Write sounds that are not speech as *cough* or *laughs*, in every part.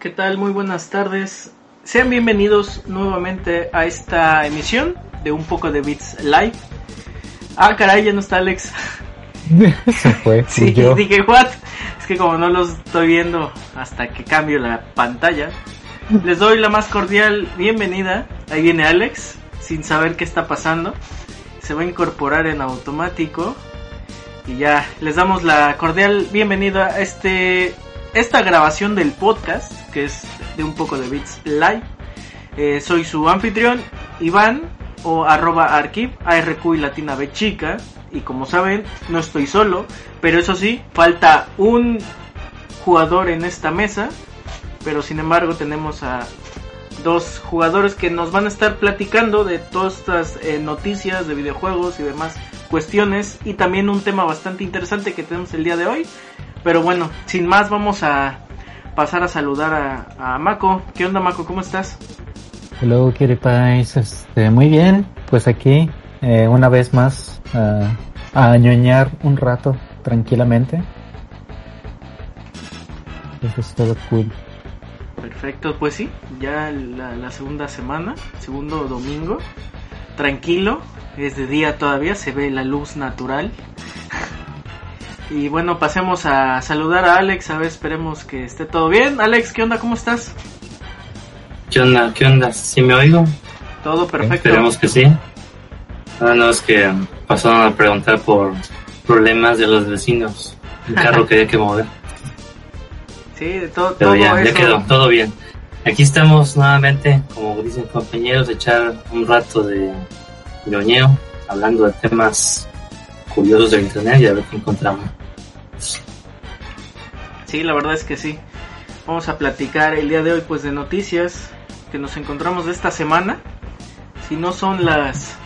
¿Qué tal? Muy buenas tardes. Sean bienvenidos nuevamente a esta emisión de Un poco de Beats Live. Ah, caray, ya no está Alex. *laughs* Se fue. Sí, yo. *laughs* dije, what? Es que como no los estoy viendo hasta que cambio la pantalla, les doy la más cordial bienvenida. Ahí viene Alex, sin saber qué está pasando. Se va a incorporar en automático. Y ya, les damos la cordial bienvenida a este esta grabación del podcast, que es de un poco de Beats Live. Eh, soy su anfitrión, Iván, o arroba archive, ARQ y latina B chica. Y como saben, no estoy solo, pero eso sí, falta un jugador en esta mesa. Pero sin embargo tenemos a dos jugadores que nos van a estar platicando de todas estas eh, noticias de videojuegos y demás cuestiones. Y también un tema bastante interesante que tenemos el día de hoy. Pero bueno, sin más vamos a pasar a saludar a, a Mako. ¿Qué onda Mako? ¿Cómo estás? Hello, Pies. Este, muy bien, pues aquí eh, una vez más uh, a ñoñar un rato tranquilamente. Eso es todo cool. Perfecto, pues sí, ya la, segunda semana, segundo domingo, tranquilo, es de día todavía, se ve la luz natural. *laughs* y bueno, pasemos a saludar a Alex, a ver, esperemos que esté todo bien. Alex, ¿qué onda? ¿Cómo estás? ¿Qué onda? ¿Qué onda? ¿Sí me oigo? Todo perfecto. Esperemos que sí. Nada no, es que pasaron a preguntar por problemas de los vecinos. Un carro *laughs* que hay que mover. Sí, de todo, Pero todo ya, eso. ya quedó, todo bien. Aquí estamos nuevamente, como dicen compañeros, echar un rato de ñoñeo, hablando de temas curiosos del internet y a ver qué encontramos. Sí, la verdad es que sí. Vamos a platicar el día de hoy pues de noticias que nos encontramos de esta semana. Si no son las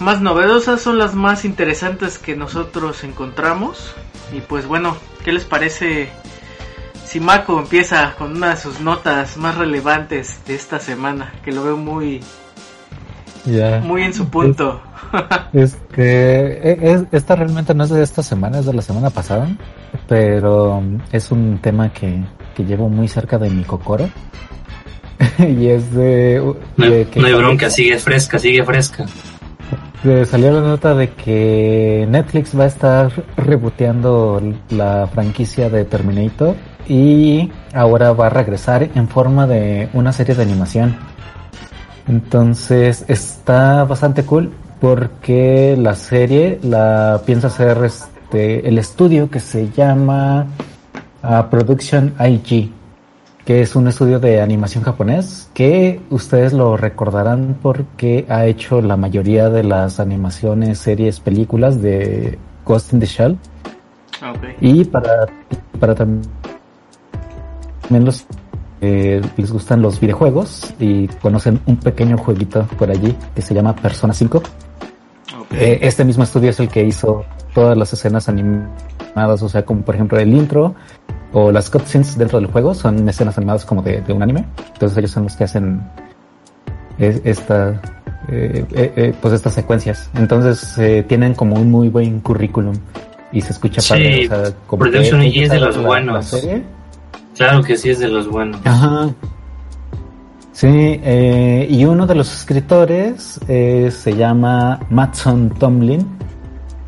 más novedosas, son las más interesantes que nosotros encontramos. Y pues bueno, ¿qué les parece si Mako empieza con una de sus notas más relevantes de esta semana? Que lo veo muy, Ya. muy en su punto. Este, es, esta realmente no es de esta semana, es de la semana pasada, pero es un tema que, que llevo muy cerca de mi cocoro. *laughs* y es de, No, de hay- no hay bronca, sigue fresca, sigue fresca. salió la nota de que Netflix va a estar reboteando la franquicia de Terminator y ahora va a regresar en forma de una serie de animación. Entonces está bastante cool porque la serie la piensa hacer este el estudio que se llama ah, Production IG, que es un estudio de animación japonés que ustedes lo recordarán porque ha hecho la mayoría de las animaciones, series, películas de Ghost in the Shell Ah, y para para tam- también los eh, les gustan los videojuegos y conocen un pequeño jueguito por allí que se llama Persona 5. ok. Eh, este mismo estudio es el que hizo todas las escenas animadas, o sea, como por ejemplo el intro o las cutscenes dentro del juego son escenas animadas como de, de un anime. Entonces ellos son los que hacen es- esta, eh, eh, eh, pues estas secuencias. Entonces eh, tienen como un muy buen currículum y se escucha Sí, padre. O sea, como que Production IG es de los la- buenos. la. Claro que sí es de los buenos. Ajá. Sí, eh, y uno de los escritores eh, se llama Matson Tomlin,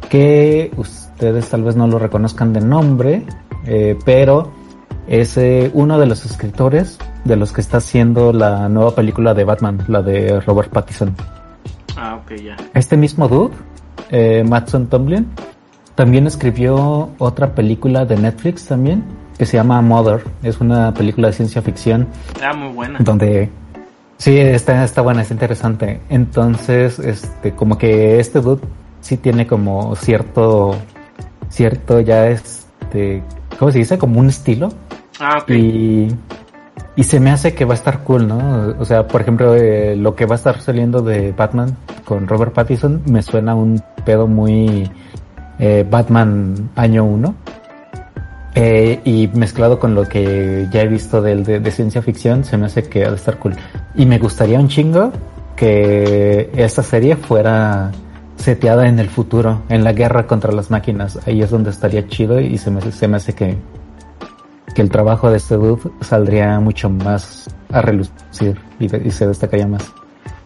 que ustedes tal vez no lo reconozcan de nombre, eh, pero es eh, uno de los escritores de los que está haciendo la nueva película de Batman, la de Robert Pattinson. Ah, ok, ya. Este mismo dude, eh, Matson Tomlin, también escribió otra película de Netflix también, que se llama Mother. Es una película de ciencia ficción Ah, muy buena. donde sí está, está buena, es interesante. Entonces, este, como que este dude sí tiene como cierto, cierto ya este, ¿cómo se dice? Como un estilo. Ah, ok. Y, y se me hace que va a estar cool, ¿no? O sea, por ejemplo, eh, lo que va a estar saliendo de Batman con Robert Pattinson me suena un pedo muy, eh, Batman año 1. Eh, y mezclado con lo que ya he visto de, de, de, ciencia ficción, se me hace que ha de estar cool. Y me gustaría un chingo que esta serie fuera seteada en el futuro, en la guerra contra las máquinas. Ahí es donde estaría chido y se me, se me hace que, que el trabajo de este dude saldría mucho más a relucir y, de, y se destacaría más.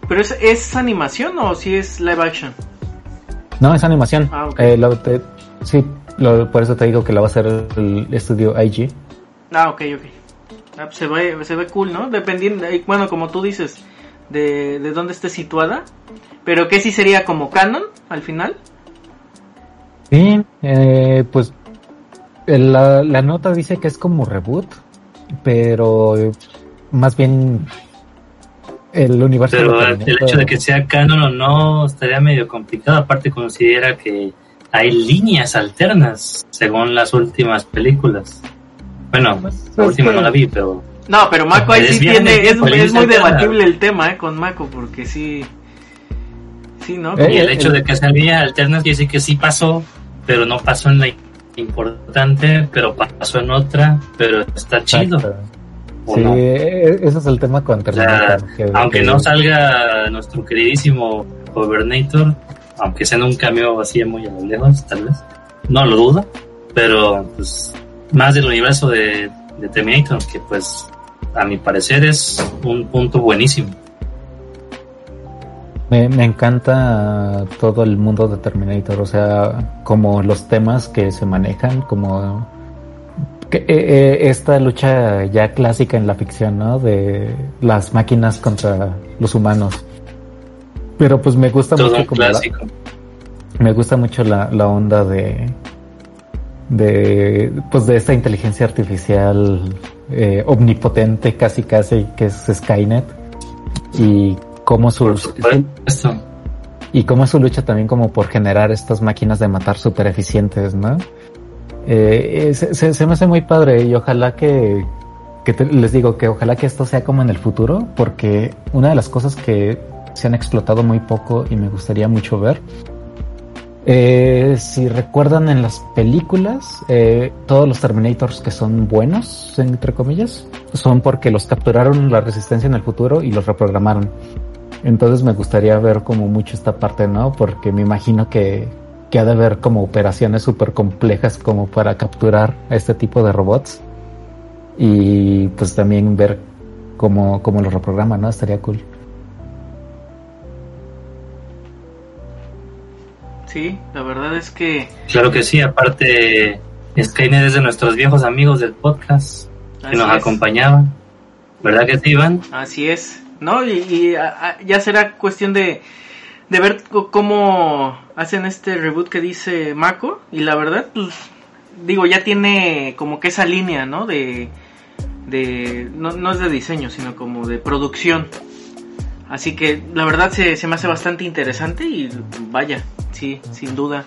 ¿Pero es, es animación o si es live action? No, es animación. Ah, okay. eh, lo, te, sí, lo, por eso te digo que la va a hacer el estudio IG. Ah, ok, ok. Ah, pues se, ve, se ve cool, ¿no? Dependiendo, bueno, como tú dices, de, de dónde esté situada. Pero que sí sería como canon al final. Sí, eh, pues la, la nota dice que es como reboot, pero más bien el universo. Pero el hecho de que sea canon o no estaría medio complicado. Aparte considera que hay líneas alternas según las últimas películas. Bueno, pues, la última que... no la vi, pero. No, pero Mako ahí sí tiene. Es, es muy debatible el tema, ¿eh? Con Mako, porque sí. Sí, ¿no? Y el hecho de que sea líneas alternas quiere decir que sí pasó, pero no pasó en la importante, pero pasó en otra, pero está chido. Sí, no? ese es el tema con Terminator. O sea, que, aunque que... no salga nuestro queridísimo Gobernator, aunque sea en un cambio así muy a lo lejos, tal vez, no lo dudo, pero pues más del universo de, de Terminator, que pues a mi parecer es un punto buenísimo. Me, me, encanta todo el mundo de Terminator, o sea, como los temas que se manejan, como que, eh, eh, esta lucha ya clásica en la ficción, ¿no? De las máquinas contra los humanos. Pero pues me gusta todo mucho como clásico. La, me gusta mucho la, la onda de de pues de esta inteligencia artificial eh, omnipotente casi casi que es Skynet y cómo su y cómo es su lucha también como por generar estas máquinas de matar super eficientes, ¿no? Eh, se, se, me hace muy padre y ojalá que, que te, les digo que ojalá que esto sea como en el futuro, porque una de las cosas que se han explotado muy poco y me gustaría mucho ver eh, si recuerdan en las películas, eh, todos los Terminators que son buenos, entre comillas, son porque los capturaron la resistencia en el futuro y los reprogramaron. Entonces me gustaría ver como mucho esta parte, ¿no? Porque me imagino que, que ha de haber como operaciones súper complejas como para capturar a este tipo de robots. Y pues también ver cómo, cómo los reprograman, ¿no? Estaría cool. Sí, la verdad es que... Claro que sí, aparte Skynet es de nuestros viejos amigos del podcast que Así nos es. acompañaban. ¿Verdad que sí, Iván? Así es. ¿No? Y, y a, ya será cuestión de, de ver cómo hacen este reboot que dice Mako. Y la verdad, pues, digo, ya tiene como que esa línea, ¿no? De... de no, no es de diseño, sino como de producción. Así que la verdad se, se me hace bastante interesante y vaya, sí, sin duda.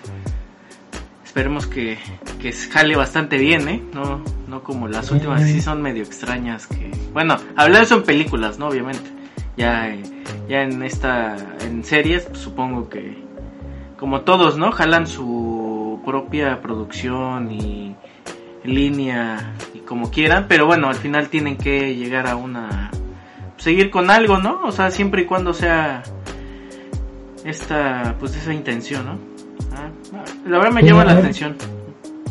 Esperemos que, que jale bastante bien, ¿eh? No, no como las últimas, sí son medio extrañas. que Bueno, hablar eso en películas, ¿no? Obviamente. Ya, eh, ya en esta, en series, pues, supongo que, como todos, ¿no? Jalan su propia producción y línea y como quieran, pero bueno, al final tienen que llegar a una seguir con algo, ¿no? O sea, siempre y cuando sea esta, pues esa intención, ¿no? Ah, la verdad me sí, llama la atención.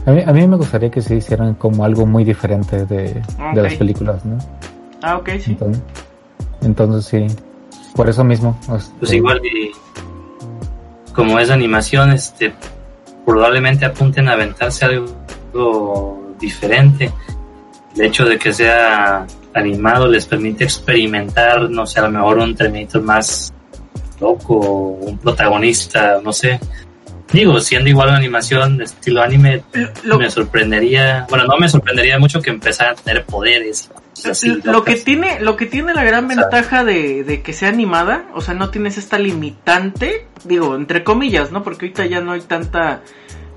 A mí, a mí me gustaría que se hicieran como algo muy diferente de, okay. de las películas, ¿no? Ah, ok, sí. Entonces, entonces sí, por eso mismo. Este... Pues igual y como es animación, este, probablemente apunten a aventarse algo diferente. El hecho de que sea animado les permite experimentar, no sé, a lo mejor un Terminator más loco, un protagonista, no sé. Digo, siendo igual una animación de estilo anime, lo, me sorprendería, bueno, no me sorprendería mucho que empezara a tener poderes. Lo que tiene, lo que tiene la gran ventaja de, de que sea animada, o sea, no tienes esta limitante, digo, entre comillas, ¿no? Porque ahorita ya no hay tanta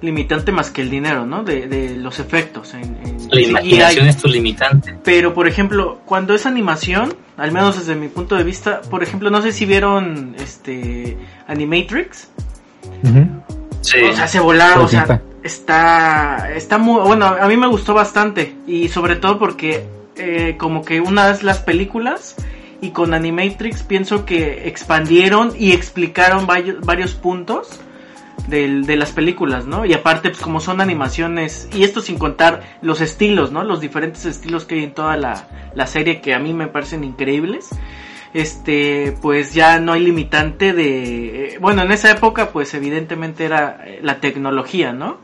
limitante más que el dinero, ¿no? De, de los efectos. En, en la imaginación es tu limitante. Pero, por ejemplo, cuando es animación, al menos desde mi punto de vista, por ejemplo, no sé si vieron este Animatrix. Uh -huh. O sea, se volaron, o sea, está, está muy, bueno, a mí me gustó bastante y sobre todo porque eh, como que una vez las películas y con Animatrix pienso que expandieron y explicaron varios, varios puntos de las películas, ¿no? Y aparte, pues como son animaciones, y esto sin contar los estilos, ¿no? Los diferentes estilos que hay en toda la, la serie que a mí me parecen increíbles este pues ya no hay limitante de eh, bueno en esa época pues evidentemente era eh, la tecnología no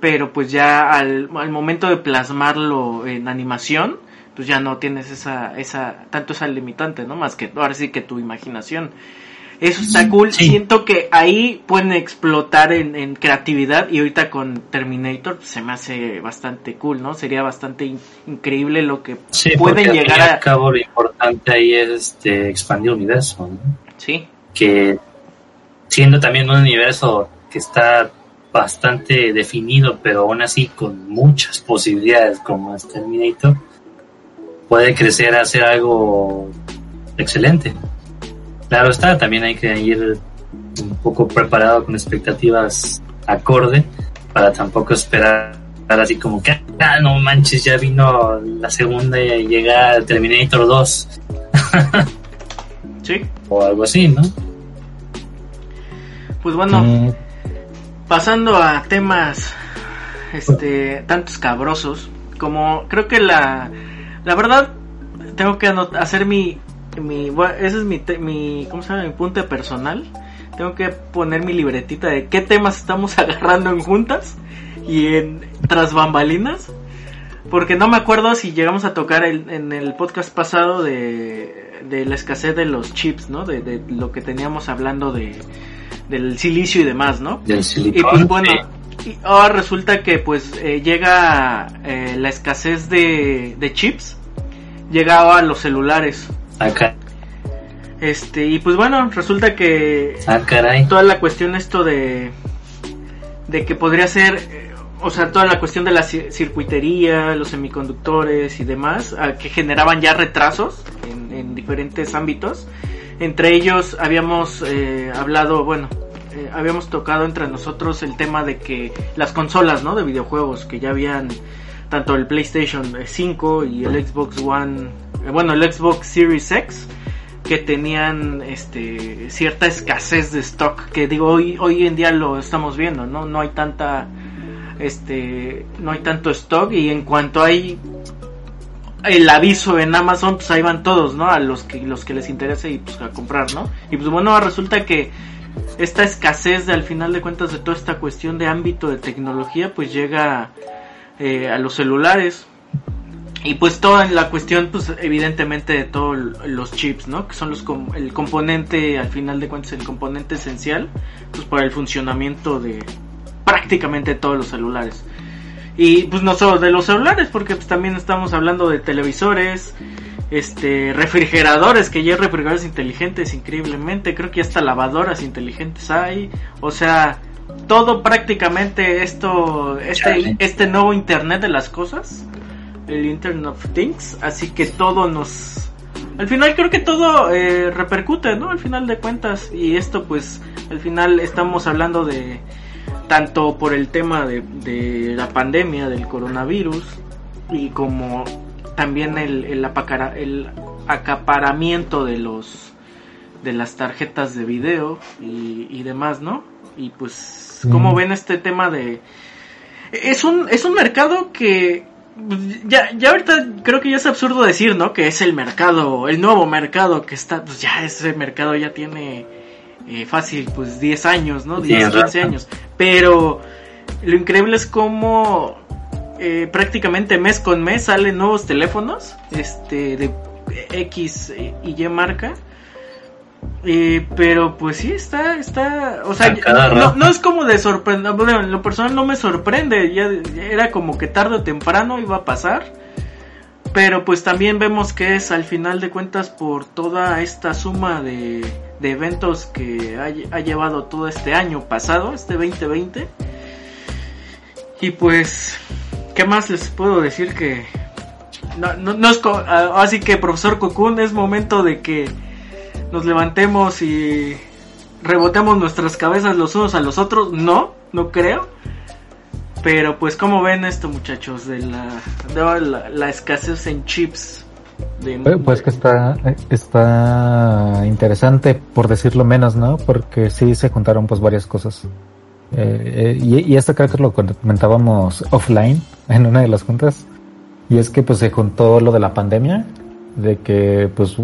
pero pues ya al, al momento de plasmarlo en animación pues ya no tienes esa esa tanto esa limitante no más que ahora sí que tu imaginación eso está cool. Siento que ahí pueden explotar en, creatividad y ahorita con Terminator pues, se me hace bastante cool, ¿no? Sería bastante increíble lo que pueden llegar a... cabo lo importante ahí es este, expandir el universo, ¿no? Sí. Que siendo también un universo que está bastante definido, pero aún así con muchas posibilidades como es Terminator, puede crecer a ser algo excelente. Claro está, también hay que ir un poco preparado con expectativas acorde para tampoco esperar así como que, ah, no manches, ya vino la segunda y llega Terminator 2. sí. *laughs* O algo así, ¿no? Pues bueno, pasando a temas este tantos cabrosos, como creo que la la verdad tengo que hacer mi mi ese es mi, mi ¿cómo se llama? mi punto personal. Tengo que poner mi libretita de qué temas estamos *laughs* agarrando en juntas y en tras bambalinas. Porque no me acuerdo si llegamos a tocar en el podcast pasado de, de, la escasez de los chips, ¿no? De, de, lo que teníamos hablando de del silicio y demás, ¿no? Del y pues bueno, y ahora resulta que pues eh, llega eh, la escasez de, de chips, llegaba a los celulares. Acá. Este, y pues bueno, resulta que ah, toda la cuestión esto de de que podría ser eh, o sea, toda la cuestión de la circuitería, los semiconductores y demás, que generaban ya retrasos en, diferentes ámbitos. Entre ellos habíamos eh, hablado, bueno, habíamos tocado entre nosotros el tema de que las consolas, ¿no? De videojuegos, que ya habían tanto el PlayStation 5 y el Xbox One bueno, el Xbox Series X, que tenían este cierta escasez de stock, que digo hoy hoy en día lo estamos viendo, ¿no? No hay tanta este no hay tanto stock y en cuanto hay el aviso en Amazon, pues ahí van todos, ¿no? A los que los que les interese y pues a comprar, ¿no? Y pues bueno, resulta que esta escasez de al final de cuentas de toda esta cuestión de ámbito de tecnología pues llega eh, a los celulares y pues toda la cuestión, pues evidentemente de todos los chips, ¿no? Que son los el componente, al final de cuentas, el componente esencial, pues para el funcionamiento de prácticamente todos los celulares. Y pues no solo de los celulares, porque pues también estamos hablando de televisores, este, refrigeradores, que ya hay refrigeradores inteligentes increíblemente, creo que hasta lavadoras inteligentes hay, o sea, todo prácticamente esto, este, este nuevo Internet de las cosas el Internet of Things, así que todo nos... Al final creo que todo eh, repercute, ¿no? Al final de cuentas, y esto pues al final estamos hablando de tanto por el tema de, de la pandemia del coronavirus y como también el, el, el acaparamiento de los de las tarjetas de video y, y demás, ¿no? Y pues, ¿cómo ven este tema de... Es un, es un mercado que ya, ya ahorita creo que ya es absurdo decir, ¿no? Que es el mercado, el nuevo mercado que está, pues ya ese mercado ya tiene eh, fácil, pues 10 años, ¿no? 10, 15 años. Pero lo increíble es cómo eh, prácticamente mes con mes salen nuevos teléfonos, este, de X y Y marca. Eh, pero pues sí, está, está, o sea, no, es como de sorprender, bueno, en lo personal no me sorprende, ya, era como que tarde o temprano iba a pasar, pero pues también vemos que es al final de cuentas por toda esta suma de, de eventos que ha, llevado todo este año pasado, este 2020, y pues, ¿qué más les puedo decir que... No, no, no es, así que profesor Cocoon es momento de que nos levantemos y rebotemos nuestras cabezas los unos a los otros, no, no creo. Pero pues como ven esto muchachos de la, de la, escasez en chips. pues que está, está interesante por decirlo menos, ¿no? Porque sí se juntaron pues varias cosas. Eh, eh, y, y, esto creo que lo comentábamos offline en una de las juntas. Y es que pues se juntó lo de la pandemia, de que pues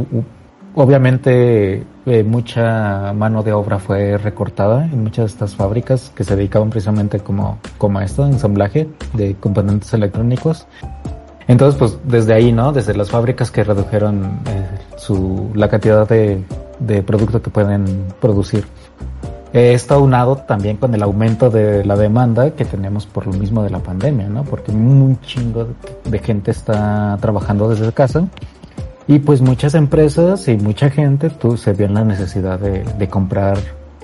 obviamente eh, mucha mano de obra fue recortada en muchas de estas fábricas que se dedicaban precisamente como, como a esto, ensamblaje de componentes electrónicos. Entonces, pues desde ahí, ¿no? Desde las fábricas que redujeron su, la cantidad de, de producto que pueden producir está unado también con el aumento de la demanda que tenemos por lo mismo de la pandemia, ¿no? Porque un chingo de gente está trabajando desde casa y pues muchas empresas y mucha gente tú, se vio en la necesidad de, de comprar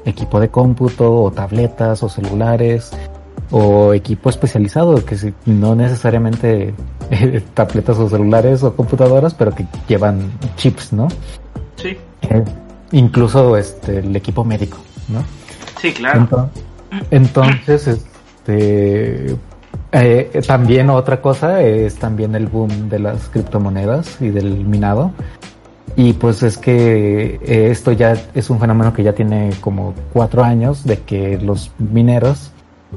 equipo de cómputo o tabletas o celulares o equipo especializado que si, no necesariamente eh, tabletas o celulares o computadoras pero que llevan chips, ¿no? Sí. Eh, incluso este el equipo médico. ¿No? Sí, claro. Entonces, este, eh, también otra cosa es también el boom de las criptomonedas y del minado. Y pues es que eh, esto ya es un fenómeno que ya tiene como cuatro años de que los mineros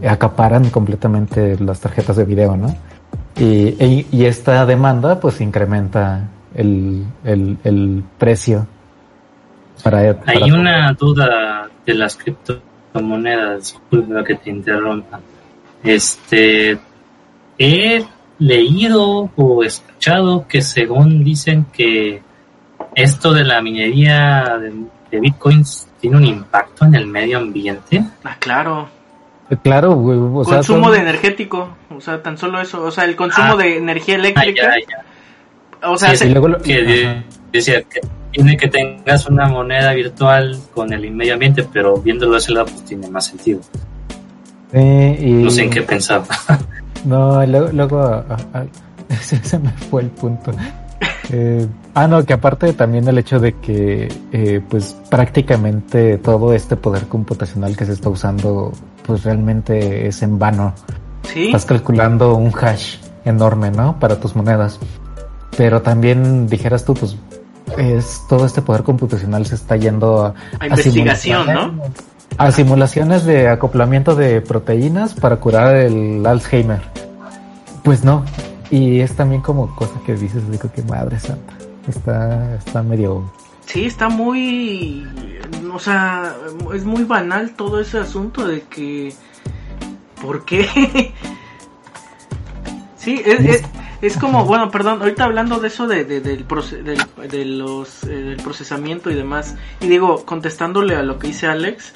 acaparan completamente las tarjetas de video, ¿no? Y, y, y esta demanda pues incrementa el, el, el precio hay una duda de las criptomonedas, disculpa que te interrumpa. Este, he leído o escuchado que según dicen que esto de la minería de, bitcoins tiene un impacto en el medio ambiente. Ah, claro. Eh, claro, o consumo de energético, o sea, tan solo eso, o sea, el consumo ah. de energía eléctrica. O sea, que decía que tiene que tengas una moneda virtual con el medio ambiente, pero viéndolo de ese lado, pues tiene más sentido. No sé en qué pensaba. *laughs* No, luego, *laughs* se me fue el punto. Eh, ah, no, que aparte también el hecho de que, eh, pues prácticamente todo este poder computacional que se está usando, pues realmente es en vano. ¿Sí? Estás calculando un hash enorme, ¿no? Para tus monedas. Pero también dijeras tú, pues es todo este poder computacional se está yendo a, a investigación, ¿no? A simulaciones de acoplamiento de proteínas para curar el Alzheimer. Pues no. Y es también como cosa que dices, digo que madre santa. Está, está medio. Sí, está muy. O sea, es muy banal todo ese asunto de que. ¿Por qué? *laughs* sí, es, es como, bueno, perdón, ahorita hablando de eso de, del, de los, eh, del procesamiento y demás, y digo, contestándole a lo que dice Alex,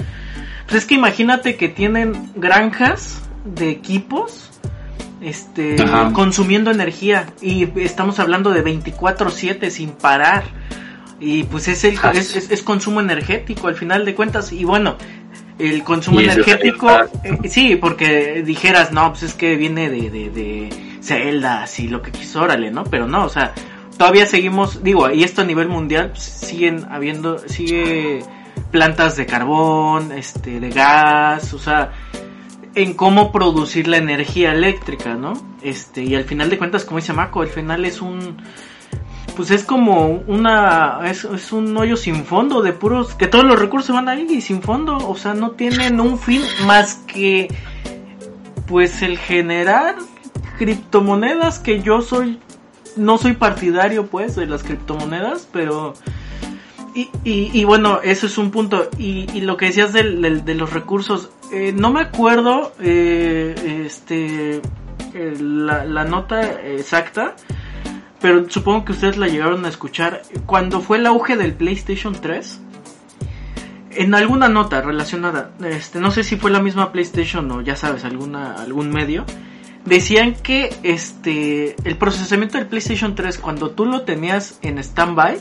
pues es que imagínate que tienen granjas de equipos este consumiendo energía y estamos hablando de 24/7 sin parar y pues es el es, es, consumo energético al final de cuentas y bueno el consumo energético eh, sí porque dijeras no pues es que viene de, de celdas y lo que quiso, órale, ¿no? Pero no, o sea, todavía seguimos, digo, y esto a nivel mundial, pues, siguen habiendo, sigue plantas de carbón, este, de gas, o sea, en cómo producir la energía eléctrica, ¿no? Este, y al final de cuentas, como dice Mako, al final es un, pues es como una, es, un hoyo sin fondo de puros, que todos los recursos van ahí y sin fondo, o sea, no tienen un fin más que, pues el generar criptomonedas que yo soy no soy partidario pues de las criptomonedas pero y, y, bueno eso es un punto y, y lo que decías de, los recursos eh, no me acuerdo eh, este eh, la, nota exacta pero supongo que ustedes la llegaron a escuchar cuando fue el auge del PlayStation 3 en alguna nota relacionada este no sé si fue la misma PlayStation o ya sabes alguna algún medio decían que este el procesamiento del PlayStation 3 cuando tú lo tenías en standby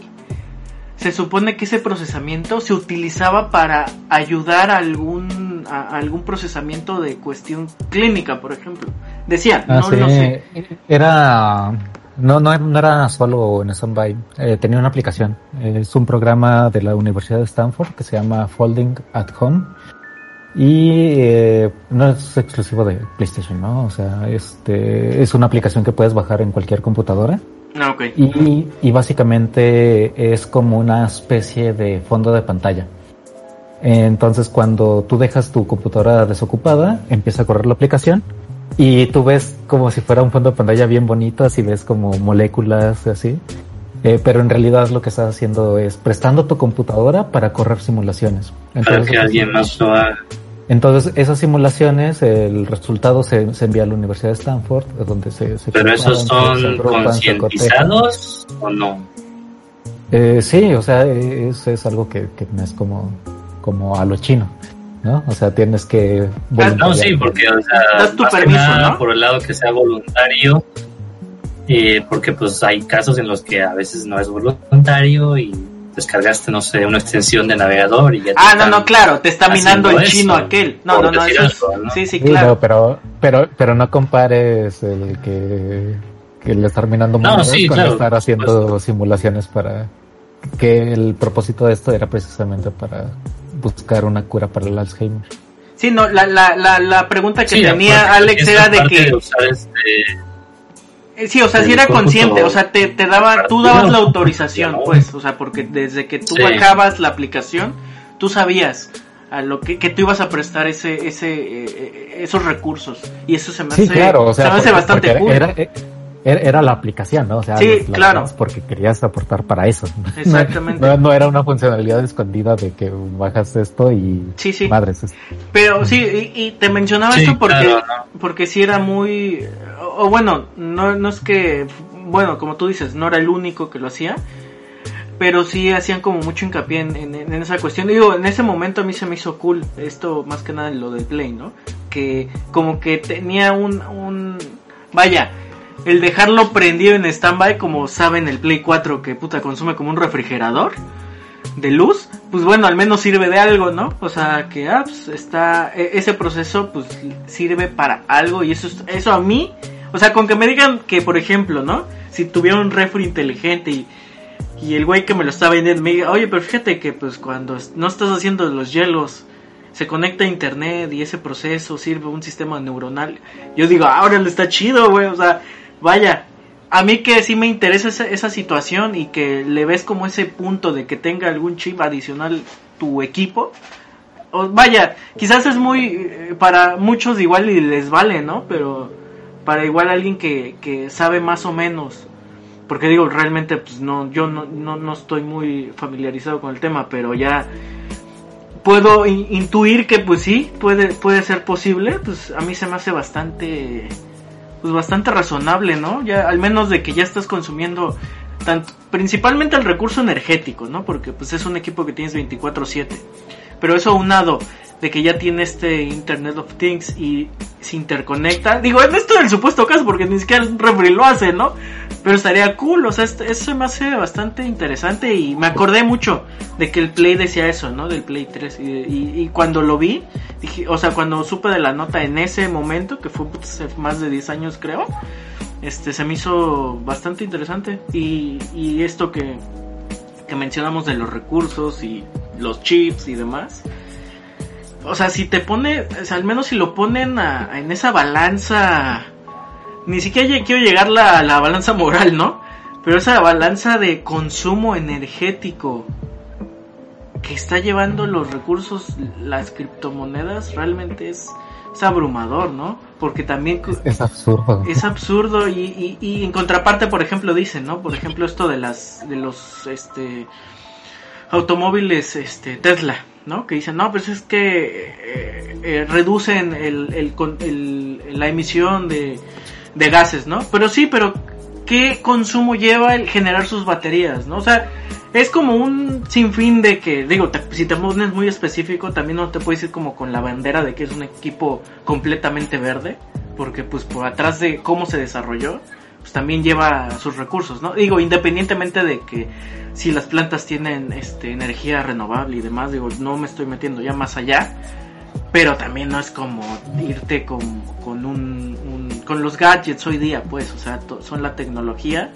se supone que ese procesamiento se utilizaba para ayudar a algún a algún procesamiento de cuestión clínica, por ejemplo. Decían, ah, no, sé. Era no, no, no era solo en standby, eh, tenía una aplicación. Es un programa de la Universidad de Stanford que se llama Folding at Home Y eh, no es exclusivo de PlayStation, ¿no? O sea, este es una aplicación que puedes bajar en cualquier computadora. Ah, ok. Y, y básicamente es como una especie de fondo de pantalla. Entonces cuando tú dejas tu computadora desocupada, empieza a correr la aplicación y tú ves como si fuera un fondo de pantalla bien bonito, así ves como moléculas así. Eh, pero en realidad lo que estás haciendo es prestando tu computadora para correr simulaciones. para que alguien más lo haga. Entonces, esas simulaciones, el resultado se, se envía a la Universidad de Stanford, donde se... se ¿Pero esos son concientizados o no? Eh, sí, o sea, es, es algo que, que es como, como a lo chino. ¿No? O sea, tienes que... No, sí, porque, o sea, tu permiso, ¿no? por el lado que sea voluntario, eh, porque pues hay casos en los que a veces no es voluntario y descargaste, no sé, una extensión de navegador y ya Ah, no, no, claro, te está minando el chino aquel. No, no, no, sí, sí, claro. pero, pero, pero no compares el que, que le está minando no, con estar haciendo simulaciones para que el propósito de esto era precisamente para buscar una cura para el Alzheimer. Sí, no, la, la, la, la pregunta que tenía Alex era de que... Este, eh, sí, o sea, si era consciente, o sea, te, te daba, tú dabas la autorización, pues, o sea, porque desde que tú bajabas la aplicación, tú sabías a lo que, que tú ibas a prestar ese, ese, eh, esos recursos. Y eso se me hace, claro, se me hace bastante cool. Eh, era, la aplicación, ¿no? O sea, sí, claro. Porque querías aportar para eso. *laughs* Exactamente. No, era una funcionalidad escondida de que bajas esto y sí, sí. madres. Pero sí, y, te mencionaba esto porque, porque sí era muy, o, bueno, no, no es que, bueno, como tú dices, no era el único que lo hacía, pero sí hacían como mucho hincapié en, en, esa cuestión. Digo, en ese momento a mí se me hizo cool esto, más que nada lo del Play, ¿no? Que como que tenía un, un, vaya, el dejarlo prendido en standby, como saben el Play 4 que puta consume como un refrigerador de luz, pues bueno, al menos sirve de algo, ¿no? O sea, que ah, pues está e, ese proceso pues sirve para algo y eso eso a mí, o sea, con que me digan que por ejemplo, ¿no? Si tuviera un refri inteligente y y el güey que me lo está vendiendo me diga, "Oye, pero fíjate que pues cuando no estás haciendo los hielos se conecta a internet y ese proceso sirve un sistema neuronal." Yo digo, "Ahora le está chido, güey." O sea, vaya, a mí que sí me interesa esa, situación y que le ves como ese punto de que tenga algún chip adicional tu equipo. O, vaya, quizás es muy, eh, para muchos igual y les vale, ¿no? Pero para igual alguien que, que sabe más o menos, porque digo, realmente pues no, yo no, no, no estoy muy familiarizado con el tema, pero ya puedo intuir que pues sí, puede, puede ser posible, pues a mí se me hace bastante pues bastante razonable, ¿no? Ya al menos de que ya estás consumiendo tanto, principalmente el recurso energético, ¿no? Porque pues es un equipo que tienes 24/7. Pero eso aunado de que ya tiene este Internet of Things y se interconecta. Digo, en esto del supuesto caso, porque ni siquiera el refri lo hace, ¿no? Pero estaría cool, o sea, eso me hace bastante interesante y me acordé mucho de que el Play decía eso, ¿no? Del Play 3. Y, cuando lo vi, dije, o sea, cuando supe de la nota en ese momento, que fue más de 10 años creo, este, se me hizo bastante interesante. Y, y esto que, que mencionamos de los recursos y los chips y demás o sea, si te pone, o sea, al menos si lo ponen en esa balanza, ni siquiera quiero llegar a la balanza moral, ¿no? Pero esa balanza de consumo energético que está llevando los recursos, las criptomonedas, realmente es, es abrumador, ¿no? Porque también... Es, absurdo. Es absurdo y, y, y, en contraparte, por ejemplo, dicen, ¿no? Por ejemplo, esto de las, de los, este, automóviles, este, Tesla ¿no? Que dicen, no, pues es que eh, eh, reducen el, la emisión de, de gases, ¿no? Pero sí, pero ¿qué consumo lleva el generar sus baterías, ¿no? O sea, es como un sinfín de que, digo, si te pones muy específico, también no te puedes ir como con la bandera de que es un equipo completamente verde, porque pues por atrás de cómo se desarrolló, pues también lleva sus recursos, ¿no? Digo, independientemente de que si las plantas tienen este energía renovable y demás, digo, no me estoy metiendo ya más allá, pero también no es como irte con, con un, con los gadgets hoy día, pues, o sea, son la tecnología.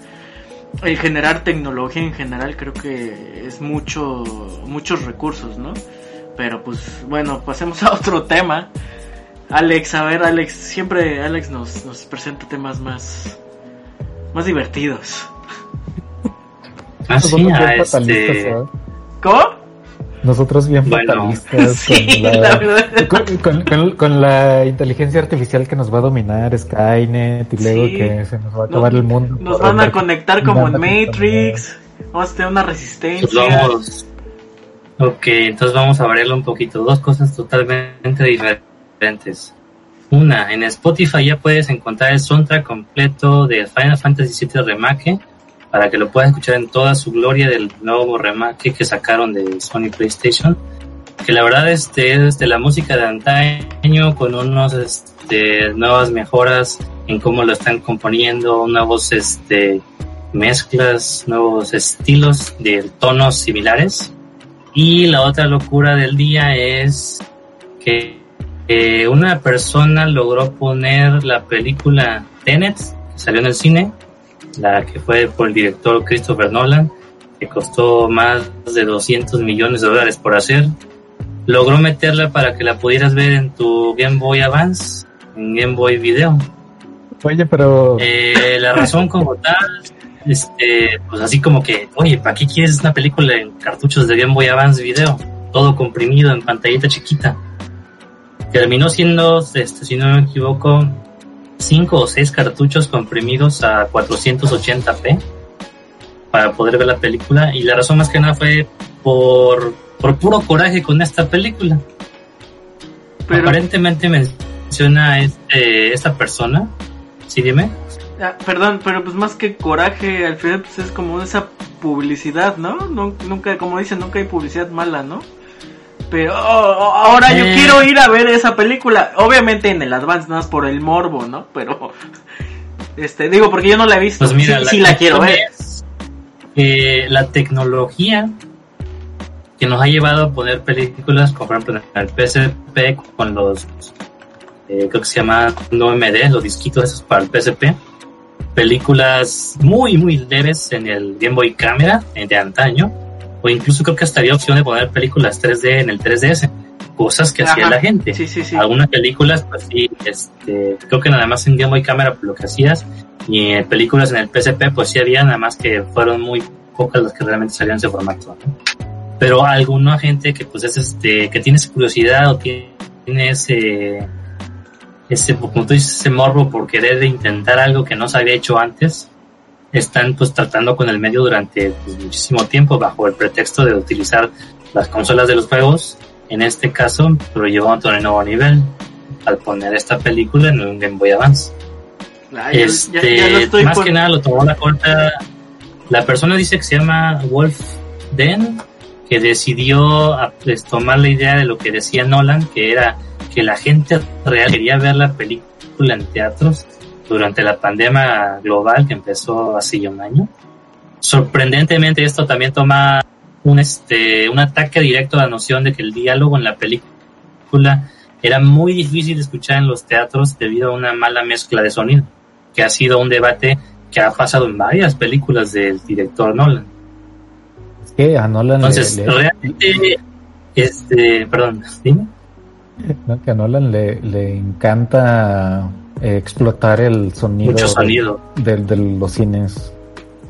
El generar tecnología en general creo que es mucho, muchos recursos, ¿no? Pero pues bueno, pasemos *laughs* a otro tema. Alex, a ver, Alex, siempre Alex nos, nos presenta temas más, más divertidos. Así, Nosotros bien a fatalistas, este... ¿eh? ¿Cómo? Nosotros bien Bueno. fatalistas *laughs* Sí, con, la la, verdad. con, con- con- con la inteligencia artificial que nos va a dominar Skynet y luego Sí. que se nos va a acabar Nos- el mundo. Nos van a conectar como en Matrix. Vamos a tener una Pues resistencia. vamos. Ok, entonces vamos a variarlo un poquito. Dos cosas totalmente diferentes. Una, en Spotify ya puedes encontrar el soundtrack completo de Final Fantasy VII Remake para que lo puedas escuchar en toda su gloria del nuevo remake que sacaron de Sony PlayStation. Que la verdad este, es de la música de antaño con unos este, nuevas mejoras en cómo lo están componiendo, nuevos este, mezclas, nuevos estilos de tonos similares. Y la otra locura del día es que eh, una persona logró poner la película Tenet, que salió en el cine, la que fue por el director Christopher Nolan, que costó más de 200 millones de dólares por hacer. Logró meterla para que la pudieras ver en tu Game Boy Advance, en Game Boy Video. Oye, pero Eh, la razón como tal, este, pues así como que, oye, ¿para qué quieres una película en cartuchos de Game Boy Advance Video? Todo comprimido en pantallita chiquita. Terminó siendo, este, si no me equivoco, cinco o seis cartuchos comprimidos a 480p para poder ver la película y la razón más que nada fue por, por puro coraje con esta película. Pero, Aparentemente menciona este, esta persona, sí dime. ah, perdón, pero pues más que coraje, al final pues es como esa publicidad, ¿no? Nun- Nunca, como dicen, nunca hay publicidad mala, ¿no? Pero oh, oh, ahora yo quiero ir a ver esa película. Obviamente en el Advance, nada más por el morbo, ¿no? Pero, este, digo, porque yo no la he visto. Pues mira, sí, sí la quiero ver. es la tecnología que nos ha llevado a poner películas, como por ejemplo en el PSP con los, eh, creo que se llama OMD, los disquitos esos para el PSP, películas muy, muy leves en el Game Boy Camera eh, de antaño, o incluso creo que hasta había opción de poner películas 3D en el 3DS, cosas que hacía Ajá. la gente Sí, sí, sí. algunas películas, pues sí, este, creo que nada más en Game Boy Camera por lo que hacías, y en películas en el PSP, pues sí había, nada más que fueron muy pocas las que realmente salían en ese formato. ¿no? Pero alguna gente que pues es este, que tiene esa curiosidad o tiene ese, ese, como tú dices, ese morbo por querer intentar algo que no se había hecho antes, están pues tratando con el medio durante pues, muchísimo tiempo bajo el pretexto de utilizar las consolas de los juegos en este caso lo llevó a otro nuevo nivel al poner esta película en un Game Boy Advance. Este, ya, ya más que nada lo tomó la corta. La persona dice que se llama Wolf Den, que decidió pues, tomar la idea de lo que decía Nolan, que era que la gente real quería ver la película en teatros durante la pandemia global que empezó hace ya un año. Sorprendentemente esto también toma un este un ataque directo a la noción de que el diálogo en la película era muy difícil de escuchar en los teatros debido a una mala mezcla de sonido, que ha sido un debate que ha pasado en varias películas del director Nolan. es que a Nolan le- Entonces, le, realmente, este, perdón, dime. no, que a Nolan le, le encanta eh, explotar el sonido, Mucho sonido. de, de los cines.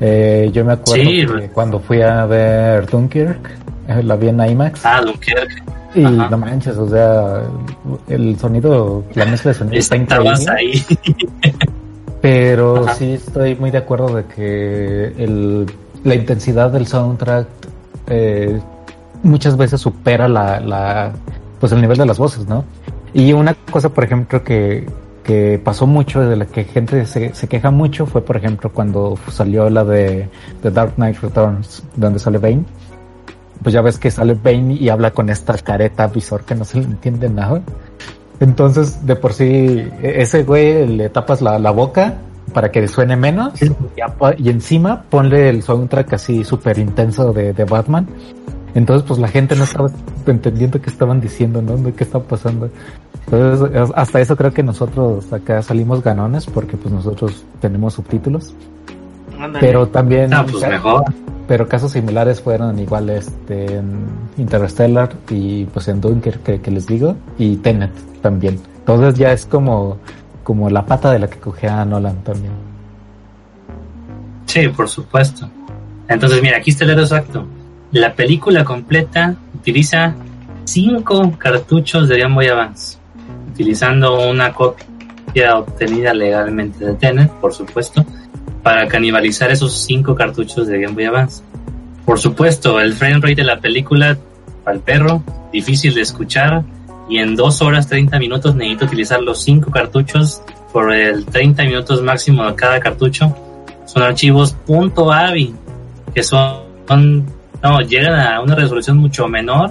Eh, yo me acuerdo Sí, que cuando fui a ver Dunkirk, eh, la vi en IMAX. Ah, Dunkerque. Y Ajá. no manches, o sea, el sonido, la mezcla de sonido está increíble. ahí. *laughs* Pero Ajá. sí estoy muy de acuerdo de que el, la intensidad del soundtrack eh, muchas veces supera la, la, pues el nivel de las voces, ¿no? Y una cosa, por ejemplo, que, que pasó mucho, de la que gente se, se queja mucho, fue, por ejemplo, cuando salió la de The Dark Knight Returns, donde sale Bane. Pues ya ves que sale Bane y habla con esta careta visor que no se le entiende nada. Entonces, de por sí, e- ese güey le tapas la, la boca para que suene menos y, encima ponle el soundtrack así súper intenso de, de Batman. Entonces, pues la gente no estaba entendiendo qué estaban diciendo, ¿no? De qué estaba pasando. Entonces, es- hasta eso creo que nosotros acá salimos ganones porque pues nosotros tenemos subtítulos. Ándale. Pero también... Ah, pues mejor. pero casos similares fueron igual este, en Interstellar y pues en Dunkerque que, les digo y Tenet también. Entonces ya es como, como la pata de la que cogea Nolan también. Sí, por supuesto. Entonces mira, aquí está el exacto. La película completa utiliza cinco cartuchos de Game Boy Advance, utilizando una copia obtenida legalmente de Tenet, por supuesto, para canibalizar esos cinco cartuchos de Game Boy Advance. Por supuesto, el frame rate de la película, el perro, difícil de escuchar, y en dos horas 30 minutos necesito utilizar los cinco cartuchos por el 30 minutos máximo de cada cartucho. Son archivos .avi, que son, no, llegan a una resolución mucho menor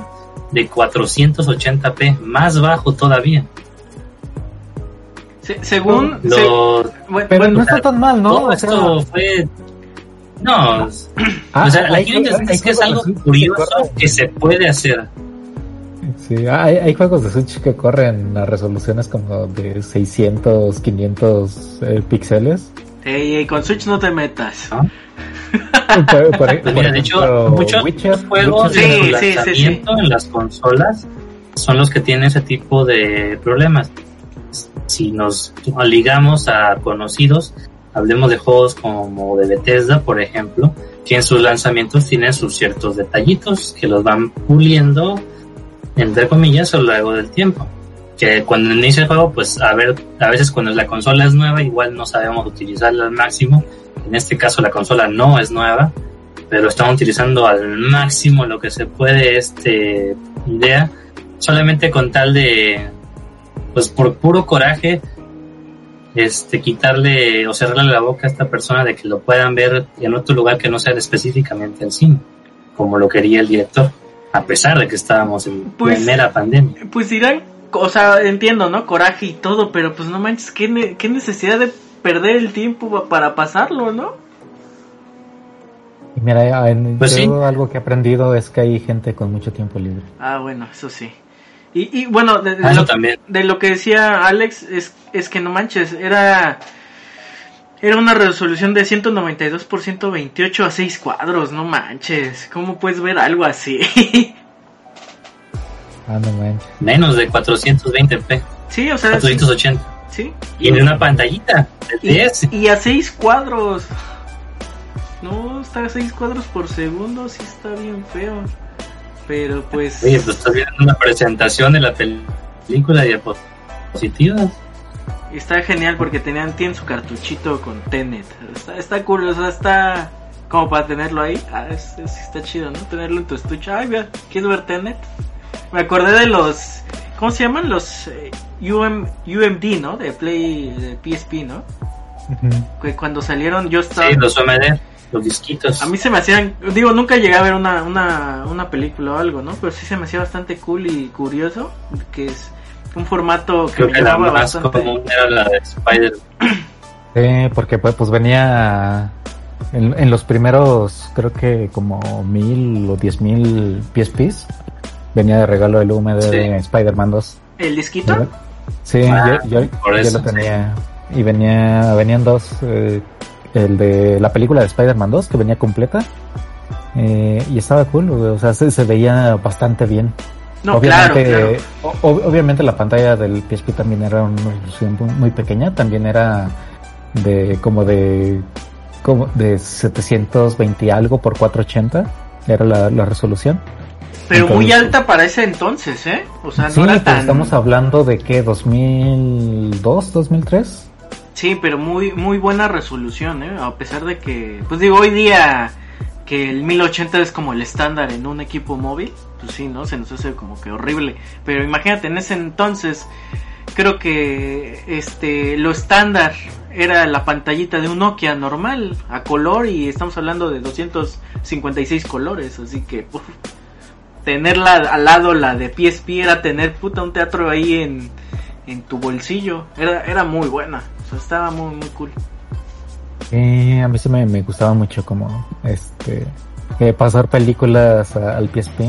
de 480p, más bajo todavía según. pero no está tan mal, ¿no? esto fue. No. Ah, o sea, hay, es que es algo curioso que se puede hacer. Sí, hay, hay, juegos de Switch que corren a resoluciones como de 600, 500 eh, píxeles. Ey, con Switch no te metas. ¿Ah? de hecho, muchos juegos de lanzamiento en las consolas son los que tienen ese tipo de problemas si nos ligamos a conocidos, hablemos de juegos como de Bethesda, por ejemplo, que en sus lanzamientos tienen sus ciertos detallitos que los van puliendo, entre comillas, a lo largo del tiempo. Que cuando inicia el juego, pues a ver, a veces cuando la consola es nueva, igual no sabemos utilizarla al máximo. En este caso la consola no es nueva, pero estamos utilizando al máximo lo que se puede este idea, solamente con tal de pues por puro coraje, este, quitarle o cerrarle la boca a esta persona de que lo puedan ver en otro lugar que no sea específicamente el cine, como lo quería el director, a pesar de que estábamos en pues, primera pandemia. Pues dirán, o sea, entiendo, ¿no? Coraje y todo, pero pues no manches, ¿qué, qué necesidad de perder el tiempo para pasarlo, ¿no? Mira, pues algo que he aprendido es que hay gente con mucho tiempo libre. Ah, bueno, eso sí. Y, bueno, de, ah, lo, de, lo, que decía Alex, es, es que no manches, era era una resolución de 192 por 128 a 6 cuadros, no manches. ¿Cómo puedes ver algo así? *laughs* ah, no manches. Menos de 420p. Sí, o sea. 480. Sí. Y en una pantallita. Y, y a 6 cuadros. No, está a 6 cuadros por segundo, sí está bien feo. Pero pues. Oye, pues estás viendo una presentación de la película de diapositivas. Está genial porque tenían, tienen su cartuchito con Tenet. Está, está cool, o sea, está como para tenerlo ahí. Ah, es, está chido, ¿no? Tenerlo en tu estuche. Ay, mira, ¿quieres ver Tenet? Me acordé de los. ¿Cómo se llaman? Los eh, UMD, ¿no? De Play, de PSP, ¿no? Que cuando salieron yo estaba. Sí, los UMD los disquitos. A mí se me hacían, digo, nunca llegué a ver una, una, una película o algo, ¿no? Pero sí se me hacía bastante cool y curioso, que es un formato que Creo me que la más común era la de Spider. Sí, porque pues, pues venía en, en, los primeros, creo que como mil o diez mil PSPs, venía de regalo el UMD de Spider-Man 2. ¿El disquito? Sí, ah, yo, yo, lo tenía. Y venía, venían dos, eh, el de la película de Spider-Man 2 que venía completa. Eh, y estaba cool, o sea, se, veía bastante bien. No, obviamente, obviamente la pantalla del PSP también era una resolución muy pequeña, también era de como de como de 720 algo por 480 era la, resolución. Pero muy alta para ese entonces, ¿eh? O sea, no era tan... estamos hablando de que 2002, 2003. Sí, pero muy muy buena resolución, ¿eh? A pesar de que, pues digo, hoy día que el 1080 es como el estándar en un equipo móvil, pues sí, ¿no? Se nos hace como que horrible. Pero imagínate, en ese entonces, creo que este lo estándar era la pantallita de un Nokia normal, a color, y estamos hablando de 256 colores, así que tenerla al lado la de PSP era tener puta un teatro ahí en, en tu bolsillo, era, era muy buena estaba muy, muy cool. a mí sí me, gustaba mucho como este eh, pasar películas al PSP.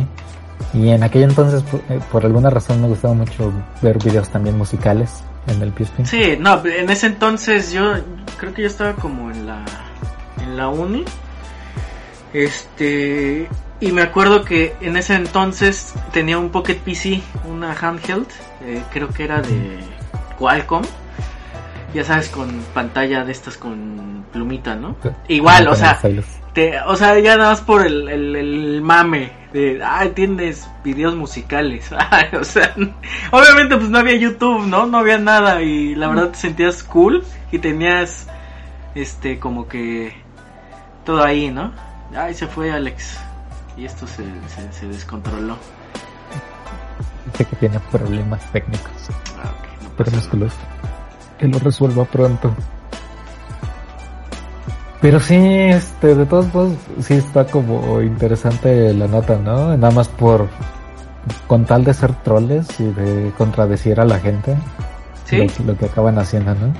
Y en aquel entonces, eh, por, alguna razón, me gustaba mucho ver videos también musicales en el PSP. Sí, no, en ese entonces yo creo que yo estaba como en la, en la uni. Este, y me acuerdo que en ese entonces tenía un Pocket PC, una handheld, eh, creo que era de Qualcomm. Ya sabes, con pantalla de estas con plumita, ¿no? Igual, o sea, te, o sea, ya nada más por el, el, el mame de, ay, tienes videos musicales. *laughs* Ay, o sea, obviamente pues no había YouTube, ¿no? No había nada y la verdad te sentías cool y tenías, este, como que todo ahí, ¿no? Ay, se fue Alex. Y esto se, se, se descontroló. Dice que tiene problemas técnicos. Ah, ok, no Pero que lo, resuelva pronto. Pero sí, este, de todos modos, sí está como interesante la nota, ¿no? Nada más por, con tal de ser troles y de contradecir a la gente. Sí. Lo, lo que acaban haciendo, ¿no?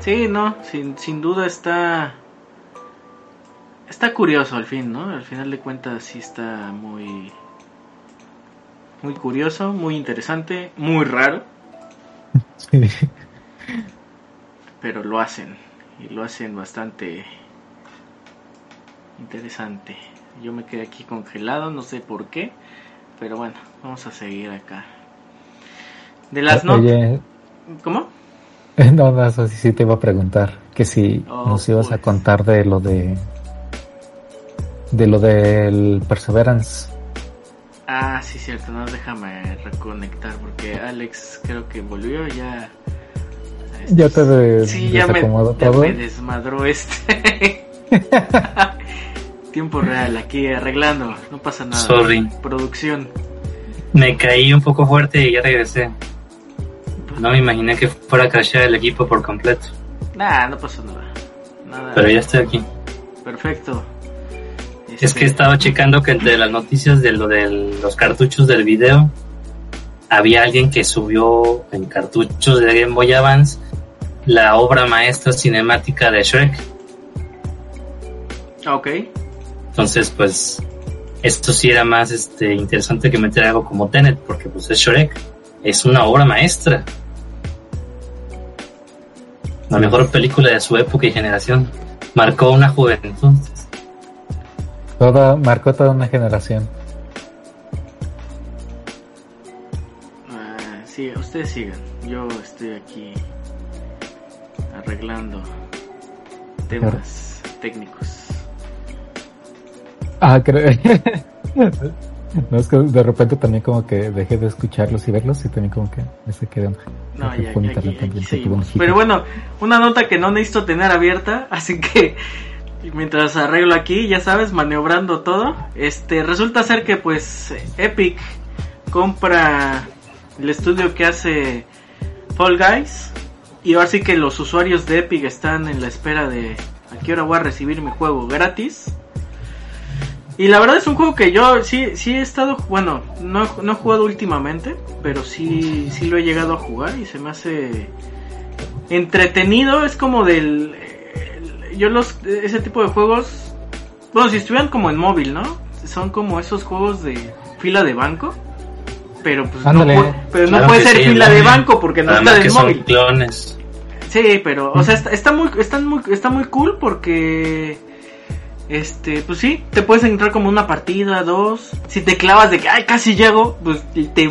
Sí, no, sin, sin duda está. Está curioso al fin, ¿no? Al final de cuentas, sí está muy. Muy curioso, muy interesante, muy raro, *laughs* Sí. Pero lo hacen. Y lo hacen bastante. Interesante. Yo me quedé aquí congelado, no sé por qué. Pero bueno, vamos a seguir acá. De las notas. ¿Cómo? *laughs* no, no, eso sí, sí te iba a preguntar. Que si Oh, nos ibas a pues. contar de lo de. De lo del Perseverance. Ah, sí, cierto, no, déjame reconectar porque Alex creo que volvió ya. Ya te de- Sí, ya me, desacomodó ya todo. me desmadró este. *laughs* Tiempo real, aquí arreglando, no pasa nada. Sorry. Producción. Me caí un poco fuerte y ya regresé. No me imaginé que fuera a crashear el equipo por completo. Nah, no pasó nada. Nada. Pero ya estoy aquí. Perfecto. Es Este, que estaba checando que entre las noticias de lo de los cartuchos del video, había alguien que subió en cartuchos de Game Boy Advance la obra maestra cinemática de Shrek. Ah, Ok. Entonces, pues, esto sí era más este interesante que meter algo como Tenet, porque pues es Shrek. Es una obra maestra. La mejor película de su época y generación. Marcó una juventud. Toda, marcó toda una generación. Ah, sí, ustedes sigan. Yo estoy aquí arreglando temas técnicos. Ah, creo. *laughs* no, es que de repente también como que dejé de escucharlos y verlos y también como que me saqué de onda. No, ya, ya, aquí, seguimos. Pero bueno, una nota que no necesito tener abierta, *laughs* así que mientras arreglo aquí, ya sabes, maniobrando todo, este resulta ser que pues Epic compra el estudio que hace Fall Guys y ahora sí que los usuarios de Epic están en la espera de a qué hora voy a recibir mi juego gratis. Y la verdad es un juego que yo sí, sí he estado, bueno, no, no he jugado últimamente, pero sí, sí lo he llegado a jugar y se me hace entretenido, es como del... el- yo los, ese tipo de juegos, bueno, si estuvieran como en móvil, ¿no? Son como esos juegos de fila de banco, pero pues no, Ándale. pu- pero no puede ser sí, fila de banco porque no está son móvil. clones. Sí, pero, o sea, está, está muy, están muy, está muy cool porque, este, pues sí, te puedes entrar como una partida, dos. Si te clavas de que, ay, casi llego, pues te,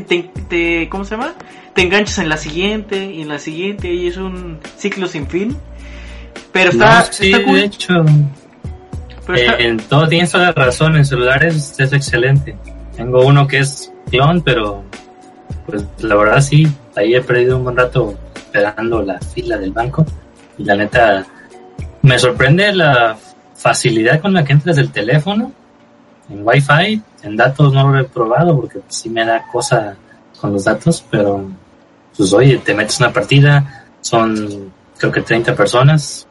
te, te- ¿cómo se llama? Te enganchas en la siguiente y en la siguiente y es un ciclo sin fin. Pero está, No, sí, está de cool. hecho, Pero está- eh, en todo tienes toda la razón. En celulares es excelente. Tengo uno que es clon, pero pues la verdad sí, ahí he perdido un buen rato esperando la fila del banco. Y la neta, me sorprende la facilidad con la que entras del teléfono en Wi-Fi. En datos no lo he probado porque sí me da cosa con los datos, pero pues oye, te metes una partida, son creo que 30 personas,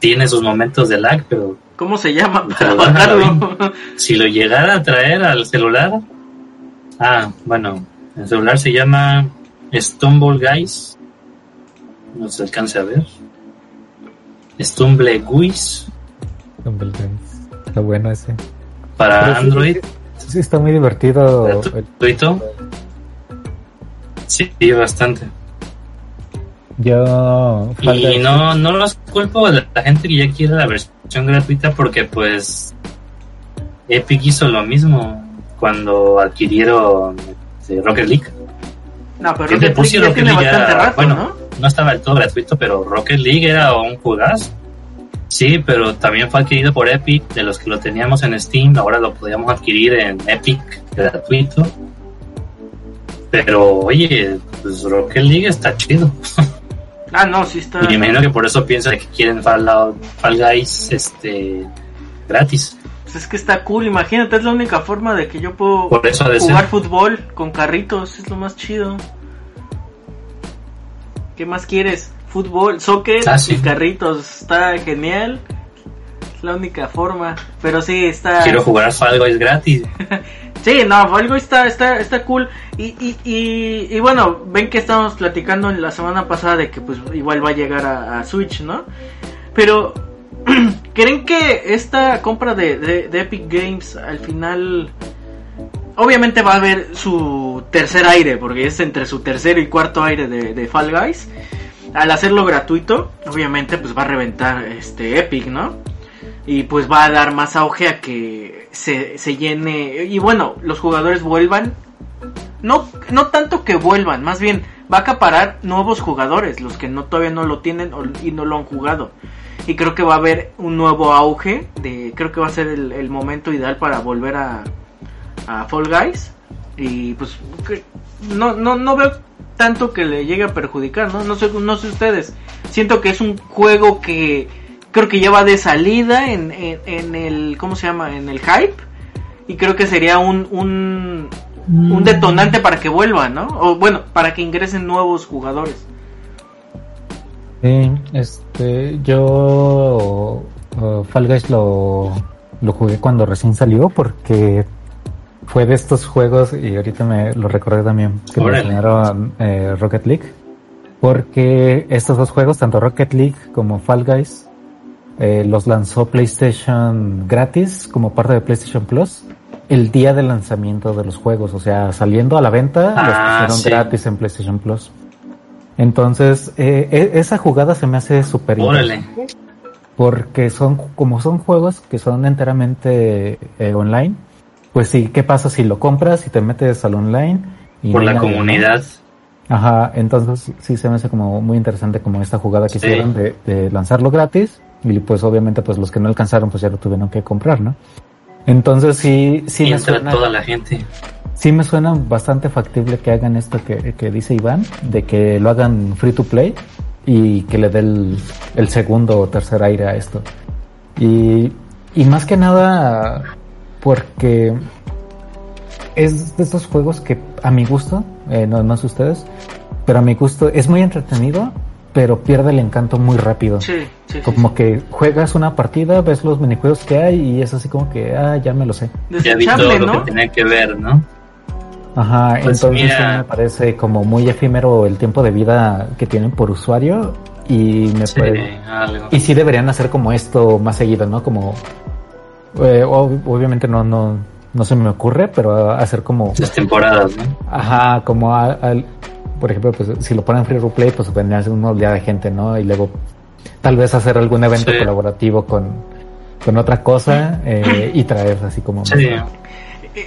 tiene sus momentos de lag, pero ¿Cómo se llama *laughs* para bajarlo? si lo llegara a traer al celular, ah, bueno, el celular se llama Stumble Guys, no se alcanza a ver, Stumble Guys Humble Games. Está bueno ese. para Pero Android, Sí, sí, está muy divertido. gratuito. Sí, bastante. Yo. Y Guys- no, no los culpo de la gente que ya quiere la versión gratuita porque pues Epic hizo lo mismo cuando adquirieron este, Rocket League. No, pero Rocket League ya Rocket tiene League bastante era- rato, bueno, ¿no? no estaba del todo gratuito, pero Rocket League era un juegazo. Sí, pero también fue adquirido por Epic, de los que lo teníamos en Steam, ahora lo podíamos adquirir en Epic gratuito. Pero oye, pues Rocket League está chido. *laughs* Ah, no, sí está. Y me imagino que por eso piensan que quieren Fallout, Fall Guys este gratis. Pues es que está cool, imagínate, es la única forma de que yo puedo Por eso jugar fútbol con carritos, es lo más chido. ¿Qué más quieres? Fútbol, soccer Ah, sí. y carritos, está genial. Es la única forma, pero sí está Quiero jugar Fall Guys gratis. *laughs* Sí, no, algo está, está, está cool. Y, y, y, y bueno, ven que estábamos platicando en la semana pasada de que pues igual va a llegar a, a Switch, ¿no? Pero, *clears throat* ¿creen que esta compra de, de, Epic Games al final... Obviamente va a haber su tercer aire, porque es entre su tercer y cuarto aire de, Fall Guys. Al hacerlo gratuito, obviamente pues va a reventar este Epic, ¿no? y pues va a dar más auge a que se, se llene y bueno los jugadores vuelvan no no tanto que vuelvan más bien va a acaparar nuevos jugadores los que no todavía no lo tienen y no lo han jugado y creo que va a haber un nuevo auge de creo que va a ser el, el momento ideal para volver a, a Fall Guys y pues que- no no no veo tanto que le llegue a perjudicar no no sé no sé ustedes siento que es un juego que creo que ya va de salida en, en, en el, ¿cómo se llama? En el hype. Y creo que sería un, un, un detonante para que vuelva, ¿no? O bueno, para que ingresen nuevos jugadores. Sí, este, yo uh, Fall Guys lo, lo jugué cuando recién salió porque fue de estos juegos y ahorita me lo recordé también que me Órale. enseñaron eh, Rocket League porque estos dos juegos, tanto Rocket League como Fall Guys, eh, los lanzó PlayStation gratis como parte de PlayStation Plus el día del lanzamiento de los juegos, o sea, saliendo a la venta Ah, los pusieron sí. gratis en PlayStation Plus. Entonces, eh, e- esa jugada se me hace súper porque son como son juegos que son enteramente eh, online. Pues sí, ¿qué pasa si lo compras y te metes al online? Y Por no la comunidad. Ajá, entonces sí se me hace como muy interesante como esta jugada que Sí. hicieron de, de lanzarlo gratis y pues obviamente pues los que no alcanzaron pues ya lo tuvieron que comprar, ¿no? Entonces sí, sí y me entra suena, toda la gente. Sí me suena bastante factible que hagan esto que, que dice Iván, de que lo hagan free to play y que le dé el, el segundo o tercer aire a esto. Y, y más que nada porque es de estos juegos que a mi gusto, eh, no, no sé ustedes, pero a mi gusto es muy entretenido, pero pierde el encanto muy rápido. Sí, sí, sí. Como que juegas una partida, ves los minijuegos que hay y es así como que, ah, ya me lo sé. Ya vi todo lo que tenía que ver, ¿no? Ajá, Pues entonces mira. me parece como muy efímero el tiempo de vida que tienen por usuario y me Sí, algo. Y sí deberían hacer como esto más seguido, ¿no? Como... eh, ob- obviamente no, no, no se me ocurre, pero hacer como... Las temporadas, ¿no? Ajá, como a- al, por ejemplo, pues si lo ponen free to play, pues vendría a ser una oleada de gente, ¿no? Y luego tal vez hacer algún evento Sí. colaborativo con, con otra cosa eh, y traer así como... Sí. Eh,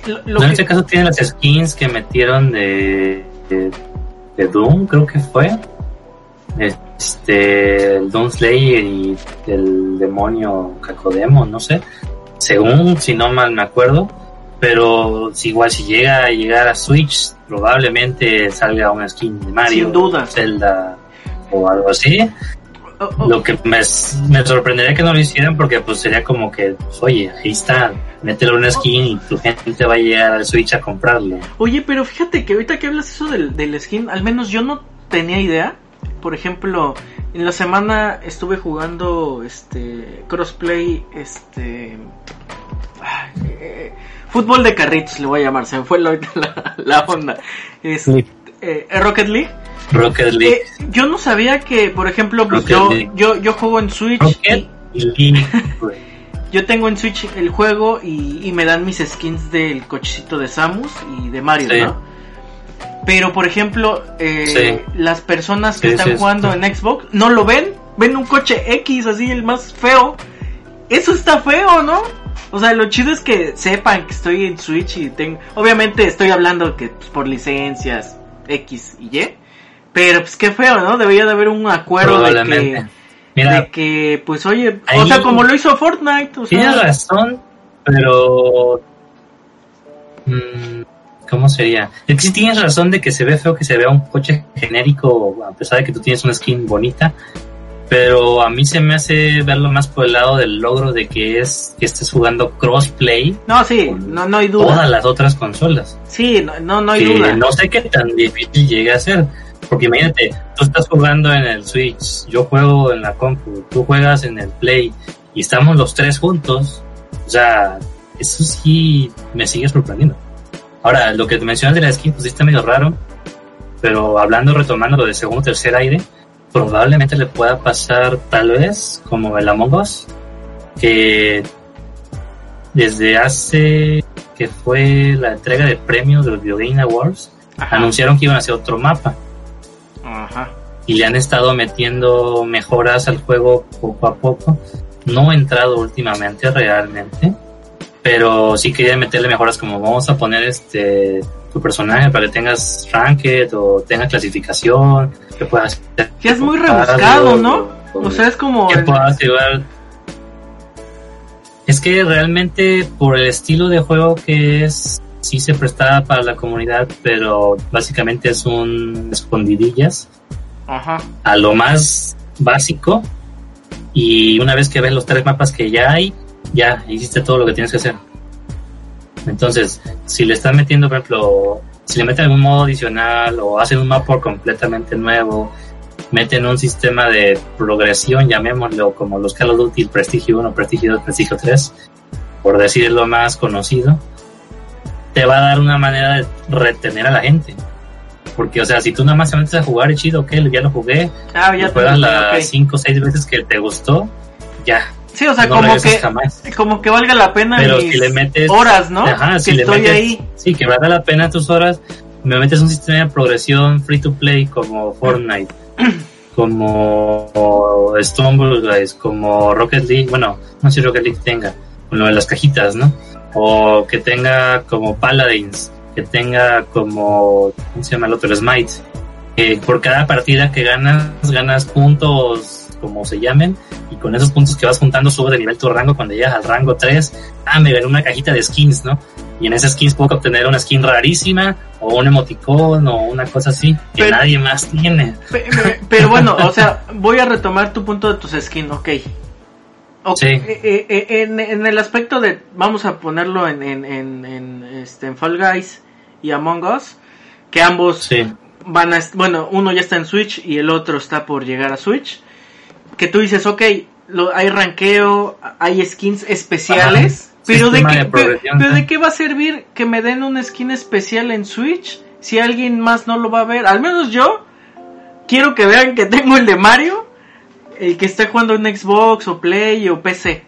lo- lo No, en este caso tienen las skins que metieron de, de, de Doom, creo que fue. Este, el Doom Slayer y el demonio Cacodemo, no sé. Según, si no mal me acuerdo. Pero si igual si llega a llegar a Switch, probablemente salga una skin de Mario, Sin duda. Zelda o algo así. Oh, oh, Lo que me, me sorprendería que no lo hicieran porque pues sería como que, pues, oye, ahí está, métele una skin y tu gente va a llegar al Switch a comprarlo. Oye, pero fíjate que ahorita que hablas eso del, del skin, al menos yo no tenía idea. Por ejemplo, en la semana estuve jugando este crossplay, este ay, eh, fútbol de carritos le voy a llamar, se me fue la, *laughs* la, la onda. Es, League. eh, Rocket League. Rocket League. Eh, yo no sabía que, por ejemplo, pues yo, League. yo yo juego en Switch Rocket y League. *laughs* yo tengo en Switch el juego y, y me dan mis skins del cochecito de Samus y de Mario, Sí. ¿no? Pero por ejemplo, eh, Sí. las personas que Sí, están jugando en Xbox no lo ven, ven un coche X así el más feo eso está feo, ¿no? O sea, lo chido es que sepan que estoy en Switch y tengo... Obviamente estoy hablando que pues, por licencias X y Y. Pero pues qué feo, ¿no? Debería de haber un acuerdo de que... Mira, de que, pues oye, o sea, como lo hizo Fortnite, o sea... tienes razón, pero... mm, ¿Cómo sería? Es que sí tienes razón de que se ve feo que se vea un coche genérico, a pesar de que tú tienes una skin bonita. Pero a mí se me hace verlo más por el lado del logro de que es que estés jugando crossplay No, sí, con no, no hay todas duda. las otras consolas. Sí, no, no, no hay que duda. no sé qué tan difícil llegue a ser. Porque imagínate, tú estás jugando en el Switch, yo juego en la compu, tú juegas en el Play y estamos los tres juntos. O sea, eso sí me sigue sorprendiendo. Ahora, lo que te mencionas de la skin, pues sí está medio raro. Pero hablando, retomando lo de segundo tercer aire, probablemente le pueda pasar tal vez como el Among Us, que desde hace que fue la entrega de premios de los Video Game Awards, Ajá. anunciaron que iban a hacer otro mapa Ajá. y le han estado metiendo mejoras al juego poco a poco. No he entrado últimamente realmente, pero sí quería meterle mejoras como vamos a poner este tu personaje para que tengas ranked o tenga clasificación, que puedas Sí, es muy rebuscado, ¿no? O sea, es como... que puedas llevar es que realmente por el estilo de juego que es sí se prestaba para la comunidad pero básicamente es un escondidillas Ajá. a lo más básico y una vez que ves los tres mapas que ya hay, ya hiciste todo lo que tienes que hacer. Entonces, si le están metiendo, por ejemplo, si le meten algún modo adicional o hacen un mapa completamente nuevo, meten un sistema de progresión, llamémoslo como los Call of Duty Prestigio 1, Prestigio 2, Prestigio 3, por decirlo más conocido, te va a dar una manera de retener a la gente. Porque, o sea, si tú nada más te metes a jugar chido, ok, ya lo jugué, Ah, ya lo juegas las ok. 5 o 6 veces que te gustó, ya. Sí, o sea, no como que... jamás. Como que valga la pena Pero mis si le metes- horas, ¿no? Ajá, que si le estoy metes- ahí. Sí, que valga la pena tus horas. Me metes un sistema de progresión free to play como Fortnite, *clears throat* como Stumble Guys, como Rocket League. Bueno, no sé si Rocket League tenga, con lo de las cajitas, ¿no? O que tenga como Paladins, que tenga como, ¿cómo se llama el otro? Smite. Por cada partida que ganas, ganas puntos, como se llamen, y con esos puntos que vas juntando sube de nivel tu rango cuando llegas al rango 3. Ah, me veré una cajita de skins, ¿no? Y en esas skins puedo obtener una skin rarísima, o un emoticón, o una cosa así, que Pero- nadie más tiene. Pe- pe- Pero *laughs* bueno, o sea, voy a retomar tu punto de tus skins, ok. Ok, Sí. eh, eh, eh, en, en el aspecto de, vamos a ponerlo en, en, en, este, en Fall Guys y Among Us, que ambos Sí, van a, bueno, uno ya está en Switch y el otro está por llegar a Switch, que tú dices, ok, lo, hay ranqueo, hay skins especiales, Ajá. pero de, qué, de pero, de qué va a servir que me den un skin especial en Switch si alguien más no lo va a ver, al menos yo quiero que vean que tengo el de Mario, el que está jugando en Xbox o Play o PC.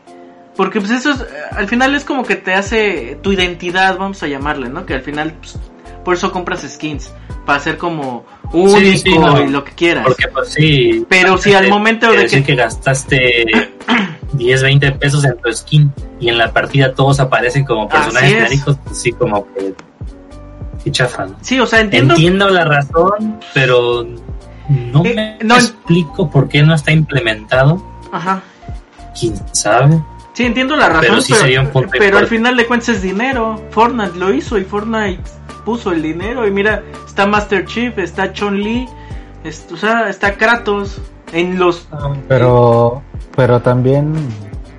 Porque pues eso es, eh, al final es como que te hace tu identidad, vamos a llamarle, ¿no? Que al final, pues, por eso compras skins, para ser como único Sí, sí, no. y lo que quieras. porque pues sí. Pero si al eh, momento de decir que... que gastaste *clears throat* 10, 20 pesos en tu skin y en la partida todos aparecen como personajes genéricos, pues sí, como que. Chafa, ¿no? Sí, o sea, entiendo... Entiendo la razón, pero no Eh, me no- explico por qué no está implementado. Ajá. Quién sabe. Sí, entiendo la razón, Pero pero, sí sería un punto pero al final de cuentas es dinero. Fortnite lo hizo y Fortnite puso el dinero. Y mira, está Master Chief, está Chun Li, es- o sea, está Kratos. En los. Pero, pero también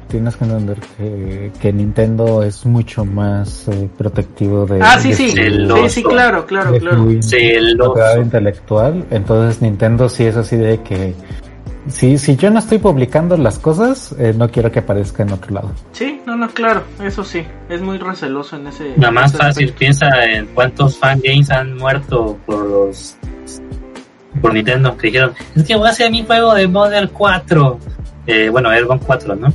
tienes que entender que, que Nintendo es mucho más eh, protectivo de, Ah, sí, de sí. su-. Sí, sí, claro, claro, de claro. su intelectual. Entonces Nintendo sí es así de que si, si yo no estoy publicando las cosas, eh, no quiero que aparezca en otro lado. Sí, no, no, claro, eso sí. Es muy receloso en ese. Nada más ese fácil, aspecto. piensa en cuántos fangames han muerto por los por Nintendo que dijeron, es que voy a hacer mi juego de Model 4. Eh, bueno, Airborne 4, ¿no?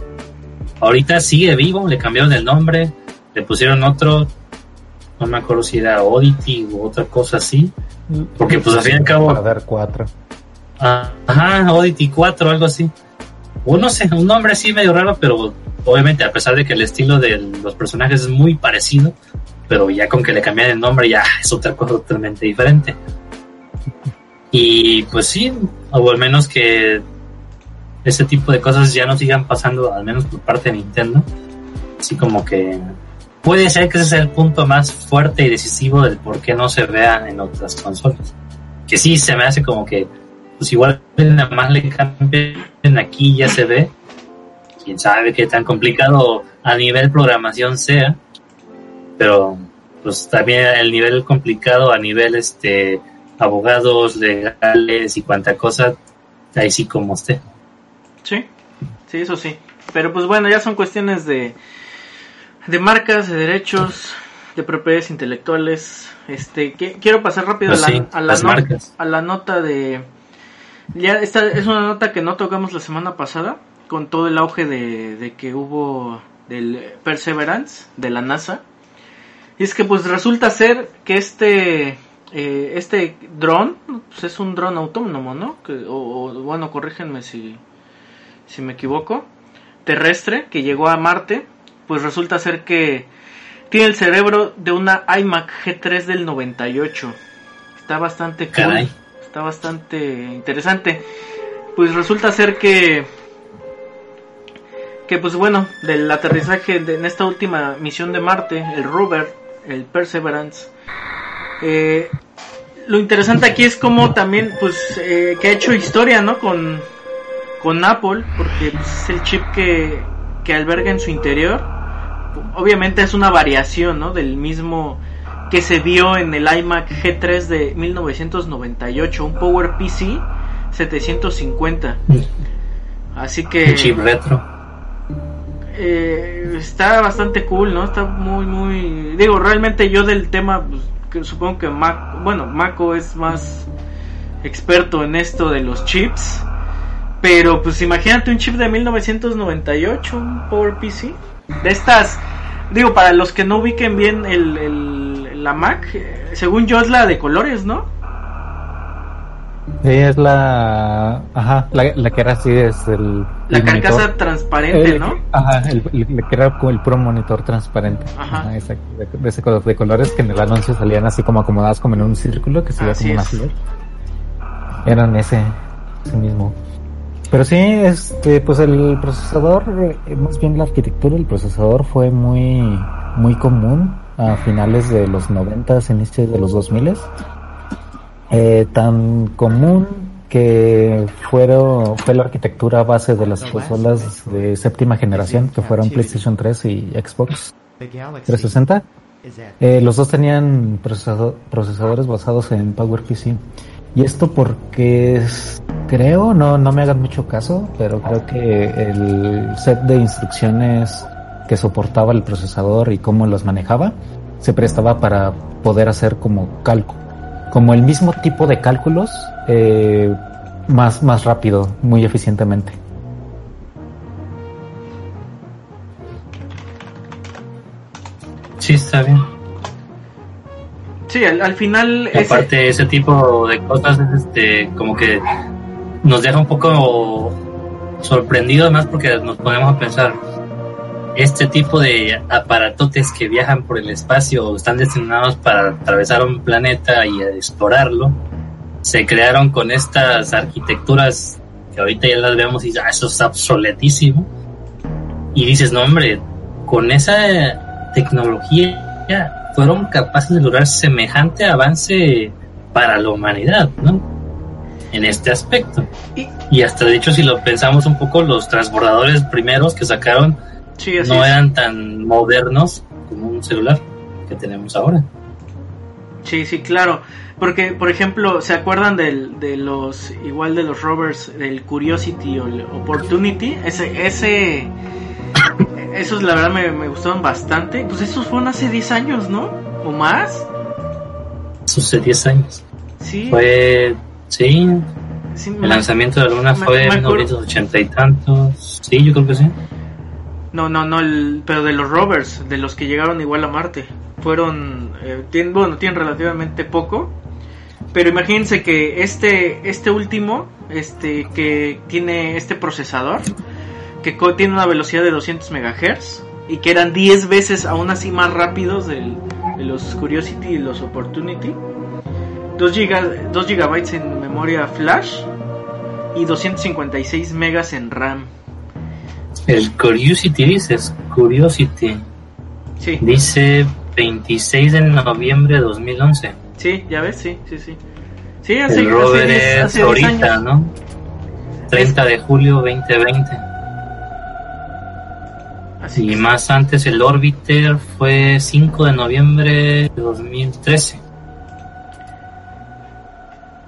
Ahorita sigue vivo, le cambiaron el nombre, le pusieron otro, no me acuerdo si era Oddity u otra cosa así. Porque, pues, al fin y al cabo- Para dar cuatro. Ajá, Oddity 4, algo así. O no sé, un nombre así medio raro, pero obviamente a pesar de que el estilo de los personajes es muy parecido, pero ya con que le cambian el nombre ya es otra cosa totalmente diferente. Y pues sí, o al menos que ese tipo de cosas ya no sigan pasando, al menos por parte de Nintendo. Así como que puede ser que ese sea el punto más fuerte y decisivo del por qué no se vean en otras consolas. Que sí, se me hace como que, pues igual nada más le cambien aquí ya se ve. Quién sabe qué tan complicado a nivel programación sea. Pero, pues también el nivel complicado a nivel este abogados legales y cuanta cosa, ahí sí como usted. Sí, sí, eso sí. Pero pues bueno, ya son cuestiones de, de marcas, de derechos, de propiedades intelectuales. Este, quiero pasar rápido a, la, pues a, la a la nota de... Ya esta es una nota que no tocamos la semana pasada, con todo el auge de, de que hubo del Perseverance, de la NASA. Y es que pues resulta ser que este eh, este dron pues es un dron autónomo, ¿no? Que, o, bueno, corrígenme si, si me equivoco. Terrestre que llegó a Marte, pues resulta ser que tiene el cerebro de una iMac G3 del 98. Está bastante cool, está bastante interesante. Pues resulta ser que que pues bueno, del aterrizaje de, en esta última misión de Marte, el rover, el Perseverance, eh, lo interesante aquí es como también, pues, eh, que ha hecho historia, ¿no? Con, con Apple, porque pues, es el chip que, que alberga en su interior. Obviamente es una variación, ¿no? Del mismo que se vio en el iMac G3 de 1998, un Power PC 750. Así que... chip retro. Eh, está bastante cool, ¿no? Está muy, muy... Digo, realmente yo del tema... Pues, supongo que Mac, bueno, Mako es más experto en esto de los chips. Pero pues imagínate un chip de 1998, un PowerPC. De estas, digo, para los que no ubiquen bien el, la Mac, eh, según yo es la de colores, ¿no? Sí, es la. Ajá, la, que era así, es el. La carcasa transparente, ¿no? Ajá, el, que era el puro monitor transparente. Ajá. exacto, de, ese color de colores que en el anuncio salían así como acomodadas como en un círculo que se veía como una flor. Eran ese, ese mismo. Pero sí, este, pues el procesador, eh, más bien la arquitectura del procesador fue muy, muy común a finales de los 90, inicios de los 2000 eh, tan común que fueron, fue la arquitectura base de las consolas de séptima generación, que fueron PlayStation 3 y Xbox 360. Eh, los dos tenían procesadores basados en PowerPC. Y esto porque creo, no, no me hagan mucho caso, pero creo que el set de instrucciones que soportaba el procesador y cómo los manejaba se prestaba para poder hacer como cálculo como el mismo tipo de cálculos eh, más, más rápido, muy eficientemente. Sí, está bien. Sí, al, final... Aparte, ese... tipo de cosas, este, como que nos deja un poco sorprendidos más porque nos ponemos a pensar, este tipo de aparatotes que viajan por el espacio están destinados para atravesar un planeta y explorarlo, se crearon con estas arquitecturas que ahorita ya las vemos y ah, eso es obsoletísimo. Y dices, no hombre, con esa tecnología fueron capaces de lograr semejante avance para la humanidad, ¿no? En este aspecto. Y hasta de hecho si lo pensamos un poco, los transbordadores primeros que sacaron no eran tan modernos como un celular que tenemos ahora. Sí, sí, claro. Porque, por ejemplo, ¿se acuerdan del, de los, igual de los rovers, del Curiosity o el Opportunity? Ese, ese, *coughs* esos la verdad me, me gustaron bastante. Pues esos fueron hace 10 años, ¿no? ¿O más? Hace 10 años. Sí. Fue, sí. el lanzamiento de la luna fue en 1980 y tantos. Sí, yo creo que sí. No, no, no, el, pero de los rovers, de los que llegaron igual a Marte. Fueron, eh, tienen, bueno, tienen relativamente poco. Pero imagínense que este, este último, este, que tiene este procesador, que co- tiene una velocidad de 200 MHz y que eran 10 veces aún así más rápidos del- de los Curiosity y los Opportunity. 2, giga, 2 GB en memoria flash y 256 megas en RAM. El Curiosity dices, Curiosity. Sí, Dice 26 de noviembre de 2011. sí, ya ves, sí, sí, sí. Sí, hace, El rover 10 es hace 10 ahorita, años. ¿no? 30 de julio 2020. Así Y más antes el Orbiter fue 5 de noviembre de 2013.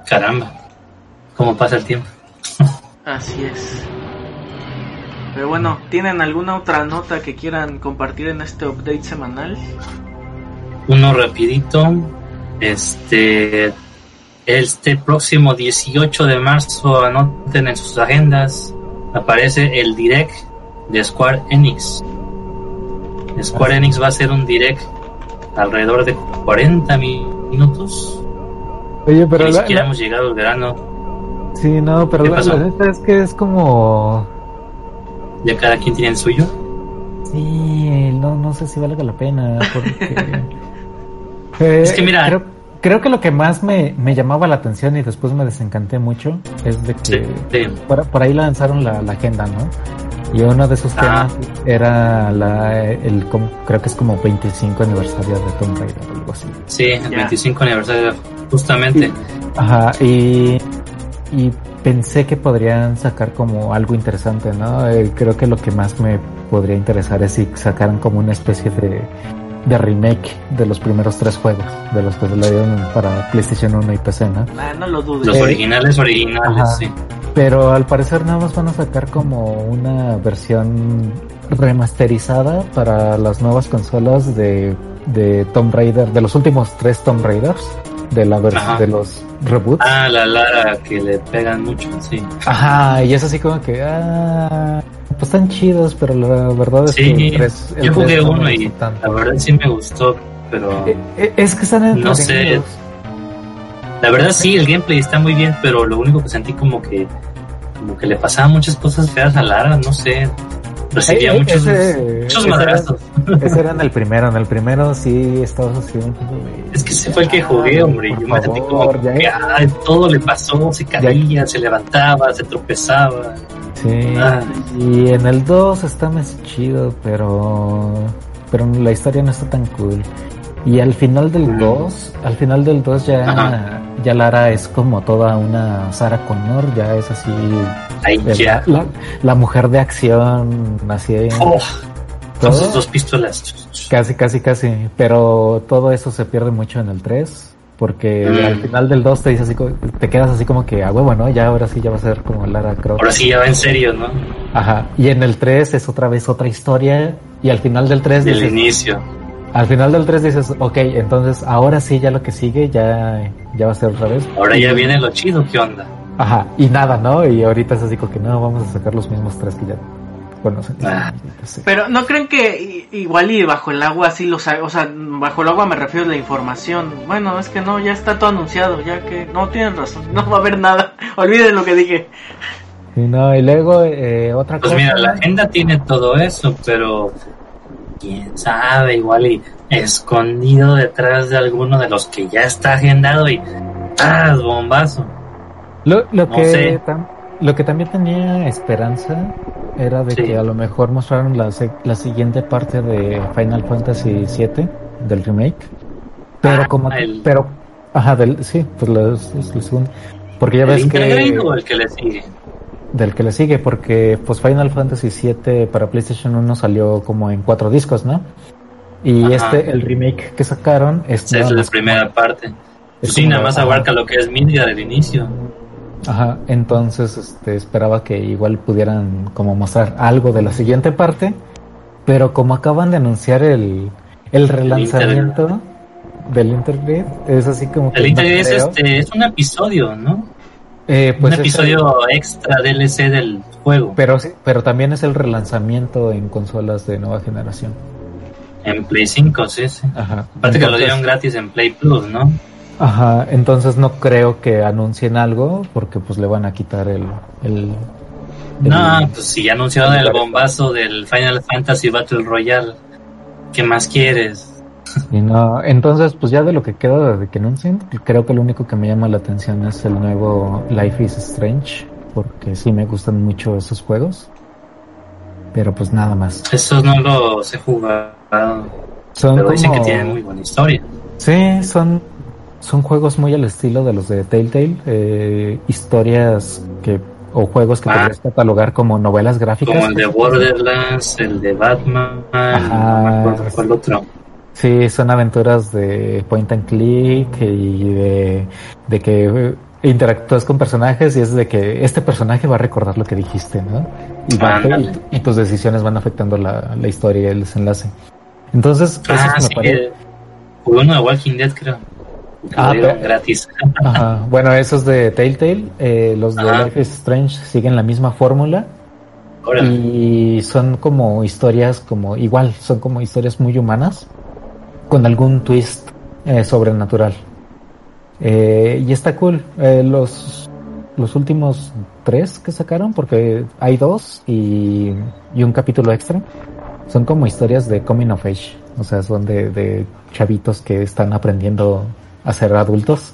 Caramba, ¿cómo pasa el tiempo? *laughs* Así es. Pero bueno, ¿tienen alguna otra nota que quieran compartir en este update semanal? Uno rapidito. Este, este próximo 18 de marzo, anoten en sus agendas, aparece el Direct de Square Enix. Square. Enix va a hacer un Direct alrededor de 40 mi- minutos. Oye, pero Ni la- siquiera la- hemos llegado al verano. sí, no, pero ¿Qué la, la neta es que es como Ya cada quien tiene el suyo. Sí, no, no sé si valga la pena. Porque... *laughs* Eh, Es que mira- Creo, creo que lo que más me, me llamaba la atención y después me desencanté mucho es de Sí, que sí. por, por ahí lanzaron la, la agenda, ¿no? Y uno de esos Ah. temas era la, el, como- creo que es como 25 aniversario de Tomb Raider o algo así. Sí, el Ya. 25 aniversario, justamente. Ajá, y, y pensé que podrían sacar como algo interesante, ¿no? Eh, creo que lo que más me podría interesar es si sacaran como una especie de, de remake de los primeros tres juegos, de los que se le dieron para PlayStation 1 y PC, ¿no? Ah, no lo dudes. Los Eh, originales, originales, ajá. sí. Pero al parecer nada más van a sacar como una versión remasterizada para las nuevas consolas de, de Tomb Raider, de los últimos tres Tomb Raiders, de la de los reboots. Ah, la Lara que le pegan mucho, sí. Ajá, y es así como que, ah, pues están chidos, pero la verdad es Sí, que el tres- el yo jugué no uno y la verdad sí me gustó, pero Eh, eh, Es que están No sé. la verdad sí, el gameplay está muy bien, pero lo único que sentí como que como que le pasaban muchas cosas feas a Lara, no sé. Recibía Eh, eh, muchos, ese- muchos ese era- madrazos. Ese era en el primero, en el primero sí poco de... Es que ese fue el que jugué, Ah, hombre. Yo me como que ay, todo le pasó, se caía, se levantaba, se tropezaba. Sí, y en el 2 está más chido, pero pero la historia no está tan cool. Y al final del Mm. 2, al final del 2 ya Ajá. ya Lara es como toda una Sarah Connor, ya es así La, ya. la, la mujer de acción, así Oh, con sus dos pistolas. casi casi casi, pero todo eso se pierde mucho en el 3 porque Mm. al final del 2 te dice así, te quedas así como que a huevo, ¿no? Ya ahora sí ya va a ser como Lara Croft. Ahora sí ya va en serio, ¿no? Ajá, y en el 3 es otra vez otra historia y al final del 3 Del dices, inicio. al final del 3 dices, ok, entonces ahora sí ya lo que sigue ya, ya va a ser otra vez. Ahora ya viene lo chido, ¿qué onda? Ajá, y nada, ¿no? Y ahorita es así como que no, vamos a sacar los mismos tres que ya conocen. Ah. Sí. Pero no creen que igual y bajo el agua sí lo sabe, o sea, bajo el agua me refiero a la información. Bueno, es que no, ya está todo anunciado, ya que no tienen razón, *laughs* no va a haber nada. Olviden lo que dije. Y no, y luego eh, otra Pues cosa. mira, la agenda tiene todo eso, pero quién sabe, igual y escondido detrás de alguno de los que ya está agendado y ¡ah! bombazo. Lo, lo No que sé. tam- lo que también tenía esperanza era de Sí. que a lo mejor mostraron la, la siguiente parte de Final Fantasy VII del remake. Pero Ah, como el- pero ajá, del sí, pues el segundo. Porque ya ¿El ves que o el que le sigue? del que le sigue porque pues Final Fantasy VII para PlayStation 1 salió como en cuatro discos, ¿no? Y Ajá. este el remake que sacaron es es la primera parte. es sí, nada más abarca lo que es Midgar del inicio. Ajá, entonces este, esperaba que igual pudieran como mostrar algo de la siguiente parte, pero como acaban de anunciar el, el relanzamiento del Intergrade, es así como que El no es, este, es un episodio, ¿no? Eh, pues un episodio extra DLC del juego. el- pero pero también es el relanzamiento en consolas de nueva generación. En Play 5, sí, sí. Ajá. Aparte que lo Entonces- dieron gratis en Play Plus, ¿no? Ajá, entonces no creo que anuncien algo porque pues le van a quitar el, el, No, pues si ya anunciaron el bombazo del Final Fantasy Battle Royale, ¿qué más quieres? Y no, entonces, pues ya de lo que queda de que anuncien, creo que lo único que me llama la atención es el nuevo Life is Strange, porque sí me gustan mucho esos juegos. Pero pues nada más. Esos no los he jugado. Son pero como... dicen que tienen muy buena historia. Sí, son, son juegos muy al estilo de los de Telltale. Eh, historias que o juegos que Ah. podrías catalogar como novelas gráficas. Como el de Borderlands, el de Batman, Ajá. no me cuál otro. Sí, son aventuras de point and click y de, de que eh, interactúas con personajes y es de que este personaje va a recordar lo que dijiste, ¿no? Y, va- Ándale. y, y tus decisiones van afectando la, la historia y el desenlace. Entonces, eso Ah, me sí, parece. jugué uno de Walking Dead, creo. Ah, gratis. *laughs* Ajá. Bueno, esos de Telltale, eh, los de. Life is Strange siguen la misma fórmula y son como historias como igual, son como historias muy humanas con algún twist eh, sobrenatural. Eh, y está cool. Eh, los los últimos tres que sacaron, porque hay dos y, y un capítulo extra, son como historias de coming of age. O sea, son de, de chavitos que están aprendiendo a ser adultos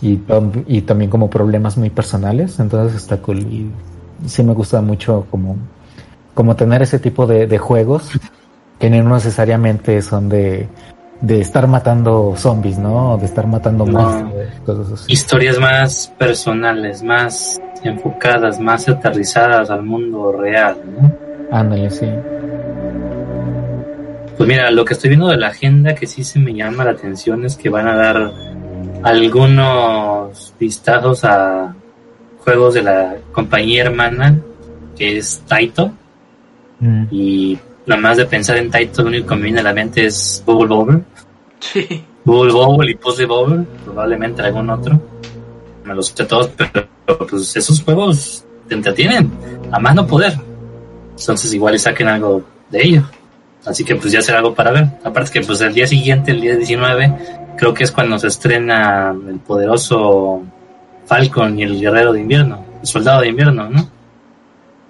y, y también como problemas muy personales. Entonces está cool y sí me gusta mucho como, como tener ese tipo de, de juegos que no necesariamente son de, de estar matando zombies, ¿no? O de estar matando No. monstruos, cosas así. historias más personales, más enfocadas, más aterrizadas al mundo real, ¿no? Ándale, sí. Pues mira, lo que estoy viendo de la agenda que sí se me llama la atención es que van a dar algunos vistazos a juegos de la compañía hermana que es Taito Mm. y nada más de pensar en Taito lo único que me viene a la mente es Bubble Bobble, Sí. Bubble Bobble y Puzzle Bobble, probablemente algún otro. Me los sé todos, pero pues esos juegos te entretienen a más no poder. Entonces igual saquen algo de ello. Así que pues ya será algo para ver. Aparte que pues el día siguiente, el día 19, creo que es cuando se estrena el poderoso Falcon y el guerrero de invierno, el soldado de invierno, ¿no?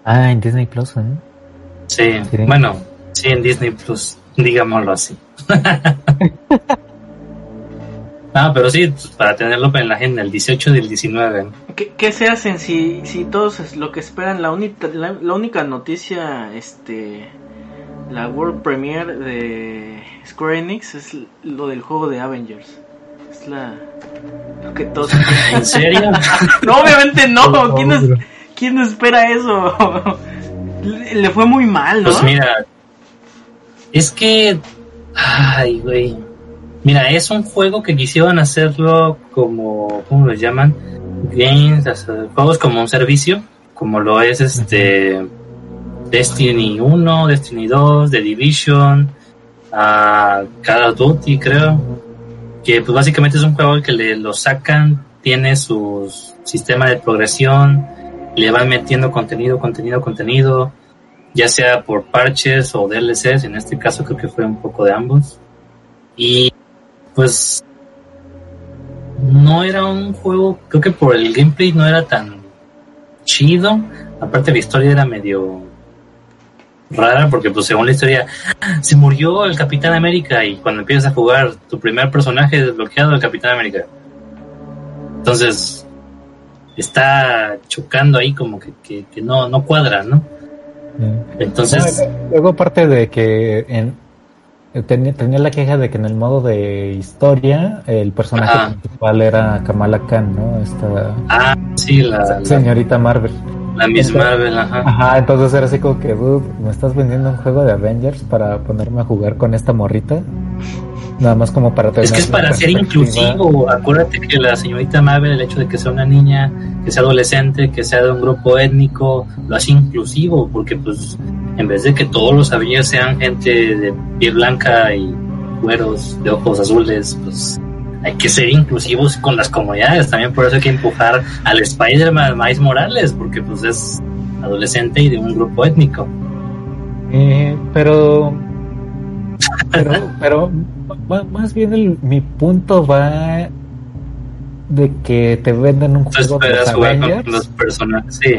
Ah, en Disney Plus, ¿eh? Sí, Sí. bueno, sí en Disney Plus, digámoslo así. *laughs* ah, pero sí, pues, para tenerlo en la agenda, el 18 y el 19. ¿Qué, qué se hacen si, si todos lo que esperan? La, única la, la única noticia, este, la World Premiere de Square Enix es lo del juego de Avengers. Es la lo que todos. *laughs* ¿En serio? *laughs* no, obviamente no. ¿Quién, es- quién espera eso? *laughs* le, fue muy mal, ¿no? Pues mira, es que, ay, güey. Mira, es un juego que quisieron hacerlo como, ¿cómo lo llaman? Games, o sea, juegos como un servicio, como lo es este Destiny 1, Destiny 2, The Division, a Call Duty, creo. Que pues básicamente es un juego que le lo sacan, tiene su sistema de progresión, le van metiendo contenido, contenido, contenido, ya sea por parches o DLCs, en este caso creo que fue un poco de ambos. Y pues no era un juego, creo que por el gameplay no era tan chido, aparte la historia era medio rara porque pues según la historia se murió el Capitán América y cuando empiezas a jugar tu primer personaje desbloqueado el Capitán América. Entonces está chocando ahí como que, que, que no, no cuadra, ¿no? Mm. Entonces, No, luego aparte de que en, eh, tenía, tenía la queja de que en el modo de historia el personaje Ajá. principal era Kamala Khan, ¿no? Esta ah, sí, la, la, señorita Marvel. La Miss Marvel, ajá. Ajá, entonces era así como que, dude, ¿me estás vendiendo un juego de Avengers para ponerme a jugar con esta morrita? Nada más como para tener Es que es para ser inclusivo. Acuérdate que la señorita Marvel, el hecho de que sea una niña, que sea adolescente, que sea de un grupo étnico, lo hace inclusivo, porque pues en vez de que todos los Avengers sean gente de piel blanca y güeros de ojos azules, pues hay que ser inclusivos con las comunidades. También por eso hay que empujar al Spider-Man Miles Morales, porque pues es adolescente y de un grupo étnico. Eh, pero, pero, más bien el- mi punto va de que te venden un juego de los con Avengers los personajes. Sí.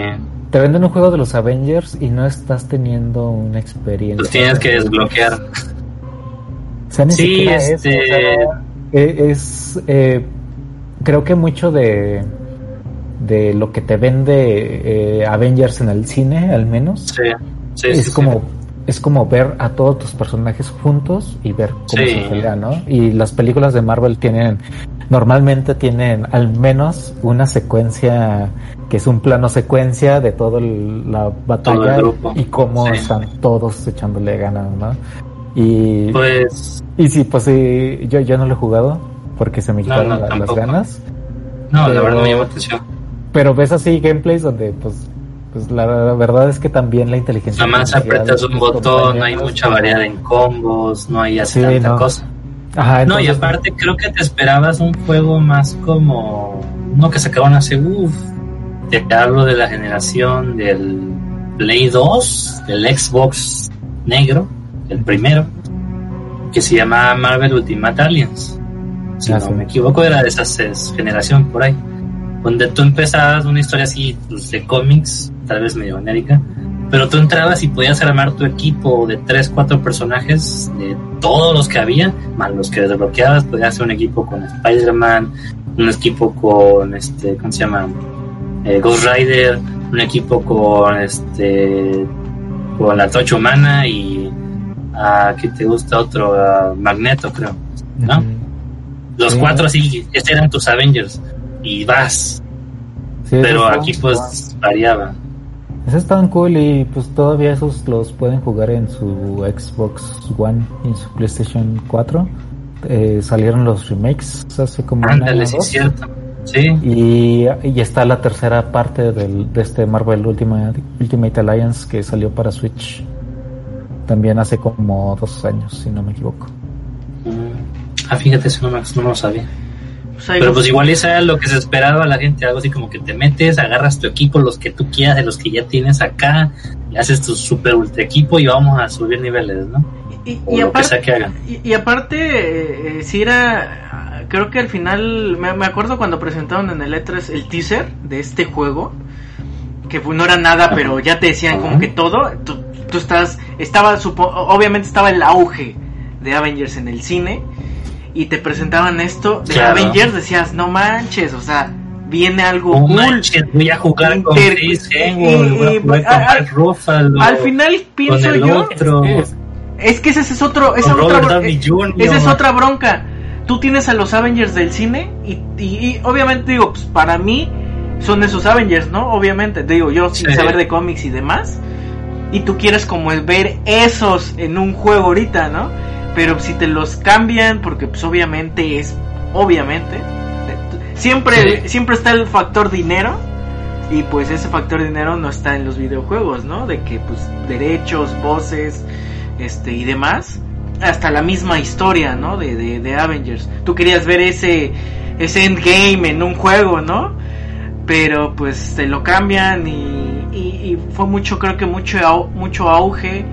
te venden un juego de los Avengers y no estás teniendo una experiencia. Los tienes que desbloquear. O sea, ni Sí, eso, este- o sea, eh, es, eh, creo que mucho de de lo que te vende eh, Avengers en el cine, al menos, Sí, sí, es sí, como es como ver a todos tus personajes juntos y ver cómo se pelean, ¿no? Y las películas de Marvel tienen normalmente tienen al menos una secuencia que es un plano secuencia de toda la batalla y cómo están todos echándole ganas, ¿no? Y Pues, y sí, pues sí, yo, yo no lo he jugado porque se me No, quitaron no, la- las ganas. no, la verdad me llamó atención. Pero ves así gameplays donde, pues, pues la, la verdad es que también la inteligencia. Nada más apretas un botón, no hay mucha variedad en combos, no hay así Sí, tanta no. cosa. Ajá, No, y aparte creo que te esperabas un juego más como uno que sacaban hace uff. Te hablo de la generación del Play 2, del Xbox negro, el primero, que se llamaba Marvel Ultimate Alliance. Si no me equivoco, era de esa generación por ahí. Donde tú empezabas una historia así pues, de cómics, tal vez medio genérica, pero tú entrabas y podías armar tu equipo de 3, 4 personajes, de todos los que había, más los que desbloqueabas, podías hacer un equipo con Spider-Man, un equipo con, este, ¿cómo se llama? Eh, Ghost Rider, un equipo con, este, con la Tocha Humana y, a ¿qué te gusta? Otro, a Magneto, creo, ¿no? Los Sí. cuatro así, estos eran tus Avengers, y vas, Sí, pero aquí pues variaba. Esos están cool y pues todavía esos los pueden jugar en su Xbox One y en su PlayStation 4. Eh, salieron los remakes hace como Ándale, sí, dos. es cierto. Sí, Y, y está la tercera parte del, de este Marvel Ultimate, Ultimate Alliance que salió para Switch. También hace como dos años, si no me equivoco. Mm. Ah, fíjate, eso no, me, no lo sabía. Pues Pero pues igual esa era lo que se esperaba a la gente, algo así como que te metes, agarras tu equipo, los que tú quieras, de los que ya tienes acá, y haces tu super ultra equipo y vamos a subir niveles, ¿no? y, que aparte, que hagan. y, y aparte eh, si era, creo que al final, me, me acuerdo cuando presentaron en el E3 el teaser de este juego, que pues, no era nada, pero ya te decían como que todo, tú, tú estás, estaba, supo, obviamente estaba el auge de Avengers en el cine, y te presentaban esto de Claro. Avengers, decías, no manches, o sea, viene algo Oh, cool. manches, voy a jugar con Chris Hemsworth, voy a jugar a- con a- Mark Ruffalo, Al final pienso el yo, otro, Es- es que ese es otro, esa otra, Jr. esa es otra bronca. Tú tienes a los Avengers del cine y, y- y obviamente digo, pues para mí son esos Avengers, ¿no? Obviamente, digo yo sin Sí. saber de cómics y demás. Y tú quieres como ver esos en un juego ahorita, ¿no? Pero si te los cambian, porque pues obviamente es, obviamente, siempre, Sí. siempre está el factor dinero. Y pues ese factor dinero no está en los videojuegos, ¿no? De que pues derechos, voces, este y demás. Hasta la misma historia, ¿no? De, de, de Avengers. Tú querías ver ese, ese endgame en un juego, ¿no? Pero pues te lo cambian y, y, fue mucho, creo que mucho, mucho auge.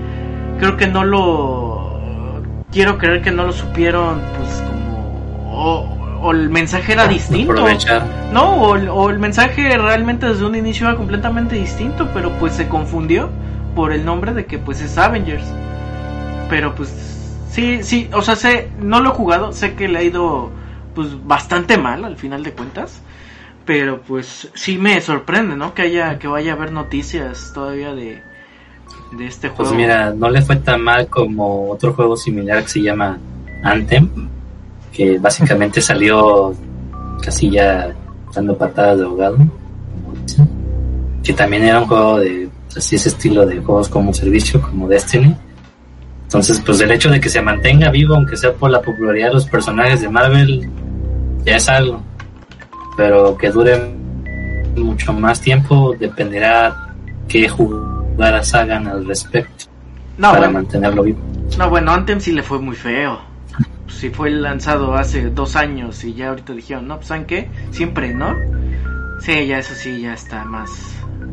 Creo que no lo... Quiero creer que no lo supieron pues como... O, o el mensaje era distinto. Aprovechar. No, o, el- o el mensaje realmente desde un inicio era completamente distinto, pero pues se confundió por el nombre de que pues es Avengers. Pero pues sí, sí, o sea, sé, no lo he jugado, sé que le ha ido pues bastante mal al final de cuentas, pero pues sí me sorprende, ¿no? Que haya que vaya a haber noticias todavía de de este Pues juego. mira, no le fue tan mal como otro juego similar que se llama Anthem, que básicamente *laughs* salió casi ya dando patadas de ahogado, que también era un juego de así ese estilo de juegos como servicio, como Destiny. Entonces, pues el hecho de que se mantenga vivo, aunque sea por la popularidad de los personajes de Marvel, ya es algo. Pero que dure mucho más tiempo dependerá qué jugadas hagan al respecto no, para bueno, mantenerlo vivo. no, bueno, Anthem sí le fue muy feo. Si fue lanzado hace dos años y ya ahorita dijeron, no, pues ¿saben qué? Siempre, ¿no? Sí, ya eso sí, ya está más,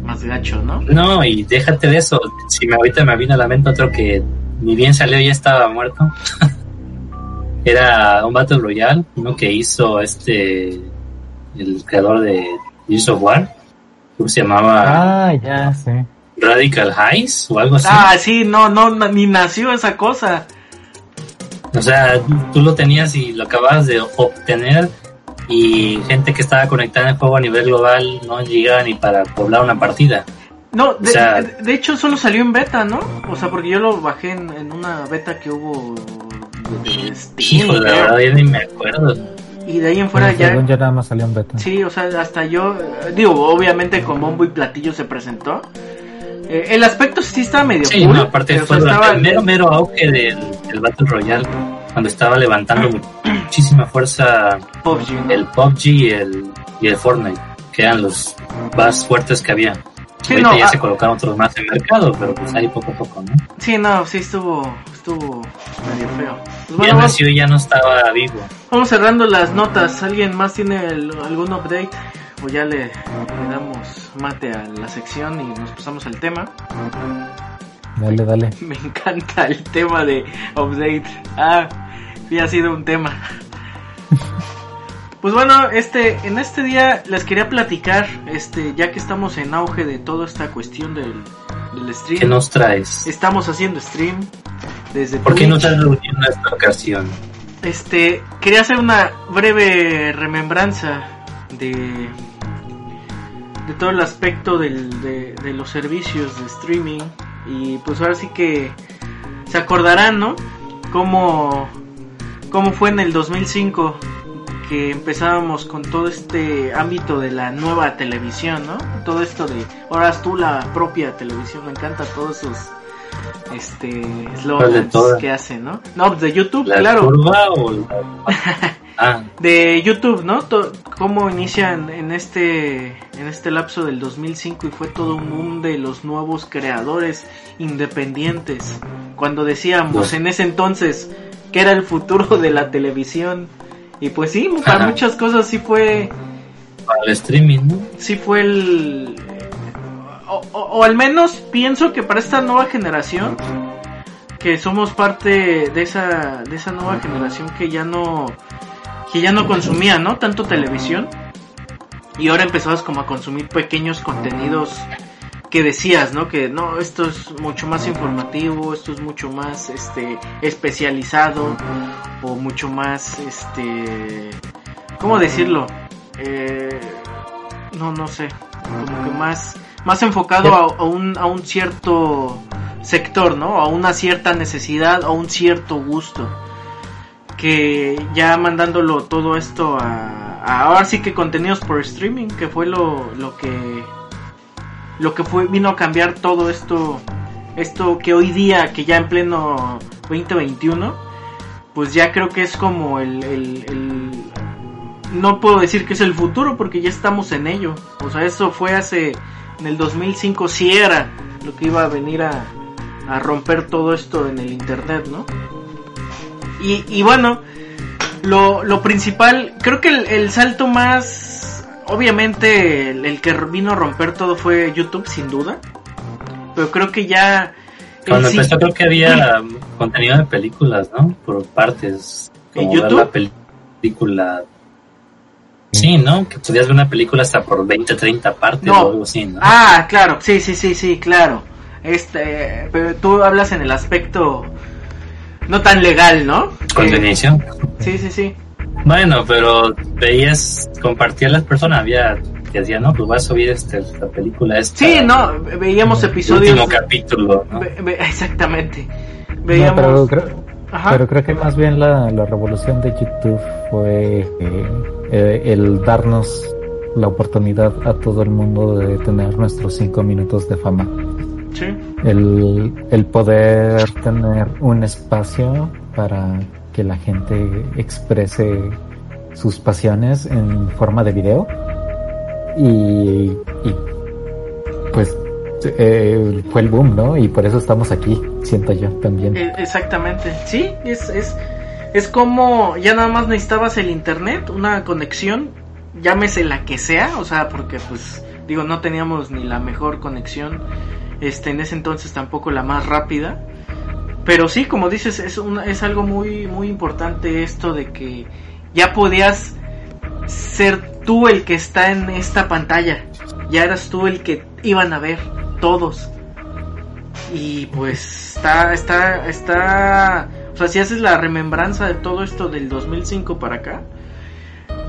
más gacho, ¿no? No, y déjate de eso. Si me ahorita me vino a la mente otro que ni bien salió ya estaba muerto. *laughs* Era un Battle Royale, uno que hizo este el creador de Gears of War, ¿cómo se llamaba? Ah, ya, sí. Radical Highs o algo así. Ah, sí, no, no, ni nació esa cosa. O sea, tú lo tenías y lo acababas de obtener y gente que estaba conectada en el juego a nivel global no llegaba ni para poblar una partida. No, de, O sea- de- de hecho solo salió en beta, ¿no? O sea, porque yo lo bajé en, en una beta que hubo de, de Steam, Hijo, la verdad, yo ni me acuerdo. Y de ahí en fuera ya... yo nada más salió en beta. Sí, o sea, hasta yo, digo, obviamente con bombo y platillo se presentó. Eh, el aspecto sí estaba medio Sí, cool, no, aparte o fue sea, durante estaba- el mero, mero auge del, del Battle Royale, cuando estaba levantando muchísima fuerza PUBG, ¿no? el PUBG y el, y el Fortnite, que eran los más fuertes que había. Sí, Ahorita no, ya ah- se colocaron otros más en mercado, pero pues ahí poco a poco, ¿no? Sí, no, sí estuvo, estuvo medio feo. Pues ya bueno, vamos, nació y ya no estaba vivo. vamos cerrando las notas. ¿Alguien más tiene el- algún update? O ya le, le damos mate a la sección y nos pasamos al tema. Dale, dale. *laughs* Me encanta el tema de update. Ah, sí ha sido un tema. *laughs* Pues bueno, este, en este día les quería platicar, este, ya que estamos en auge de toda esta cuestión del, del stream. ¿Qué nos traes? Estamos haciendo stream desde ¿Por qué no te has reunido en esta ocasión? Este, quería hacer una breve remembranza de de todo el aspecto del, de, de los servicios de streaming y pues ahora sí que se acordarán, ¿no? Cómo, cómo fue en el 2005 que empezábamos con todo este ámbito de la nueva televisión, ¿no? Todo esto de ahora haz tú la propia televisión, me encanta todos esos este ¿Cuál de slogans que hacen, ¿no? No, de YouTube, ¿La claro la... *laughs* Ah, de YouTube, ¿no? Cómo inician en este en este lapso del 2005 y fue todo un boom de los nuevos creadores independientes. Cuando decíamos Pues- en ese entonces que era el futuro de la televisión y pues sí, para Ajá. muchas cosas sí fue para el streaming, ¿no? sí fue el o, o- o al menos pienso que para esta nueva generación que somos parte de esa de esa nueva generación que ya no que ya no consumía no tanto televisión y ahora empezabas como a consumir pequeños contenidos que decías no que no esto es mucho más informativo esto es mucho más este especializado o mucho más este cómo decirlo eh, no no sé como que más más enfocado a, un a un cierto sector no a una cierta necesidad a un cierto gusto. Que ya mandándolo todo esto a, a ahora sí que contenidos por streaming que fue lo, lo que lo que fue vino a cambiar todo esto esto que hoy día que ya en pleno 2021 pues ya creo que es como el, no puedo decir que es el futuro porque ya estamos en ello. O sea eso fue hace en el 2005 si era lo que iba a venir a, romper todo esto en el internet no y, y bueno lo, principal creo que el salto más obviamente el, el que vino a romper todo fue YouTube sin duda pero creo que ya en Cuando sí- empezó creo que había contenido de películas, ¿no? Por partes. ¿En Como ver YouTube? la película. Sí, ¿no? Que podías ver una película hasta por 20, 30 partes No. o algo así, ¿no? Ah, claro, sí, sí, sí, sí, claro. Este, pero tú hablas en el aspecto no tan legal, ¿no? Cuando Eh, sí, sí, sí. Bueno, pero veías, compartían las personas, había que decían, no, pues vas a subir este, la película esta. Sí, no, veíamos el episodios. último capítulo, ¿no? ve- ve- *laughs* exactamente. No, Veíamos. pero, creo, Ajá. pero creo que más bien la, la revolución de YouTube fue eh, eh, el darnos la oportunidad a todo el mundo de tener nuestros cinco minutos de fama. Sí. El, el poder tener un espacio para que la gente exprese sus pasiones en forma de video y, pues eh, fue el boom, ¿no? Y por eso estamos aquí, siento yo también. E- Exactamente, sí, es, es, es como ya nada más necesitabas el internet, una conexión, llámese la que sea, o sea, porque pues digo, no teníamos ni la mejor conexión, este, en ese entonces tampoco la más rápida, pero sí, como dices, es, una, es algo muy, muy importante esto de que ya podías ser tú el que está en esta pantalla, ya eras tú el que iban a ver todos. Y pues está, está, está, o sea, si haces la remembranza de todo esto del 2005 para acá,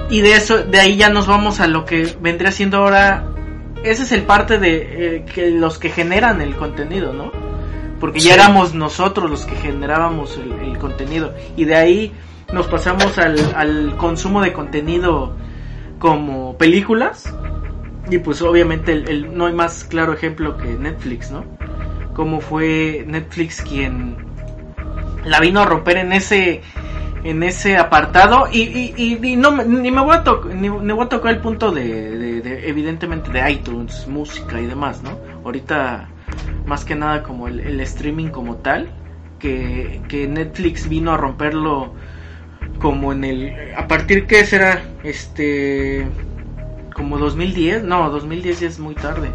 y de eso, de ahí ya nos vamos a lo que vendría siendo ahora, ese es el parte de eh, que los que generan el contenido, ¿no? Porque ya éramos nosotros los que generábamos el, contenido, y de ahí nos pasamos al, al consumo de contenido como películas, y pues obviamente el, no hay más claro ejemplo que Netflix, ¿no? Como fue Netflix quien la vino a romper en ese en ese apartado. Y, y, no ni me voy a tocar ni, voy a tocar el punto de, evidentemente de iTunes música y demás no ahorita más que nada como el, streaming como tal que, que, Netflix vino a romperlo como en el a partir que será este como 2010, no, 2010 ya es muy tarde.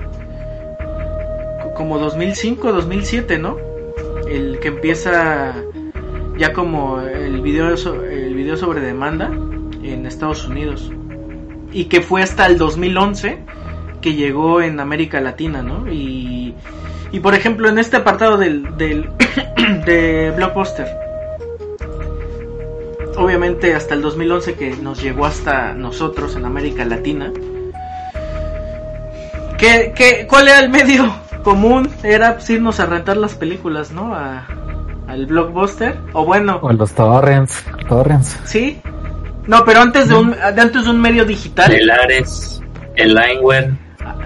Como 2005, 2007, ¿no? El que empieza ya como el video, el video sobre demanda en Estados Unidos. Y que fue hasta el 2011 que llegó en América Latina, ¿no? Y, y por ejemplo, en este apartado del, del *clears throat* de Blockbuster, obviamente hasta el 2011 que nos llegó hasta nosotros en América Latina, ¿Qué, qué, cuál era el medio *laughs* común? Era pues, irnos a rentar las películas, ¿no? A, al blockbuster. O bueno. O los torrents. Torrents. Sí. No, pero antes de un, antes de un medio digital. El Ares, el Lineware.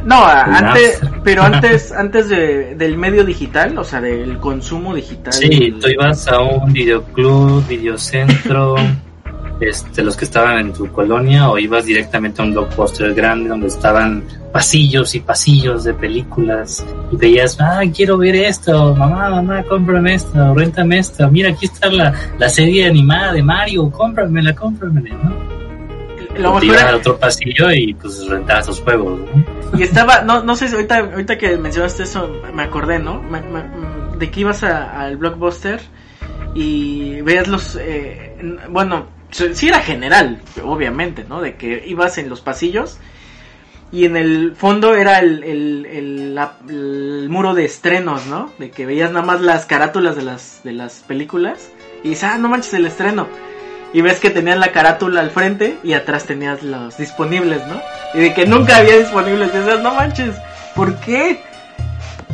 No, antes, pero *laughs* antes, antes de, del medio digital, o sea, del consumo digital. Sí, tú ibas a un videoclub, videocentro, *laughs* este, los que estaban en tu colonia o ibas directamente a un blockbuster grande donde estaban pasillos y pasillos de películas y veías, ah, quiero ver esto, mamá, mamá, cómprame esto, rentame esto, mira, aquí está la, la serie animada de Mario, cómpramela, cómpramela, ¿no? Lo ibas al otro pasillo y pues rentabas los juegos, ¿no? Y estaba, no, no sé si ahorita, ahorita que mencionaste eso, me acordé, ¿no? de que ibas al blockbuster y veías los, eh, bueno, sí era general, obviamente, ¿no? De que ibas en los pasillos y en el fondo era el, el, muro de estrenos, ¿no? De que veías nada más las carátulas de las, de las películas y dices, ah, no manches el estreno. Y ves que tenías la carátula al frente y atrás tenías los disponibles, ¿no? Y de que nunca había disponibles. Y dices, no manches, ¿por qué?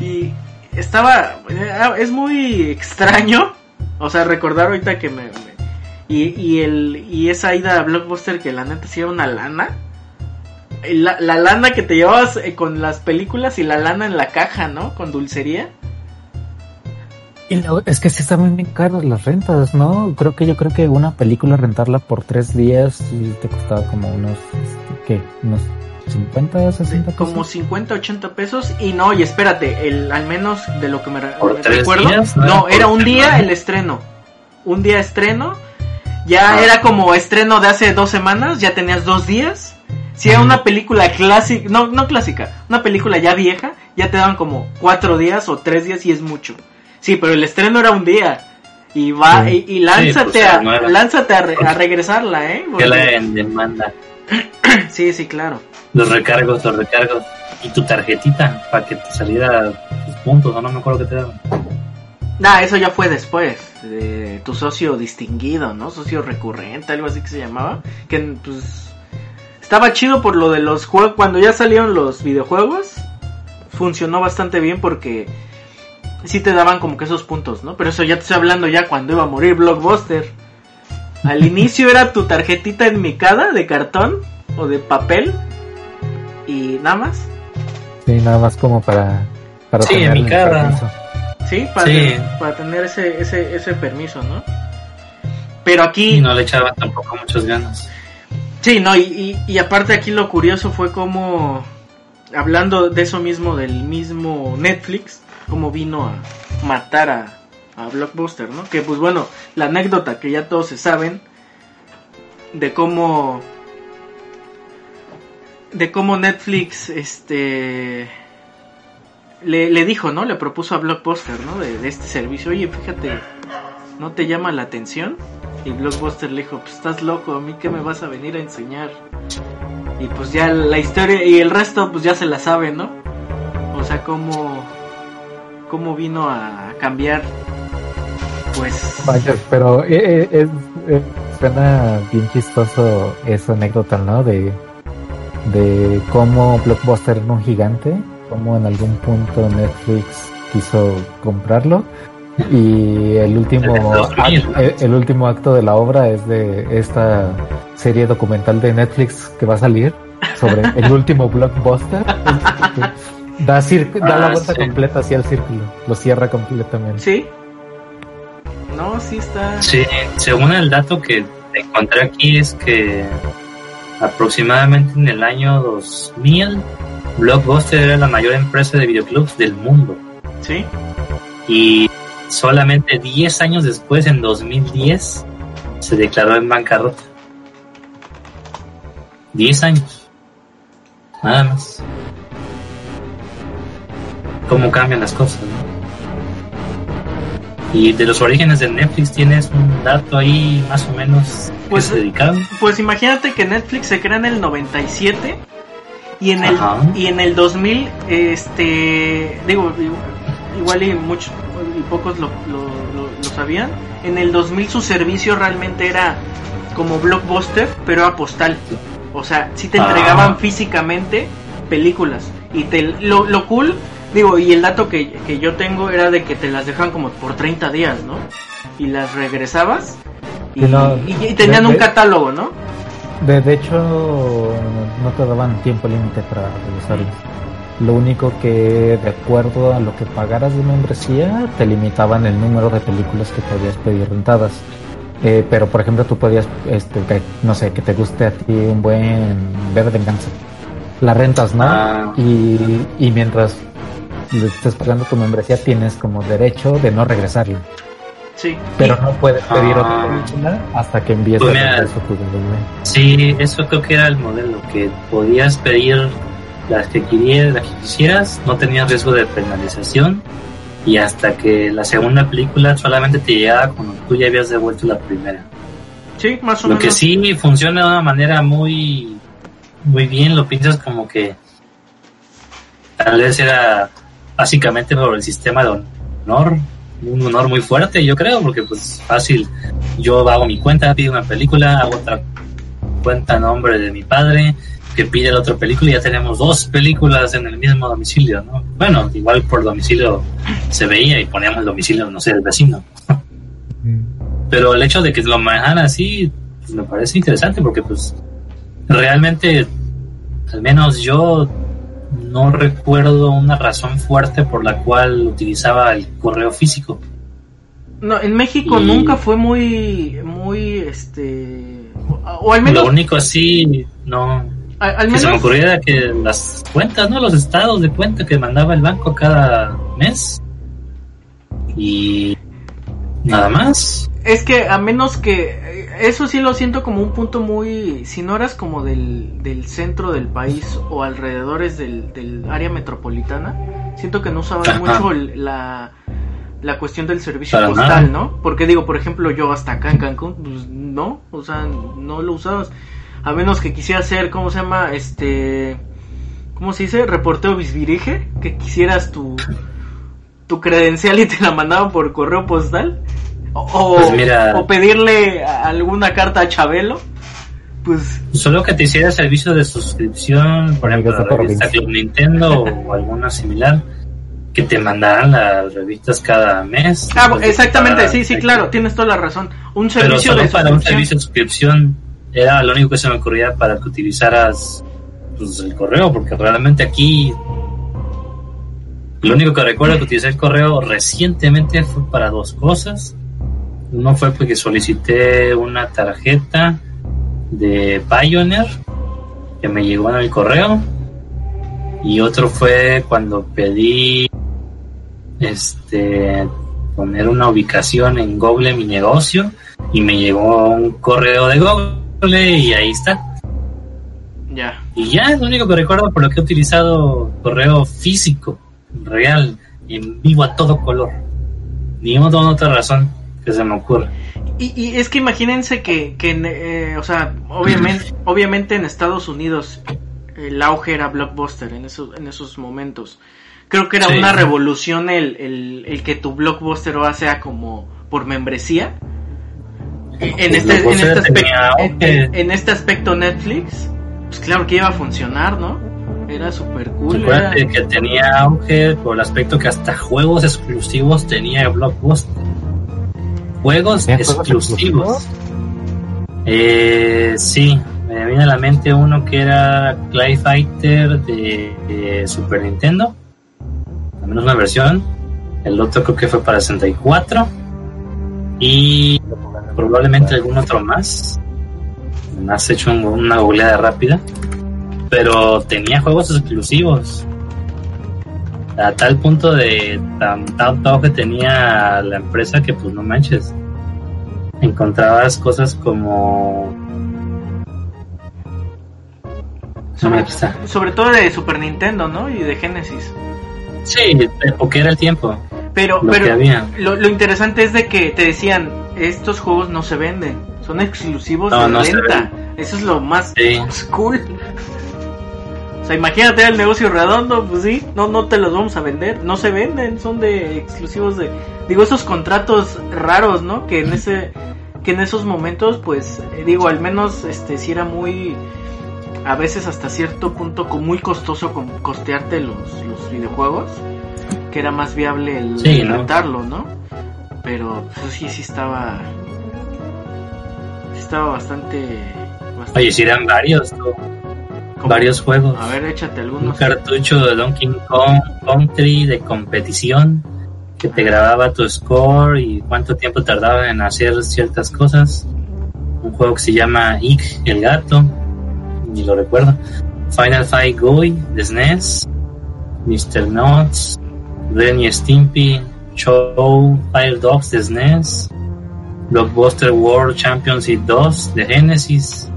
Y estaba, es muy extraño, o sea, recordar ahorita que me y, y, el, y esa ida a Blockbuster que la neta sí era una lana. La, la lana que te llevabas eh, con las películas y la lana en la caja, ¿no? Con dulcería. Y es que sí estaban bien caras las rentas, ¿no? Creo que yo creo que una película rentarla por tres días y te costaba como unos, este, ¿qué? Unos 50, 60 pesos. Como 50, 80 pesos. Y no, y espérate, el, al menos de lo que me, recuerdo. no, era un día el estreno. Un día estreno ya ah. era como estreno de hace dos semanas, ya tenías dos días. Si era una película clásica, no, no clásica, una película ya vieja, ya te daban como cuatro días o tres días y es mucho. Sí, pero el estreno era un día. Y va, y, lánzate, pues, a, lánzate a, *laughs* regresarla, ¿eh? Que la en demanda. *clears throat* sí, sí, claro. Los recargos, los recargos. Y tu tarjetita, para que te saliera tus puntos, no, no me acuerdo qué te daban. Nah, eso ya fue después. De tu socio distinguido, ¿no? Socio recurrente, algo así que se llamaba. Que pues estaba chido por lo de los juegos. Cuando ya salieron los videojuegos, funcionó bastante bien porque sí te daban como que esos puntos, ¿no? Pero eso ya te estoy hablando ya cuando iba a morir Blockbuster. Al inicio era tu tarjetita enmicada de cartón o de papel y nada más. Sí, nada más como para... para sí, enmicada. ¿sí? Para, Tener, ese, ese, ese permiso, ¿no? Pero aquí... Y no le echaba tampoco muchas ganas. Sí, no, y, y, aparte aquí lo curioso fue como, hablando de eso mismo, del mismo Netflix, como vino a matar a, a Blockbuster, ¿no? Que pues bueno, la anécdota que ya todos se saben, de cómo de cómo Netflix este le, le, dijo, ¿no? Le propuso a Blockbuster, ¿no? De, este servicio, oye, fíjate, ¿no te llama la atención? Y Blockbuster le dijo, pues estás loco, a mí qué me vas a venir a enseñar. Y pues ya la historia y el resto pues ya se la sabe, ¿no? O sea, cómo, cómo vino a cambiar pues... Vaya, pero eh, eh, es, suena bien chistoso esa anécdota, ¿no? De, de cómo Blockbuster era un gigante, cómo en algún punto Netflix quiso comprarlo y el último el, último acto de la obra es de esta serie documental de Netflix que va a salir sobre el último blockbuster *laughs* da, da la ah, vuelta completa hacia el círculo. Lo cierra completamente. Sí no sí está. Sí según el dato que encontré aquí es que aproximadamente en el año 2000 Blockbuster era la mayor empresa de videoclubs del mundo. Sí y solamente 10 años después, en 2010, se declaró en bancarrota. 10 años. Nada más. Cómo cambian las cosas, Y de los orígenes de Netflix tienes un dato ahí más o menos pues, dedicado. Pues imagínate que Netflix se crea en el 97 y en el y en el 2000 este digo igual y mucho y pocos lo, sabían. En el 2000 su servicio realmente era como blockbuster, pero a postal. O sea, si te entregaban ah. físicamente películas. Y te, lo, lo cool, digo, y el dato que, que, yo tengo era de que te las dejan como por 30 días, ¿no? Y las regresabas y, y, tenían un catálogo, ¿no? De, de hecho, no te daban tiempo límite para regresarlas. Lo único que, de acuerdo a lo que pagaras de membresía, te limitaban el número de películas que podías pedir rentadas. Eh, pero, por ejemplo, tú podías, este, no sé, que te guste a ti un buen de Venganza. La rentas, ¿no? Ah. Y, y mientras estés pagando tu membresía, tienes como derecho de no regresarlo. Sí. Pero no puedes pedir otra ah. película hasta que envíes pues el tu Sí, eso creo que era el modelo, que podías pedir las que querías, las que quisieras, no tenías riesgo de penalización y hasta que la segunda película solamente te llegaba cuando tú ya habías devuelto la primera. Sí, más o menos. Lo que sí funciona de una manera muy muy bien, lo piensas como que tal vez era básicamente por el sistema de honor, un honor muy fuerte, yo creo, porque pues fácil, yo hago mi cuenta, pido una película, hago otra cuenta a nombre de mi padre, que pide la otra película y ya tenemos dos películas en el mismo domicilio, ¿no? Bueno, igual por domicilio se veía y poníamos el domicilio, no sé, del vecino. Pero el hecho de que lo manejan así, pues me parece interesante porque pues realmente, al menos yo no recuerdo una razón fuerte por la cual utilizaba el correo físico. No, en México nunca fue muy, muy, este, o al menos... Lo único así, no, al, se me ocurría que las cuentas, ¿no? Los estados de cuenta que mandaba el banco cada mes. Y nada más. Es que a menos que eso sí lo siento como un punto muy si no eras como del, del centro del país o alrededores del, del área metropolitana, siento que no usabas mucho la la cuestión del servicio postal, ¿no? Porque digo, por ejemplo, yo hasta acá en Cancún, pues no, o sea, no lo usabas a menos que quisiera ser, ¿cómo se llama? Este, ¿cómo se dice? Reportero bisvirige, que quisieras tu, tu credencial y te la mandaban por correo postal. O, pues o pedirle alguna carta a Chabelo. Pues solo que te hiciera servicio de suscripción, por ejemplo, la revista Club Nintendo o alguna similar, que te mandaran las revistas cada mes. Ah, exactamente, sí, sí, claro, tienes toda la razón. Un servicio Pero solo para un servicio de suscripción era lo único que se me ocurría para que utilizaras pues, el correo, porque realmente aquí lo único que recuerdo que utilicé el correo recientemente fue para dos cosas. Uno fue porque solicité una tarjeta de Pioneer que me llegó en el correo. Y otro fue cuando pedí este poner una ubicación en Google mi negocio y me llegó un correo de Google y ahí está. Ya. Y ya es lo único que recuerdo por lo que he utilizado correo físico, real, en vivo a todo color. Ni otra razón que se me ocurra. Y, y es que imagínense que, que eh, o sea, obviamente, *laughs* obviamente en Estados Unidos el auge era blockbuster en esos, en esos momentos. Creo que era Sí. una revolución el, el, el que tu blockbuster ahora sea como por membresía. En este, en, este aspecto, en, este aspecto Netflix, pues claro que iba a funcionar, ¿no? Era super cool. era- que tenía auge por el aspecto que hasta juegos exclusivos tenía Blockbuster. Juegos ¿Tenía juegos exclusivos. Eh, sí, me viene a la mente uno que era Clay Fighter de, de Super Nintendo, al menos una versión. El otro creo que fue para 64 y probablemente algún otro más. Me has hecho un- una googleada rápida. Pero tenía juegos exclusivos. A tal punto de tan tanto auge tenía la empresa que pues no manches. Encontrabas cosas como... No, aquí está. sobre todo de Super Nintendo, ¿no? Y de Genesis. Sí, porque era el tiempo. Pero, Lo que pero. Lo, lo interesante es de que te decían, estos juegos no se venden, son exclusivos No, de no venta. Eso es lo más Sí. más cool. Sea, imagínate el negocio redondo, pues sí, no, no te los vamos a vender, no se venden, son de exclusivos de, digo, esos contratos raros, ¿no? Que en ese, que en esos momentos, pues, eh, digo, al menos, este, sí era muy, a veces hasta cierto punto, muy costoso costearte los, los videojuegos, que era más viable el Sí, ¿no? rentarlo, ¿no? Pero, pues sí, sí estaba, sí estaba bastante, bastante Oye, si eran varios, ¿no? Varios juegos. A ver, échate Un cartucho de Donkey Kong Country de competición que te grababa tu score y cuánto tiempo tardaba en hacer ciertas cosas. Un juego que se llama Ick el gato, ni lo recuerdo. Final Fight Guy de SNES, Mr. Nuts, Ren Stimpy, Show Fire Dogs de SNES, Blockbuster World Championship 2 de Genesis,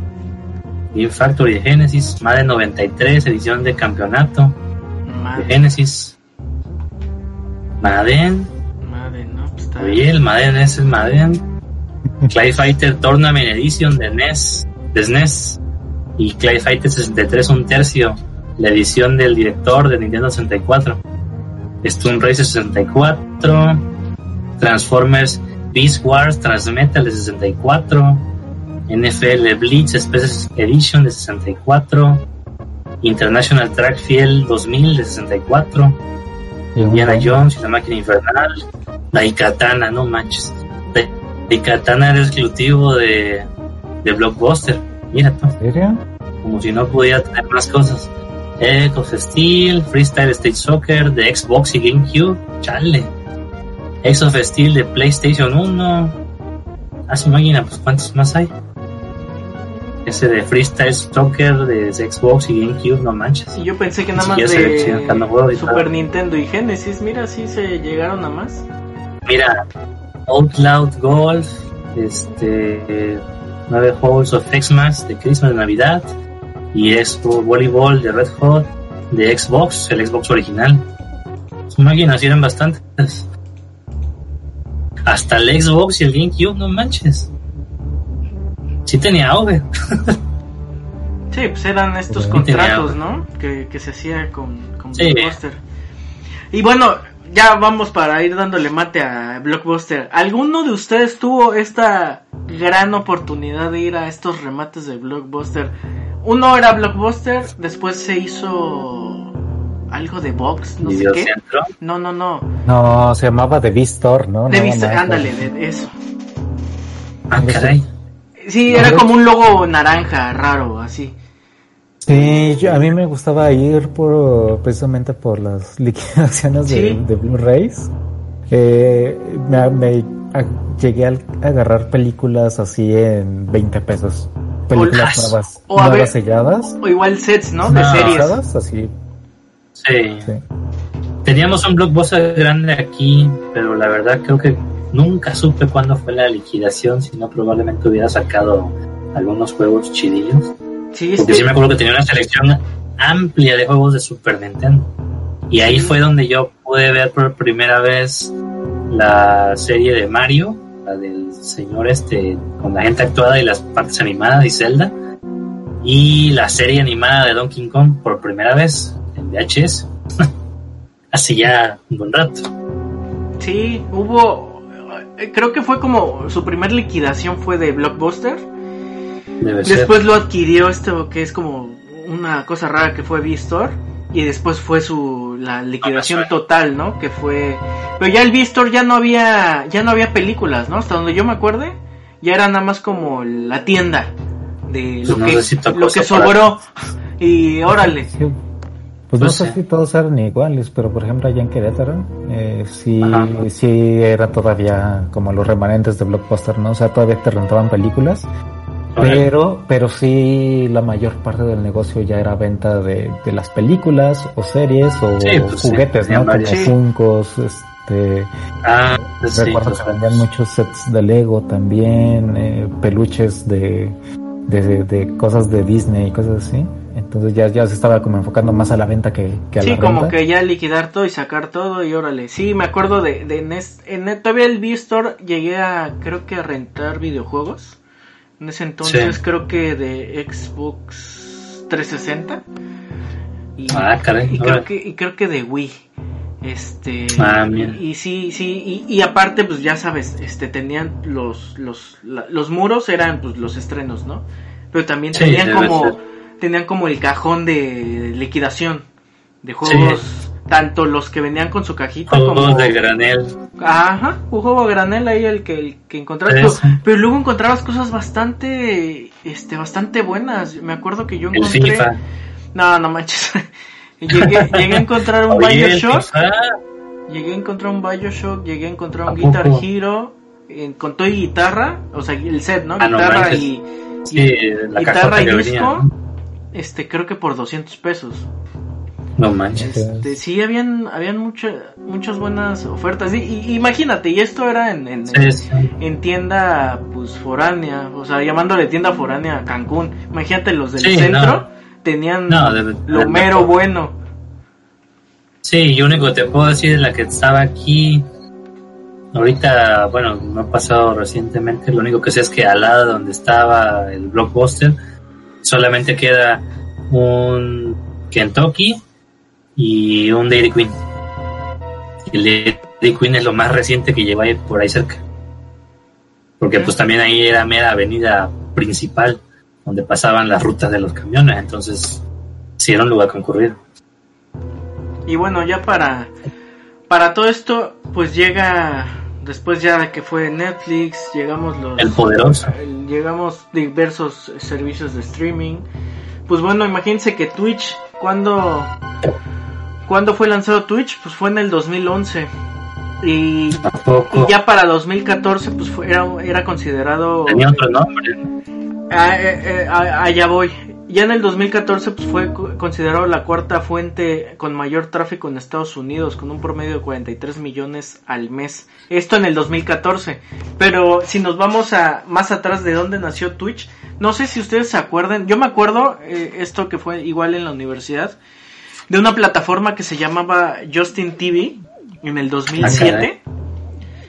Game Factory de Genesis, Madden 93, edición de campeonato. De Genesis, Madden, madre, no, pues está oye, el Madden es el Madden, *laughs* Clay Fighter Tournament Edition de NES, de SNES, y Clay Fighter 63 un tercio, la edición del director de Nintendo 64, Stone Racer 64, Transformers Beast Wars Transmetal de 64, NFL Blitz Special Edition de 64, International Track Field 2000 de 64, Y un Indiana Jones y la máquina infernal, Daikatana, no manches. Dai- Daikatana era exclusivo de, de Blockbuster, mira tú, como si no pudiera tener más cosas. Egg of Steel, Freestyle Stage Soccer de Xbox y GameCube, chale. X of Steel de PlayStation 1. A su máquina, pues ¿cuántos más hay? Ese de Freestyle Soccer de Xbox y GameCube, no manches. Y yo pensé que nada más de Super. Nintendo y Genesis, mira, sí se llegaron a más. Mira, Outloud Golf, este, 9 Holes of Xmas de Christmas de Navidad y Expo Volleyball de Red Hot de Xbox, el Xbox original. Sus máquinas sí eran bastantes. Hasta el Xbox y el GameCube, no manches. Sí tenía auge. Sí, pues eran estos contratos, ¿no? Que, que se hacía con, con Sí. Blockbuster. Y bueno, ya vamos para ir dándole mate a Blockbuster. ¿Alguno de ustedes tuvo esta gran oportunidad de ir a estos remates de Blockbuster? Uno era Blockbuster, después se hizo allo de Box, no sé qué. Videocentro. No, no, no. No, se llamaba The Beast ¿no? Vista, más, ándale, eso. Ah, caray. Sí, No, era como un logo naranja, raro, así. Sí, yo- a mí me gustaba ir por precisamente por las *laughs* liquidaciones de, Sí. de Blu-rays. Eh, me, me- a- llegué a agarrar películas así en 20 pesos. Películas O- nuevas, o a nuevas ver- selladas. O igual sets, ¿no? De No. series. selladas, así. Sí. Sí. Teníamos un blockbuster grande aquí, pero la verdad creo que nunca supe cuándo fue la liquidación, si no probablemente hubiera sacado algunos juegos chidillos. Sí, Porque sí me acuerdo que tenía una selección amplia de juegos de Super Nintendo. Y ahí fue donde yo pude ver por primera vez la serie de Mario la del señor este, con la gente actuada y las partes animadas y Zelda, y la serie animada de Donkey Kong por primera vez en VHS, *laughs* hace ya un buen rato. Sí, hubo, creo que fue como su primer liquidación fue de Blockbuster. Debe ser. Después lo adquirió esto que es como una cosa rara que fue V-Store y después fue su la liquidación total, ¿no? Que fue pero ya el V-Store ya no había ya no había películas, ¿no? Hasta donde yo me acuerde, ya era nada más como la tienda de lo Pues no que necesito lo que sobró y órale. Pues no Pues sé si todos eran iguales, pero por ejemplo allá en Querétaro, eh, sí, Ajá. sí era todavía como los remanentes de Blockbuster, ¿no? O sea, todavía te rentaban películas, pero, pero sí la mayor parte del negocio ya era venta de, de las películas o series o Sí, pues sí, juguetes, ¿no? Como. Sí. Este, Ah, sí, recuerdo pues, que vendían muchos sets de Lego también, eh, peluches de, de, de cosas de Disney y cosas así. Entonces ya, ya se estaba como enfocando más a la venta que, que a Sí, la como renta. que ya liquidar todo y sacar todo y órale. Sí, me acuerdo de, de en, es- en todavía el V-Store llegué a, creo que a rentar videojuegos. En ese entonces Sí. creo que de Xbox 360. Y, Ah, caray, y creo que, y creo que de Wii. Este Ah, y, y sí, sí, y, y aparte pues ya sabes, este tenían los los la- los muros eran pues los estrenos, ¿no? Pero también Sí, tenían como ser. Tenían como el cajón de liquidación de juegos, tanto los que venían con su cajita como Juegos de granel. Ajá, un juego a granel ahí el que el que encontrabas, pero, pero luego encontrabas cosas bastante este bastante buenas. Me acuerdo que yo El encontré FIFA. No, no manches. *laughs* llegué, llegué a encontrar un *laughs* Oye, el BioShock, llegué a encontrar un BioShock, llegué a encontrar ¿A un Guitar poco? Hero, con todo y guitarra, o sea, el set, ¿no? Ah, guitarra y Sí, la guitarra y disco, venía. Este, creo que por 200 pesos. No manches. Este, sí, habían, habían mucha- muchas buenas ofertas. Y, y- imagínate, y esto era en, en, Sí, sí. en tienda, pues, foránea, o sea, llamándole tienda foránea a Cancún. Imagínate, los del Sí, centro no. tenían No, lo mero bueno. Sí, yo único que te puedo decir es la que estaba aquí. Ahorita, bueno, no ha pasado recientemente. Lo único que sé es que al lado donde estaba el blockbuster solamente queda un Kentucky y un Dairy Queen. El Dairy Queen es lo más reciente que lleva por ahí cerca. Porque pues también ahí era mera avenida principal donde pasaban las rutas de los camiones. Entonces, sí era un lugar concurrido. Y bueno, ya para, para todo esto, pues llega, después ya de que fue Netflix, llegamos los... El poderoso. llegamos diversos servicios de streaming. Pues bueno, imagínense que Twitch, cuando, cuando fue lanzado Twitch, pues fue en el 2011. Y, y ya para 2014, pues fue, era, era considerado... Tenía otro nombre. Ah, eh, eh, allá voy. Ya en el 2014 pues fue co- considerado la cuarta fuente con mayor tráfico en Estados Unidos, con un promedio de 43 millones al mes. Esto en el 2014. Pero si nos vamos a más atrás de dónde nació Twitch, no sé si ustedes se acuerdan. Yo me acuerdo eh, esto que fue igual en la universidad de una plataforma que se llamaba Justin TV en el 2007.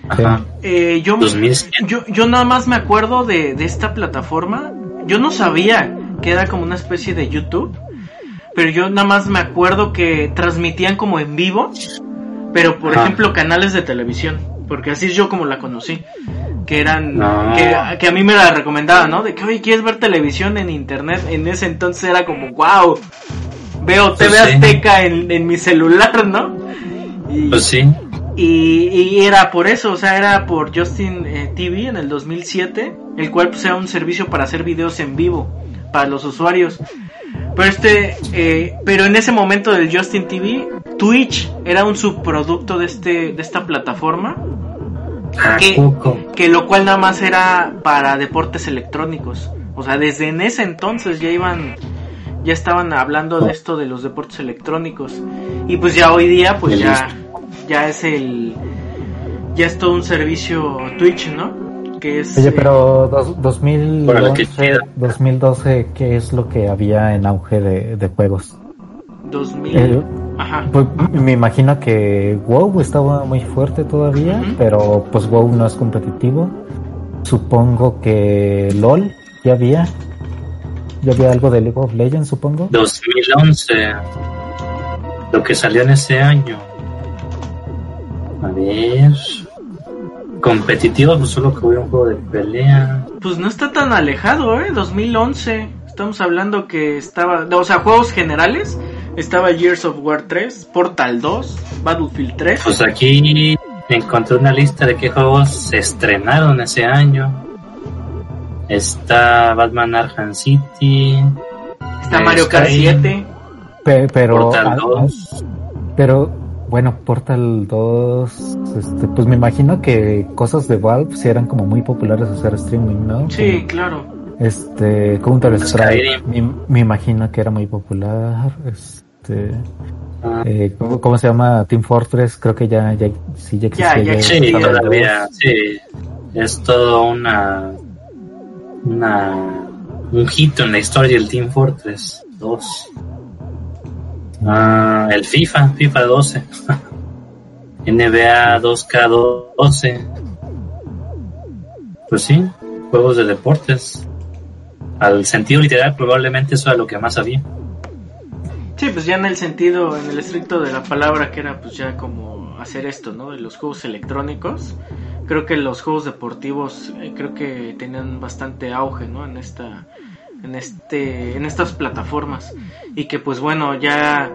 Ajá. Eh, yo, 2007. yo, yo nada más me acuerdo de, de esta plataforma. Yo no sabía que era como una especie de YouTube. Pero yo nada más me acuerdo que transmitían como en vivo. Pero por ejemplo canales de televisión. Porque así es yo como la conocí. Que eran... No. Que, que a mí me la recomendaban, ¿no? De que, oye, ¿quieres ver televisión en internet? En ese entonces era como, wow. Veo TV Pues sí. Azteca en, en mi celular, ¿no? Y, Pues sí. y, y era por eso, o sea, era por Justin eh, TV en el 2007, el cual pues era un servicio para hacer videos en vivo para los usuarios. Pero este, eh, pero en ese momento del Justin TV, Twitch era un subproducto de este, de esta plataforma, ¿A ¿Qué? poco? que lo cual nada más era para deportes electrónicos. O sea, desde en ese entonces ya iban, ya estaban hablando de esto de los deportes electrónicos. Y pues ya hoy día, pues ya, ya es el, ya es todo un servicio Twitch, ¿no? Que es... Oye, eh, pero dos, Órale, qué 2011, chido. 2012, ¿qué es lo que había en auge de, de juegos? 2000, Eh, Ajá. Pues me imagino que WoW estaba muy fuerte todavía, pero pues WoW no es competitivo. Supongo que LOL ya había. Ya había algo de League of Legends, supongo. 2011. Lo que salió en ese año. A ver. Competitivo, pues solo que hubo un juego de pelea. Pues no está tan alejado, ¿eh? 2011. Estamos hablando que estaba... O sea, juegos generales. Estaba Years of War 3, Portal 2, Battlefield 3. Pues aquí encontré una lista de qué juegos se estrenaron ese año. Está Batman Arkham City. Está Mario Kart Skyrim, 7. Pe- pero, Portal ah, 2. pero bueno, Portal 2, este, pues me imagino que cosas de Valve sí eran como muy populares hacer streaming, ¿no? Sí, claro. Este, Counter Strike, Skyrim. me, me imagino que era muy popular. Este, Ah, eh, ¿cómo, cómo se llama? Team Fortress, creo que ya, ya sí ya Ya, existía. ya Sí, estaba el todavía, sí. Es todo una, una, un hito en la historia del Team Fortress 2. Ah, el FIFA, FIFA 12. NBA 2K12. Pues sí, juegos de deportes. Al sentido literal, probablemente eso era lo que más había. Sí, pues ya en el sentido, en el estricto de la palabra, que era pues ya como hacer esto, ¿no? De los juegos electrónicos. Creo que los juegos deportivos, eh, creo que tenían bastante auge, ¿no? En esta, en este, en estas plataformas. Y que pues bueno, ya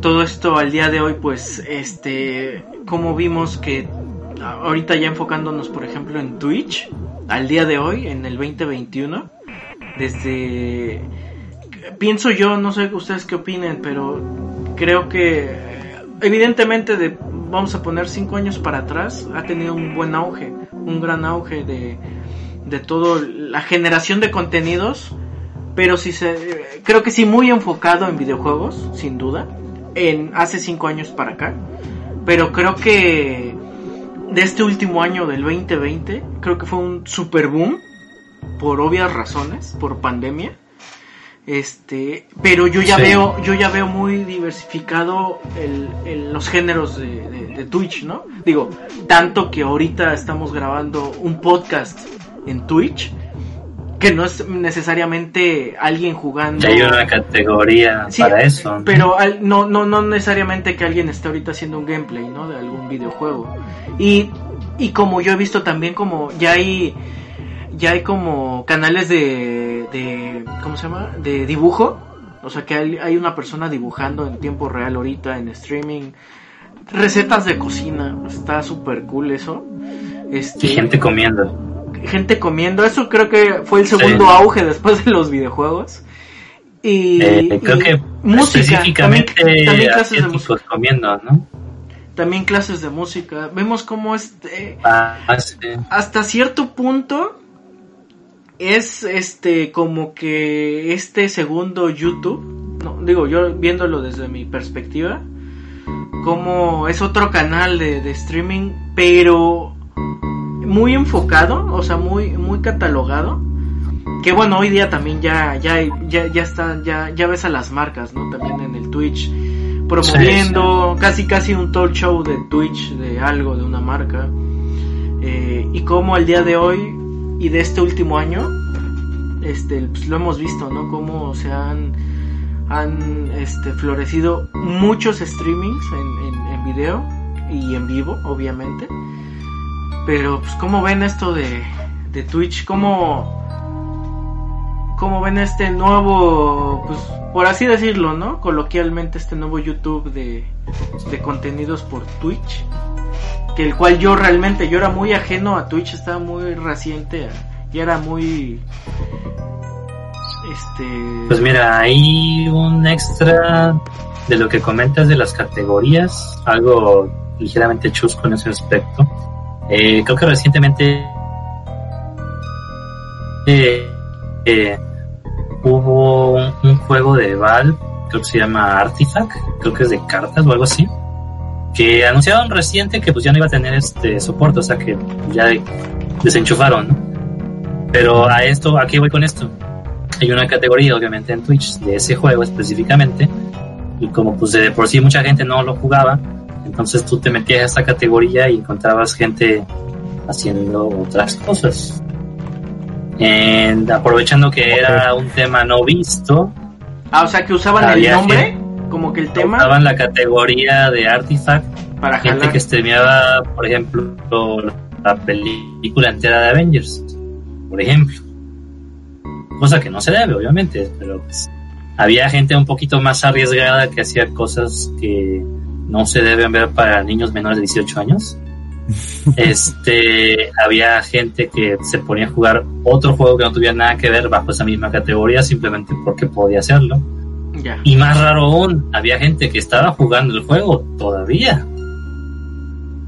todo esto al día de hoy, pues, este, como vimos que ahorita ya enfocándonos, por ejemplo, en Twitch, al día de hoy, en el 2021, desde pienso yo, no sé ustedes qué opinen, pero creo que evidentemente de vamos a poner cinco años para atrás ha tenido un buen auge, un gran auge de de todo la generación de contenidos, pero sí se creo que sí muy enfocado en videojuegos, sin duda, en hace cinco años para acá, pero creo que de este último año del 2020 creo que fue un super boom por obvias razones, por pandemia. Este, pero yo ya Sí. veo, yo ya veo muy diversificado el, el- los géneros de, de- de Twitch, ¿no? Digo, tanto que ahorita estamos grabando un podcast en Twitch, que no es necesariamente alguien jugando. Ya hay una categoría Sí, para eso. ¿no? Pero al- no, no, no necesariamente que alguien esté ahorita haciendo un gameplay, ¿no? De algún videojuego. Y, y como yo he visto también como ya hay, ya hay como canales de, de, ¿cómo se llama? De dibujo. O sea que hay, hay una persona dibujando en tiempo real ahorita en streaming. Recetas de cocina. Está súper cool eso. Este, Y gente comiendo. Gente comiendo. Eso creo que fue el segundo Sí. auge después de los videojuegos. Y, Eh, creo y que música, específicamente también, también clases de música, comiendo, ¿no? también clases de música. Vemos cómo este, Ah, sí. hasta cierto punto es este como que este segundo YouTube, no digo yo viéndolo desde mi perspectiva, como es otro canal de, de streaming, pero muy enfocado, o sea, muy muy catalogado. Que bueno, hoy día también ya ya ya ya está ya ya ves a las marcas, ¿no? También en el Twitch promoviendo casi casi un talk show de Twitch de algo de una marca. Eh, y como al día de hoy y de este último año este pues, lo hemos visto, ¿no? Cómo se han han este florecido muchos streamings en, en, en video y en vivo, obviamente. Pero pues cómo ven esto de, de Twitch, cómo cómo ven este nuevo, pues por así decirlo, ¿no? Coloquialmente este nuevo YouTube de, de contenidos por Twitch. Que el cual yo realmente, yo era muy ajeno a Twitch, estaba muy reciente y era muy... Este... Pues mira, hay un extra de lo que comentas de las categorías, algo ligeramente chusco en ese aspecto. Eh, creo que recientemente eh, eh, hubo un, juego de Valve, creo que se llama Artifact, creo que es de cartas o algo así, que anunciaron reciente que pues ya no iba a tener este soporte, o sea que ya desenchufaron. Pero a esto, ¿a qué voy con esto? Hay una categoría, obviamente, en Twitch de ese juego específicamente, y como pues de por sí mucha gente no lo jugaba, entonces tú te metías a esta categoría y encontrabas gente haciendo otras cosas. En- aprovechando que era un tema no visto, Ah, o sea que usaban el nombre, como que el tema, usaban la categoría de artifact para gente jalar. que streameaba, por ejemplo, la película entera de Avengers, por ejemplo. Cosa que no se debe, obviamente, pero pues, había gente un poquito más arriesgada que hacía cosas que no se deben ver para niños menores de 18 años. *laughs* este, había gente que se ponía a jugar otro juego que no tuviera nada que ver bajo esa misma categoría simplemente porque podía hacerlo. Y más raro aún, había gente que estaba jugando el juego todavía.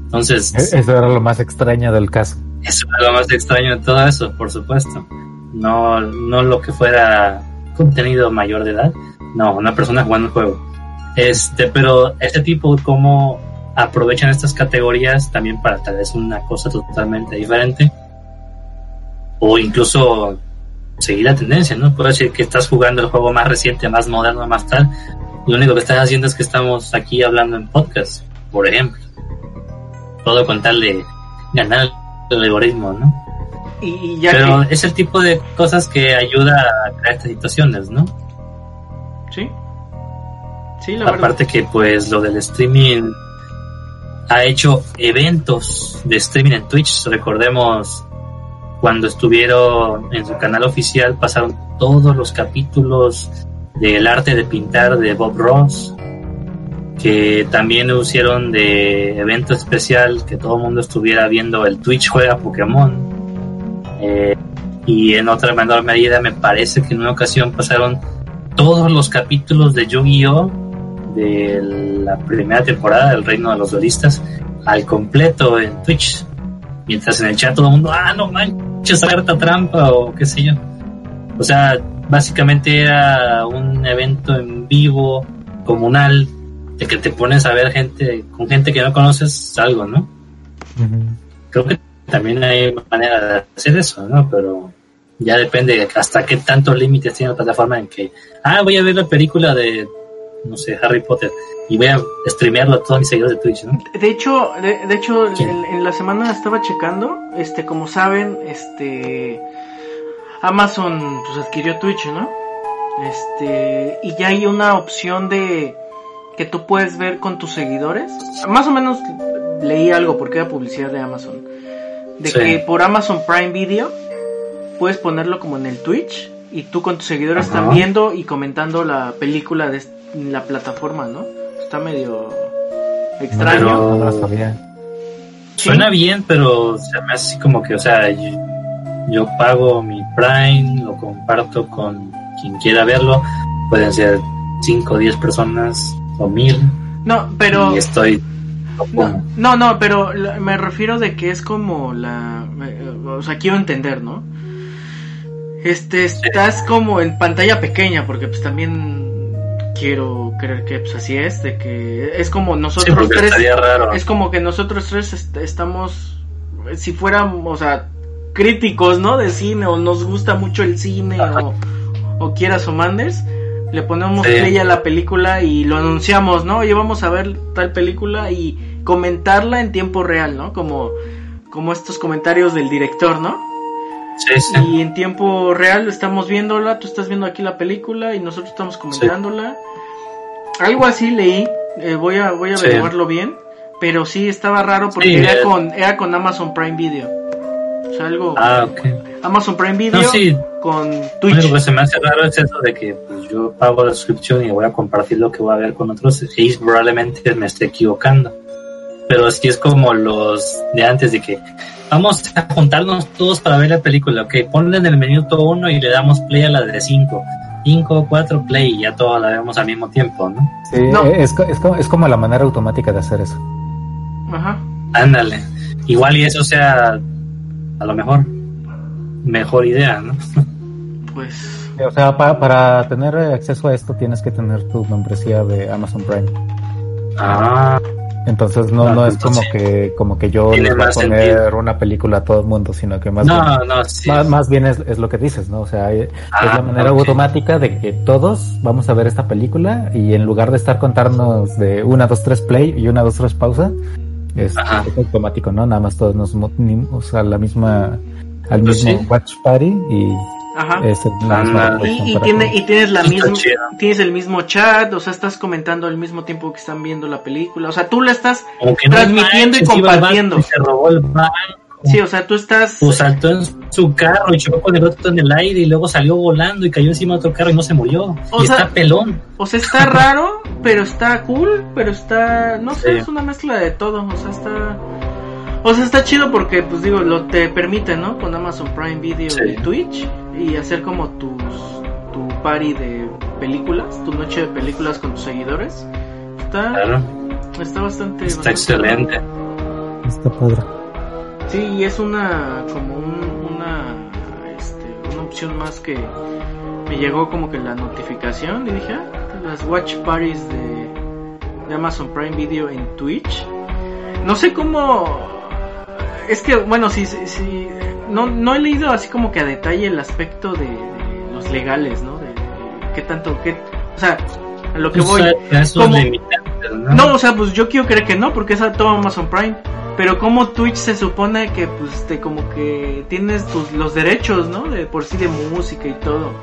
Entonces, E- Eso era lo más extraño del caso. eso es lo más extraño de todo eso, por supuesto. No, no lo que fuera contenido mayor de edad, no, una persona jugando el juego. Este, pero este tipo, como aprovechan estas categorías también para tal vez una cosa totalmente diferente, o incluso seguir la tendencia, ¿no? Puede decir que estás jugando el juego más reciente, más moderno, más tal. Lo único que estás haciendo es que estamos aquí hablando en podcast, por ejemplo. Todo con tal de ganar el algoritmo, ¿no? Y, y ya Pero que... es el tipo de cosas que ayuda a crear estas situaciones, ¿no? Sí. Sí, la verdad. Aparte que pues lo del streaming ha hecho eventos de streaming en Twitch. Recordemos cuando estuvieron en su canal oficial pasaron todos los capítulos del arte de pintar de Bob Ross que también hicieron de evento especial que todo el mundo estuviera viendo el Twitch juega Pokémon Eh, y en otra menor medida me parece que en una ocasión pasaron todos los capítulos de Yu-Gi-Oh de la primera temporada del Reino de los Duelistas al completo en Twitch. Mientras en el chat todo el mundo, ah, no manches, carta trampa o qué sé yo. O sea, básicamente era un evento en vivo, comunal, de que te pones a ver gente, con gente que no conoces algo, ¿no? Creo que también hay manera de hacer eso, ¿no? Pero ya depende hasta qué tantos límites tiene la plataforma en que, ah, voy a ver la película de, no sé, Harry Potter y voy a streamearlo a todos mis seguidores de Twitch, ¿no? De hecho, de, de hecho, en, en la semana estaba checando, este, como saben, este, Amazon pues adquirió Twitch, ¿no? Este, y ya hay una opción de que tú puedes ver con tus seguidores. Más o menos leí algo porque era publicidad de Amazon. De Sí. que por Amazon Prime Video puedes ponerlo como en el Twitch y tú con tus seguidores Ajá. están viendo y comentando la película de la plataforma, ¿no? Está medio extraño. No. Sí. Suena bien, pero se me hace así como que, o sea, yo, yo pago mi Prime, lo comparto con quien quiera verlo, pueden ser 5 o 10 personas o 1000 No, pero y estoy... no, no, no, pero me refiero de que es como la, eh, o sea, quiero entender, ¿no? Este, estás como en pantalla pequeña, porque pues también quiero creer que pues así es, de que es como nosotros tres, raro. es como que nosotros tres est- estamos, si fuéramos, o sea, críticos, ¿no? De cine, o nos gusta mucho el cine, Ajá. o, o quieras o mandes, le ponemos Sí. play a la película y lo anunciamos, ¿no? Oye, vamos a ver tal película y comentarla en tiempo real, ¿no? Como, como estos comentarios del director, ¿no? Sí, sí. Y en tiempo real estamos viéndola, tú estás viendo aquí la película y nosotros estamos comentándola. Algo así leí, eh, voy a voy a Sí. averiguarlo bien, pero sí estaba raro porque Sí, era eh. con era con Amazon Prime Video. O sea, algo Ah, ok. Amazon Prime Video No, sí, con Lo Twitch. único que se me hace raro es eso de que pues, yo pago la suscripción y voy a compartir lo que voy a ver con otros y probablemente me esté equivocando. Pero sí es como los de antes de que vamos a juntarnos todos para ver la película. Ok, ponle en el minuto uno y le damos play a la de 5. 5, 4, play y ya todos la vemos al mismo tiempo, ¿no? Sí, No. es, es, es como la manera automática de hacer eso. Ajá. Ándale. Igual y eso sea a lo mejor mejor idea, ¿no? Pues O sea, pa- para tener acceso a esto tienes que tener tu membresía de Amazon Prime. Ah, Entonces no, no es como que como que yo le voy a poner sentido. una película a todo el mundo, sino que más No, bien, no, sí. más, más bien es, es lo que dices, ¿no? O sea, es Ah, la manera automática de que todos vamos a ver esta película y en lugar de estar contarnos de una, dos, tres play y una, dos, tres pausa, es, es automático, ¿no? Nada más todos nos mo- ni- o sea, la misma al Pues mismo sí. watch party y Ajá. Ah, Y, y tiene, tienes la misma, tienes el mismo chat, o sea, estás comentando al mismo tiempo que están viendo la película, o sea, tú la estás, no transmitiendo y compartiendo. banco y se robó el banco. sí, o sea, tú estás, Pues saltó en su carro y chocó con el otro en el aire y luego salió volando y cayó encima de otro carro y no se murió. O y sea- está pelón. o sea, está *laughs* raro, pero está cool, pero está, no sé, Sí. es una mezcla de todo, o sea, está, o sea, está chido porque, pues digo, lo te permite, ¿no? Con Amazon Prime Video Sí. y Twitch y hacer como tus, tu party de películas, tu noche de películas con tus seguidores. Está, Claro, está bastante, está bastante excelente. Está padre. Sí, y es una como un- una este, una opción más que me llegó como que la notificación y dije, ah, las watch parties de, de Amazon Prime Video en Twitch. No sé cómo es que bueno, sí sí, sí, no no he leído así como que a detalle el aspecto de, de los legales, ¿no? De, de qué tanto qué, o sea, a lo que Pues, voy ¿Cómo? limitantes, ¿no? no, o sea, pues yo quiero creer que no, porque es a todo Amazon Prime. Pero como Twitch se supone que, pues, te como que tienes tus, los derechos, ¿no? De por sí de música y todo.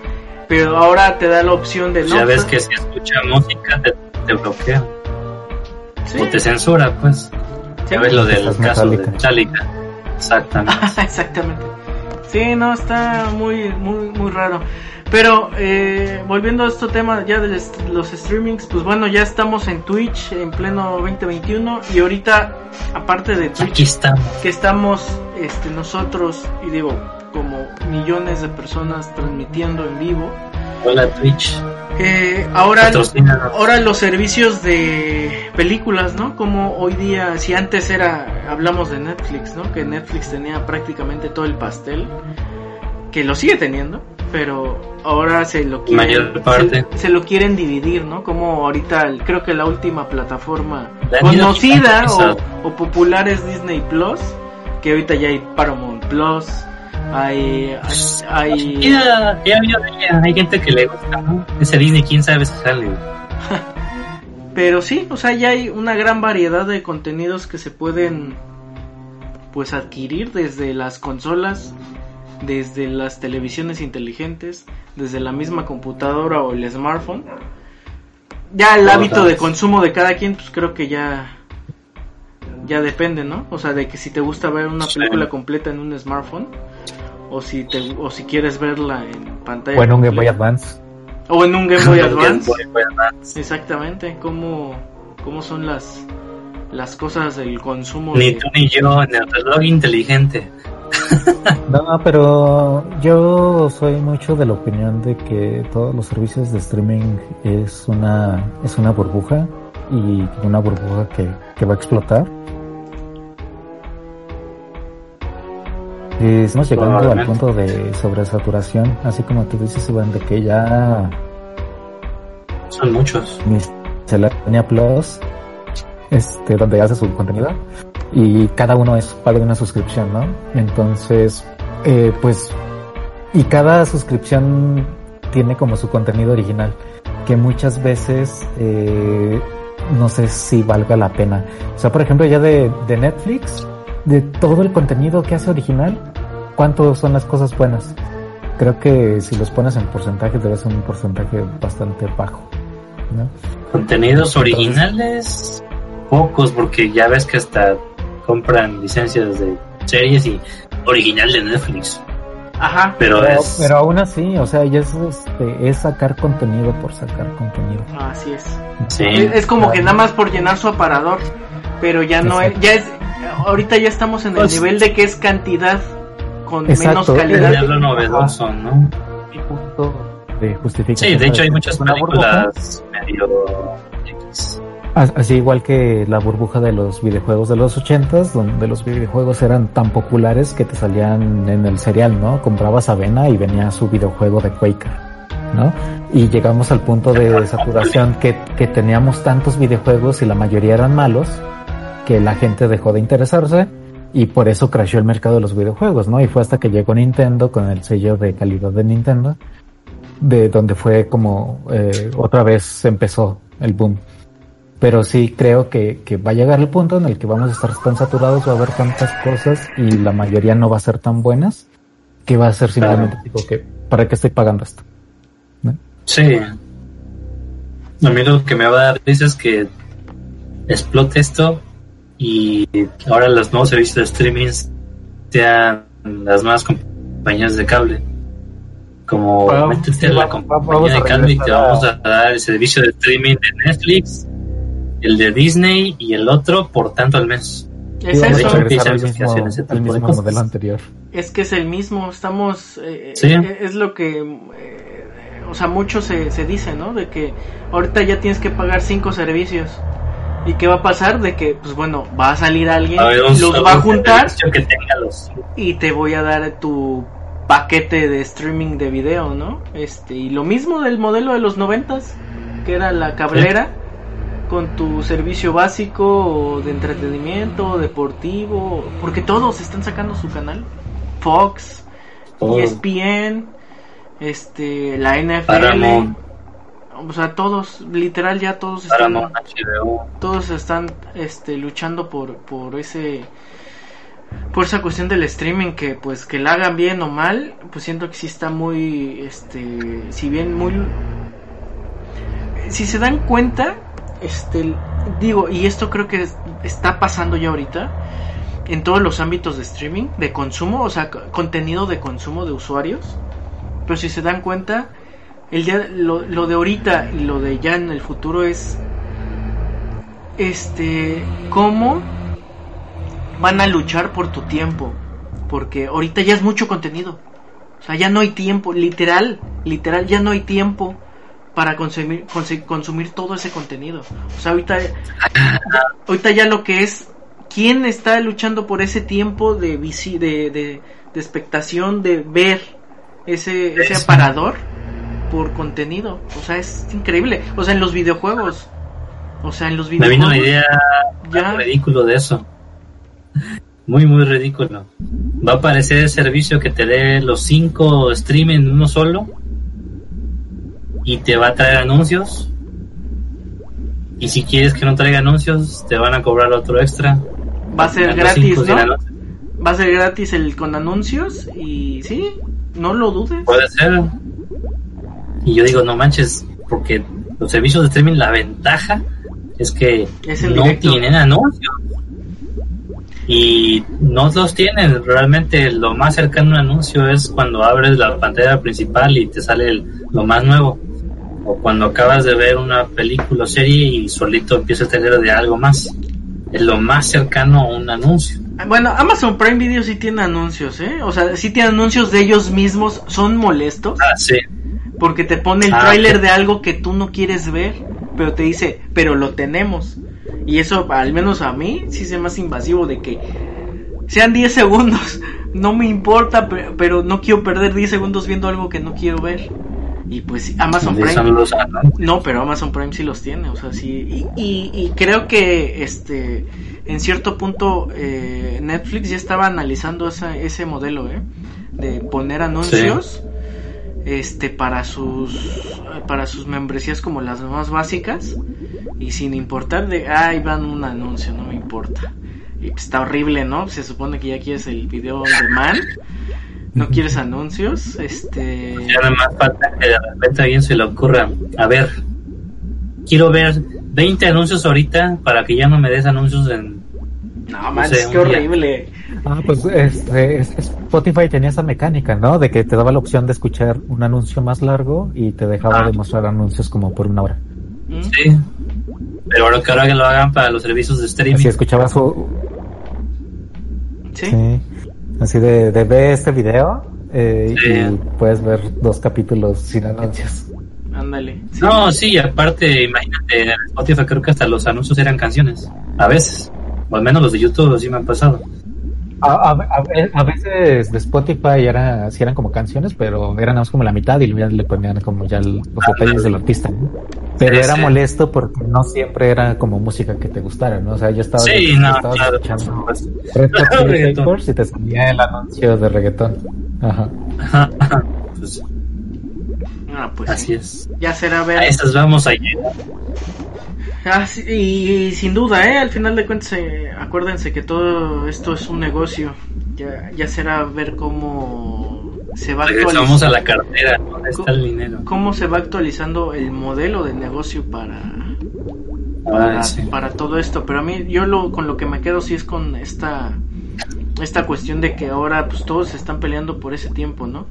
Pero ahora te da la opción de no. ya ves pues, que si escucha música te, te bloquea sí, o te censura, pues. sí. Ya ves lo del caso de Metallica. Exactamente. *laughs* Exactamente. Sí, no, está muy, muy, muy raro. Pero eh, volviendo a este tema ya de los- los streamings, pues bueno, ya estamos en Twitch en pleno 2021 y ahorita, aparte de Twitch, Aquí estamos. que estamos este, nosotros, y digo, como millones de personas transmitiendo en vivo, Hola Twitch. Eh, ahora, ahora los servicios de películas, ¿no? Como hoy día, si antes era, hablamos de Netflix, ¿no? Que Netflix tenía prácticamente todo el pastel, que lo sigue teniendo, pero ahora se lo quieren, Mayor parte. Se, se lo quieren dividir, ¿no? Como ahorita, creo que la última plataforma La conocida o, o popular es Disney Plus, que ahorita ya hay Paramount Plus, hay, hay, hay- gente que le gusta, ¿no? Ese Disney, quién sabe si sale. *laughs* pero sí, o sea, ya hay una gran variedad de contenidos que se pueden pues adquirir desde las consolas, desde las televisiones inteligentes, desde la misma computadora o el smartphone. Ya el hábito de consumo de cada quien, pues creo que ya ya depende, ¿no? O sea, de que si te gusta ver una Sí. película completa en un smartphone o si te o si quieres verla en pantalla Bueno, un Game Boy. Advance. o en un Game Boy *laughs* Advance. Game Boy Advance. Exactamente, cómo, cómo son las las cosas del consumo Ni de- tú ni yo en el reloj inteligente. *laughs* No, pero yo soy mucho de la opinión de que todos los servicios de streaming es una es una burbuja y una burbuja que, que va a explotar. Estamos llegando al punto de sobresaturación, así como tú dices, Iván, de que ya Son muchos. Miscelánea Plus, este, donde hace su contenido, y cada uno es paga una suscripción, ¿no? Entonces, eh, pues, y cada suscripción tiene como su contenido original, que muchas veces eh, no sé si valga la pena. O sea, por ejemplo, ya de, de Netflix, de todo el contenido que hace original, ¿cuánto son las cosas buenas? Creo que si los pones en porcentaje debe ser un porcentaje bastante bajo, ¿no? Contenidos originales, pocos, porque ya ves que hasta compran licencias de series y original de Netflix. Ajá, Pero, Pero, es. pero aún así, o sea, ya es, este, es sacar contenido por sacar contenido. así es. sí. Es, es como que nada más por llenar su aparador, pero ya no es, ya es, ahorita ya estamos en el Pues- nivel de que es cantidad con Exacto. menos calidad. lo novedoso, ¿no? Y punto de justificación. Sí, de hecho hay muchas películas medio X. as- Así igual que la burbuja de los videojuegos de los ochentas, donde los videojuegos eran tan populares que te salían en el serial, ¿no? Comprabas avena y venía su videojuego de Quaker, ¿no? Y llegamos al punto de saturación que, que teníamos tantos videojuegos y la mayoría eran malos, que la gente dejó de interesarse y por eso crashó el mercado de los videojuegos, ¿no? Y fue hasta que llegó Nintendo con el sello de calidad de Nintendo, de donde fue como eh, otra vez empezó el boom. Pero sí creo que, que va a llegar el punto en el que vamos a estar tan saturados, va a haber tantas cosas y la mayoría no va a ser tan buenas, que va a ser simplemente tipo que, ¿para qué estoy pagando esto? ¿No? Sí. A mí lo que me va a dar risa es que explote esto y ahora los nuevos servicios de streaming sean las nuevas compañías de cable. Como Bueno, métete sí, a la compañía vamos de cable y te vamos a dar el servicio de streaming de Netflix, el de Disney y el otro por tanto al mes. Es Sí, eso. a mismo, modelo anterior. Es que es el mismo, estamos... eh, Sí. eh, es lo que... eh, o sea, mucho se, se dice, ¿no? De que ahorita ya tienes que pagar cinco servicios. ¿Y qué va a pasar? De que, pues bueno, va a salir alguien, A ver, un- los va a un juntar que los y te voy a dar tu paquete de streaming de video, ¿no? Este, y lo mismo del modelo de los noventas, que era la cablera, con tu servicio básico de entretenimiento, deportivo, porque todos están sacando su canal. Fox, todo. ESPN, este, la NFL, Paramount, o sea, todos, literal ya todos están todos están este luchando por por ese por esa cuestión del streaming que pues que la hagan bien o mal pues siento que sí está muy este si bien muy si se dan cuenta este digo y esto creo que es- está pasando ya ahorita en todos los ámbitos de streaming de consumo o sea contenido de consumo de usuarios pero si se dan cuenta el día lo, lo de ahorita y lo de ya en el futuro es este cómo van a luchar por tu tiempo porque ahorita ya es mucho contenido. O sea ya no hay tiempo literal literal ya no hay tiempo para consumir consumir todo ese contenido. O sea ahorita ahorita ya lo que es quién está luchando por ese tiempo de visi- de, de, de expectación de ver ese ese aparador por contenido o sea es increíble o sea en los videojuegos o sea en los Me videojuegos vino una idea ya ridículo de eso. Muy, muy ridículo. Va a aparecer el servicio que te dé los cinco stream en uno solo y te va a traer anuncios. Y si quieres que no traiga anuncios, te van a cobrar otro extra. va a ser gratis ¿no? va a ser gratis el con anuncios y sí no lo dudes Puede ser. Y yo digo, no manches, porque los servicios de streaming, la ventaja es que Es no directo. tienen anuncios. Y no los tienen. Realmente lo más cercano a un anuncio es cuando abres la pantalla principal y te sale el- lo más nuevo. O cuando acabas de ver una película o serie y solito empieza el trailer de algo más. Es lo más cercano a un anuncio. Bueno, Amazon Prime Video sí tiene anuncios, ¿eh? O sea, sí tiene anuncios de ellos mismos, son molestos, Ah, sí. Porque te pone el Ah, tráiler de algo que tú no quieres ver, pero te dice, pero lo tenemos. Y eso, al menos a mí, sí se hace invasivo de que sean 10 segundos, *laughs* no me importa, pero, pero no quiero perder 10 segundos viendo algo que no quiero ver. Y pues Amazon Prime... No, pero Amazon Prime sí los tiene, o sea, sí. Y, y, y creo que este en cierto punto eh, Netflix ya estaba analizando esa, ese modelo, ¿eh? De poner anuncios este para sus para sus membresías como las más básicas y sin importar de ay van un anuncio no me importa y pues, está horrible no se supone que ya quieres el video on demand no quieres anuncios este Ya nada más falta que de repente a alguien se le ocurra, a ver, quiero ver 20 anuncios ahorita para que ya no me des anuncios en... no manches sé, qué horrible Ah, pues este, es- Spotify tenía esa mecánica, ¿no? De que te daba la opción de escuchar un anuncio más largo y te dejaba Ah. de mostrar anuncios como por una hora. ¿Mm? Sí. Pero ahora que ahora que lo hagan para los servicios de streaming. Así escuchabas su... ¿Sí? Sí. Así de, de ve este video eh, Sí. y puedes ver dos capítulos sin anuncios. Ándale. Sí. No, sí, aparte, imagínate, en Spotify creo que hasta los anuncios eran canciones. A veces. O al menos los de YouTube así me han pasado. A, a, veces de Spotify era, si eran como canciones, pero eran más como la mitad y luego le ponían como ya los detalles del artista, Pero era molesto porque no siempre era como música que te gustara, ¿no? O sea, yo estaba, sí, no, escuchando *laughs* y te salía el anuncio de reggaetón. Ajá. Pues, ah, pues Así es. Ya será ver. A esas vamos a llegar. Ah, y, sin duda, ¿eh? al final de cuentas, eh, acuérdense que todo esto es un negocio. Ya, ya será ver cómo se va actualizando. a la cartera, ¿dónde está el dinero? Cómo se va actualizando el modelo de negocio para, para, para todo esto. Pero a mí, yo lo, con lo que me quedo sí es con esta esta cuestión de que ahora pues todos se están peleando por ese tiempo, ¿no?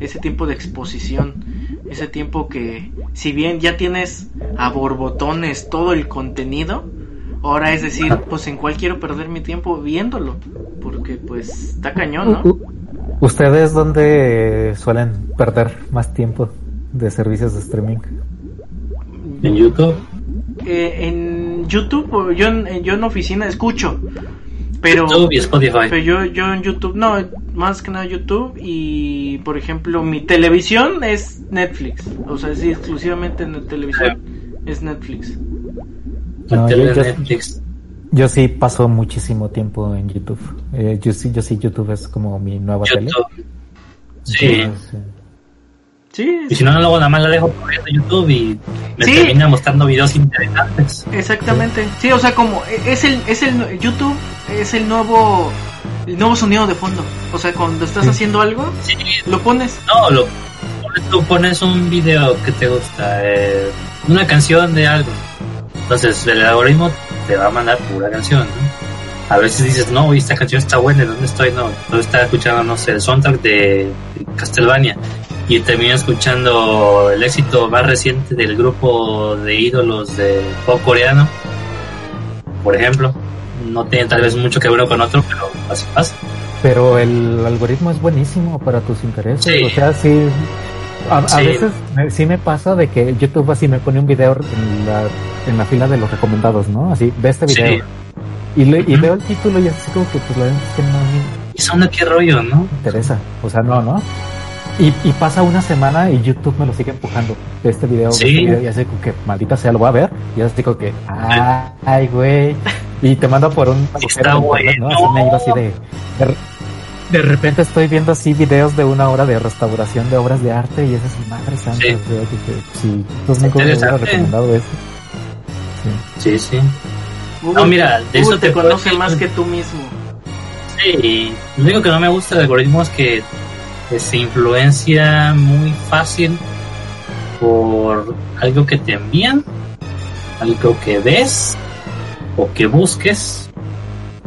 Ese tiempo de exposición, ese tiempo que si bien ya tienes a borbotones todo el contenido, ahora es decir, pues en cuál quiero perder mi tiempo viéndolo, porque pues está cañón, ¿no? ¿Ustedes dónde suelen perder más tiempo de servicios de streaming? ¿En YouTube? Eh, en YouTube, yo yo en oficina escucho, pero, YouTube y Spotify. Pero yo, yo en YouTube, no, más que nada YouTube y, por ejemplo, mi televisión es Netflix. O sea, sí, exclusivamente en la televisión es Netflix. No, yo, Netflix. Yo sí paso muchísimo tiempo en YouTube. Eh, yo sí, yo sí, YouTube es como mi nueva tele. Sí. Sí, y si no, luego nada más la dejo corriendo YouTube y me termina mostrando videos interesantes. Exactamente. Sí, o sea, como e, es el, es el YouTube, es el nuevo, el nuevo sonido de fondo. O sea, cuando estás haciendo algo, lo pones. No, lo tú pones un video que te gusta, eh, una canción de algo. Entonces, el algoritmo te va a mandar pura canción, ¿no? A veces dices, no, esta canción está buena, ¿dónde estoy? No, yo estaba escuchando, no sé, el soundtrack de Castlevania y terminé escuchando el éxito más reciente del grupo de ídolos de pop coreano, por ejemplo. No tiene tal vez mucho que ver con otro, pero así pasa. Pero el algoritmo es buenísimo para tus intereses. O sea, sí. A, veces sí me pasa de que YouTube así me pone un video en la, en la fila de los recomendados, ¿no? Así, ve este video. Y, y veo el título y así como que pues la verdad es que no... ¿Y son qué rollo, no? interesa. O sea, no, ¿no? Y, pasa una semana y YouTube me lo sigue empujando. Este video, este video y así como que maldita sea, lo voy a ver. Y así como que, ay, güey. Y te manda por un Está bueno. ¿no? Así me iba así de, de, repente estoy viendo así videos de una hora de restauración de obras de arte y esa es madre santa. Sí, sí. Pues nunca me hubiera recomendado eso. Sí, sí. no, mira, de eso te, te conoce más que tú mismo. Sí, lo único que no me gusta del algoritmo es que se influencia muy fácil por algo que te envían, algo que ves o que busques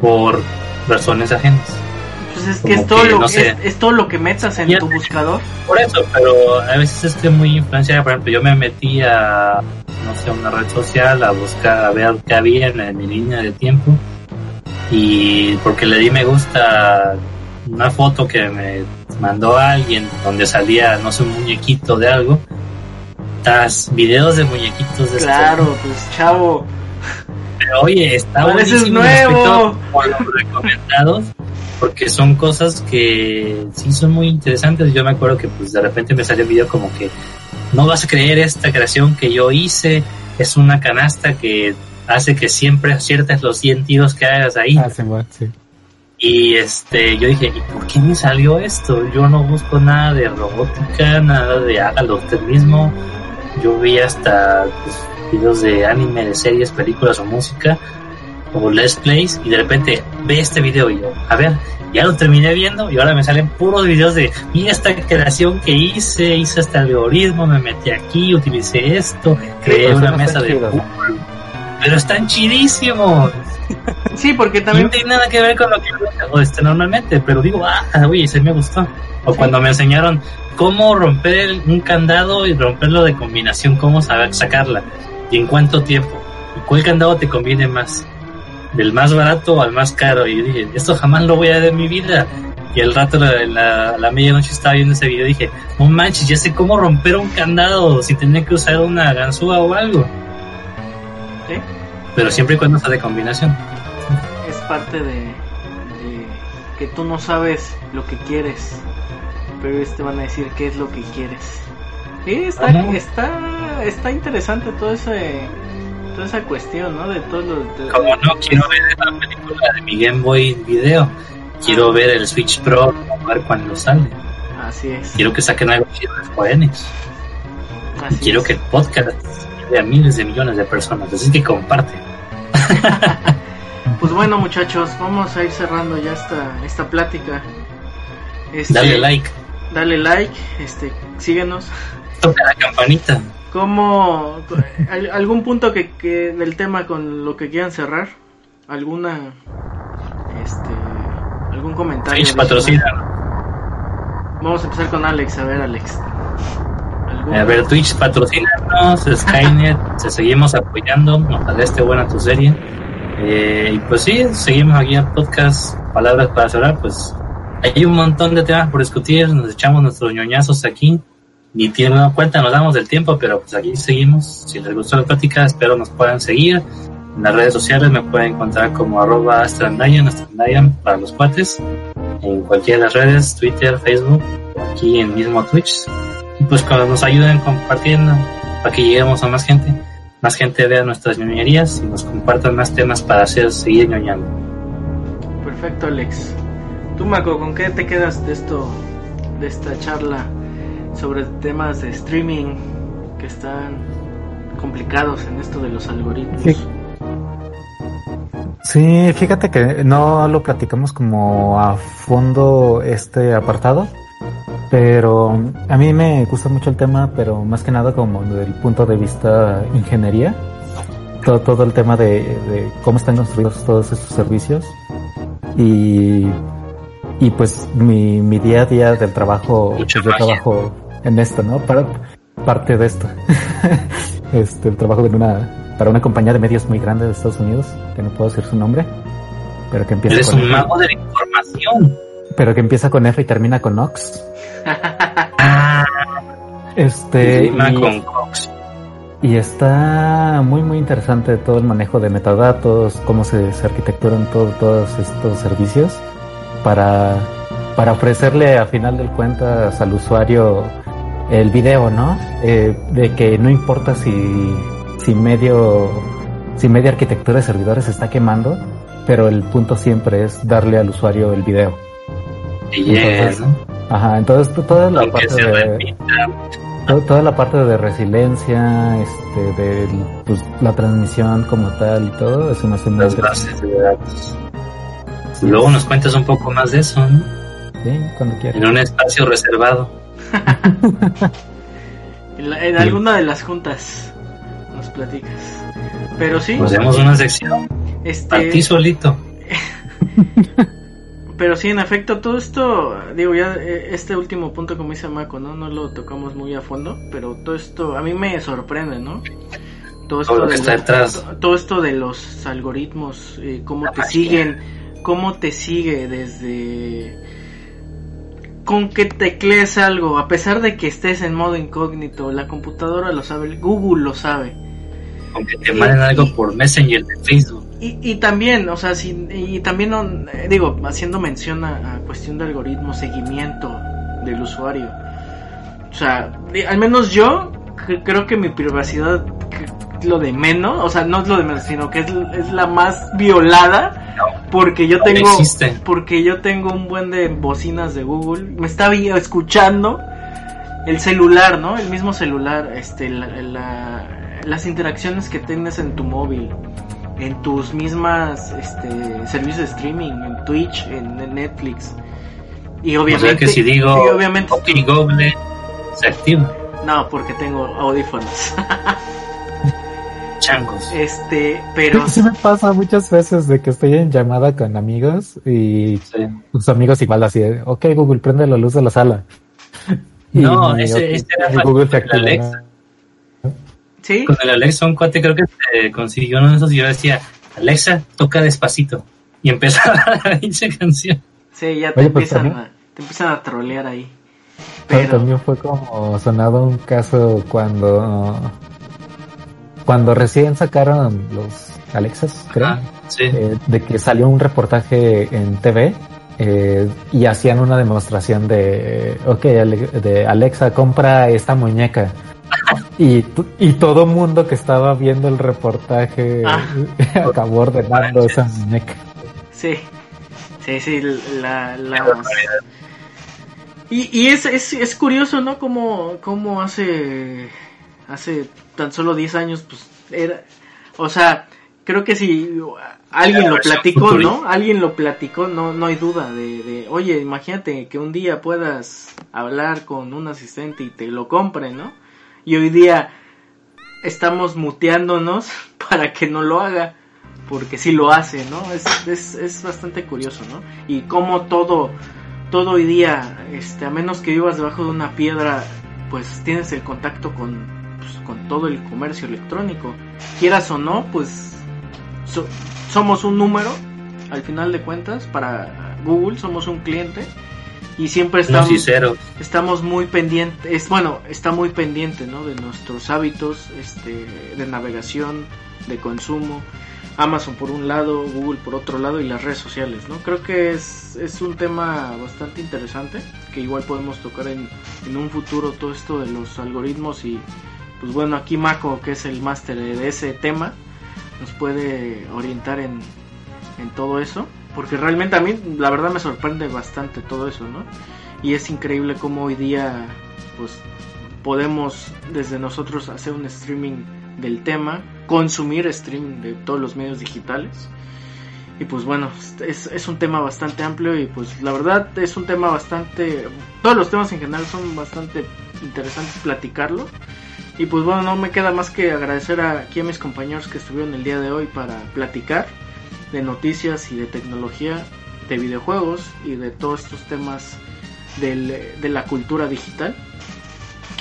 por razones ajenas. Pues es que, es todo, lo, es, todo lo que metas en tu buscador. Por eso, pero a veces es que muy influenciada. Por ejemplo, yo me metí a, no sé, una red social a buscar, a ver qué había en mi línea de tiempo. Y porque le di me gusta una foto que me mandó alguien donde salía, no sé, un muñequito de algo. Tas, videos de muñequitos de Claro, pues chavo. Pero oye, está buenísimo nuevo. por los recomendados, porque son cosas que sí son muy interesantes. Yo me acuerdo que pues de repente me salió un video como que no vas a creer esta creación que yo hice, es una canasta que hace que siempre aciertes los 100 tiros que hagas ahí. Ah, sí. Y este, yo dije, ¿y por qué me salió esto? Yo no busco nada de robótica, nada de hágalo usted mismo. Yo vi hasta pues, videos de anime, de series, películas o música, o let's plays, y de repente ve este video y yo, a ver, ya lo terminé viendo y ahora me salen puros videos de, mira esta creación que hice, hice este algoritmo, me metí aquí, utilicé esto, creé una mesa de... Pero están chidísimos. *laughs* Sí, porque también... No tiene nada que ver con lo que hago este, normalmente, pero digo, ah, uy, ese me gustó. O cuando me enseñaron cómo romper un candado y romperlo de combinación, cómo saber sacarla y en cuánto tiempo. ¿Y cuál candado te conviene más? ¿Del más barato al más caro? Y dije, esto jamás lo voy a ver en mi vida. Y el rato, en la, la medianoche estaba viendo ese video y dije, no manches, ya sé cómo romper un candado sin tener que usar una ganzúa o algo. Pero siempre y cuando sea de combinación. Es parte de, que tú no sabes lo que quieres, pero ellos te van a decir qué es lo que quieres. Sí, está, Ajá. está, está interesante todo ese, toda esa cuestión, ¿no? De todo lo... de- Como no quiero ver la película de mi Game Boy Video, quiero ver el Switch Pro ver cuando sale. Así es. Quiero que saquen algo chido de Square Enix. así Quiero es. que el podcast llegue a miles de millones de personas. Así que comparte. *laughs* Pues bueno, muchachos, vamos a ir cerrando ya esta, esta plática. Este, Dale like, Dale like, este, síguenos. toca la campanita. ¿Cómo, al- algún punto que, que del tema con lo que quieran cerrar? ¿Alguna, este, algún comentario? Twitch patrocina. Vamos a empezar con Alex, a ver Alex. ¿Algún- A ver, Twitch patrocínanos, Skynet, te seguimos apoyando, ojalá esté buena tu serie. Eh, y pues sí, seguimos aquí en podcast, palabras para cerrar, pues hay un montón de temas por discutir, nos echamos nuestros ñoñazos aquí, ni tienen una cuenta, nos damos del tiempo, pero pues aquí seguimos. Si les gustó la plática, espero nos puedan seguir. En las redes sociales me pueden encontrar como arroba Astrandayan, Astrandayan para los cuates, en cualquiera de las redes, Twitter, Facebook, aquí en mismo Twitch. Pues cuando nos ayuden compartiendo para que lleguemos a más gente, más gente vea nuestras ñoñerías y nos compartan más temas para hacer seguir ñoñando. Perfecto, Alex. Tú, Marco, ¿con qué te quedas de esto, de esta charla sobre temas de streaming que están complicados en esto de los algoritmos? Sí. Sí, fíjate que no lo platicamos como a fondo este apartado, pero a mí me gusta mucho el tema, pero más que nada como del punto de vista ingeniería, todo, todo el tema de, de cómo están construidos todos estos servicios y, y pues mi, mi día a día del trabajo, pues yo trabajo en esto, ¿no? Para, parte de esto. *laughs* este, el trabajo de una, para una compañía de medios muy grande de Estados Unidos, que no puedo decir su nombre, pero que empieza Eres con un mago de la información. pero que empieza con F y termina con Ox. Ah, *laughs* Este, y, con Cox. y está muy muy interesante todo el manejo de metadatos, cómo se, se arquitecturan todo, todos estos servicios para, para ofrecerle a final del cuentas al usuario el video, ¿no? Eh, de que no importa si, si medio, si media arquitectura de servidores se está quemando, pero el punto siempre es darle al usuario el video. Y ¿no? Ajá, entonces to- toda la parte de, toda la parte de resiliencia, este, de pues, la transmisión como tal y todo, hace muy las bases de datos. Y luego nos cuentas un poco más de eso, ¿no? Sí, cuando quieras. En un espacio reservado. *laughs* En, la- en alguna de las juntas nos platicas. Pero sí, Nos demos una sección a ti este, solito. *laughs* pero sí, en efecto, todo esto, digo ya, eh, este último punto como dice Mako, ¿no? No lo tocamos muy a fondo, pero todo esto a mí me sorprende, ¿no? Todo esto, Todo de está lo- detrás. to- todo esto de los algoritmos, eh, cómo La te magia. siguen, cómo te sigue desde con que teclees algo, a pesar de que estés en modo incógnito, la computadora lo sabe, Google lo sabe. Aunque te manden algo por Messenger de Facebook. Y, y también, o sea, si, y también, eh, digo, haciendo mención a, a cuestión de algoritmo, seguimiento del usuario. O sea, al menos yo cre- creo que mi privacidad lo de menos, o sea, no es lo de menos, sino que es, es la más violada porque yo No tengo existe. porque yo tengo un buen de bocinas de Google, me está escuchando el celular, ¿no? El mismo celular, este, la- la- las interacciones que tienes en tu móvil, en tus mismas, este, servicios de streaming, en Twitch, en, en Netflix. Y O obviamente, sea que si digo y obviamente ok, Google se activa. no, porque tengo audífonos. *laughs* Changos. este, pero Sí me pasa muchas veces de que estoy en llamada con amigos y Sí. sus amigos igual así, de, ok Google, prende la luz de la sala. No, Y, ese- ok, este era Google se activa. Alexa. Sí, Con el Alexa, un cuate creo que se consiguió uno de esos y yo decía, Alexa, toca despacito. Y empezaba la pinche canción. sí, ya te Oye, pues, empiezan a, te empiezan a trolear ahí. Pero también fue como sonado un caso cuando cuando recién sacaron los Alexas, creo, Ah, sí. eh, de que salió un reportaje en TV eh, y hacían una demostración de, ok, de Alexa, compra esta muñeca. Y, y todo mundo que estaba viendo el reportaje ah. *laughs* acabó ordenando esa muñeca. Sí, sí, sí, la... Y, y es, es, es, curioso, ¿no? Como, como hace, hace tan solo 10 años, pues era... O sea, creo que si alguien lo platicó, ¿no? Alguien lo platicó, no, no hay duda de, de, oye, imagínate que un día puedas hablar con un asistente y te lo compre, ¿no? Y hoy día estamos muteándonos *laughs* para que no lo haga, porque sí lo hace, ¿no? Es, es, es bastante curioso, ¿no? Y como todo, todo hoy día, este, a menos que vivas debajo de una piedra, pues tienes el contacto con, pues, con todo el comercio electrónico. Quieras o no, pues somos un número, al final de cuentas, para Google somos un cliente y siempre estamos, estamos muy pendientes, bueno, está muy pendiente ¿no? de nuestros hábitos este, de navegación, de consumo. Amazon por un lado, Google por otro lado y las redes sociales, ¿no? Creo que es, es un tema bastante interesante que igual podemos tocar en, en un futuro todo esto de los algoritmos y pues bueno, aquí Mako que es el máster de ese tema nos puede orientar en, en todo eso. Porque realmente a mí la verdad me sorprende bastante todo eso, ¿no? Y es increíble cómo hoy día pues podemos desde nosotros hacer un streaming del tema, consumir streaming de todos los medios digitales. Y pues bueno, es, es, un tema bastante amplio y pues la verdad es un tema bastante... Todos los temas en general son bastante interesantes platicarlo. Y pues bueno, no me queda más que agradecer aquí a mis compañeros que estuvieron el día de hoy para platicar de noticias y de tecnología, de videojuegos y de todos estos temas de la cultura digital.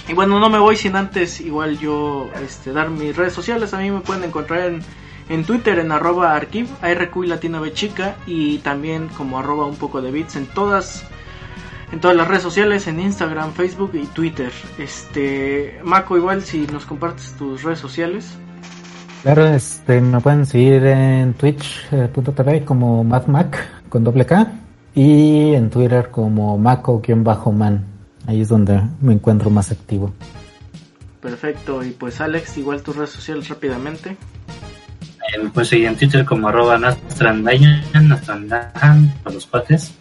Y bueno, no me voy sin antes igual yo este, dar mis redes sociales. A mí me pueden encontrar en, en Twitter en arroba archive, ARQ y latina y también como arroba un poco de bits en todas en todas las redes sociales, en Instagram, Facebook y Twitter. Este, Mako, igual si nos compartes tus redes sociales. Claro, este, me pueden seguir en twitch.tv como MadMac con doble K y en Twitter como Mako-man. Ahí es donde me encuentro más activo. Perfecto, y pues Alex, igual tus redes sociales rápidamente. Eh, me pueden seguir en Twitter como arroba Nastrandayan, Nastrandayan, para los cuates.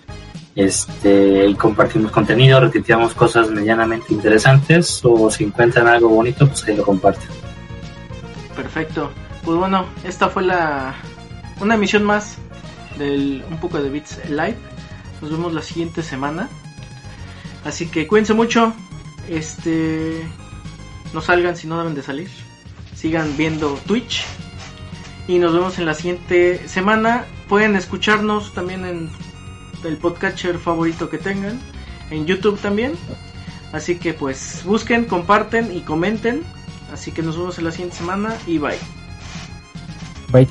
Este, y compartimos contenido, retuiteamos cosas medianamente interesantes o si encuentran algo bonito, pues ahí lo comparten. Perfecto. Pues bueno, esta fue la una emisión más del un poco de Beats Live. Nos vemos la siguiente semana. Así que cuídense mucho. Este no salgan si no deben de salir. Sigan viendo Twitch. Y nos vemos en la siguiente semana. Pueden escucharnos también en el podcatcher favorito que tengan, en YouTube también. Así que pues busquen, comparten y comenten. Así que nos vemos en la siguiente semana y bye. Bye.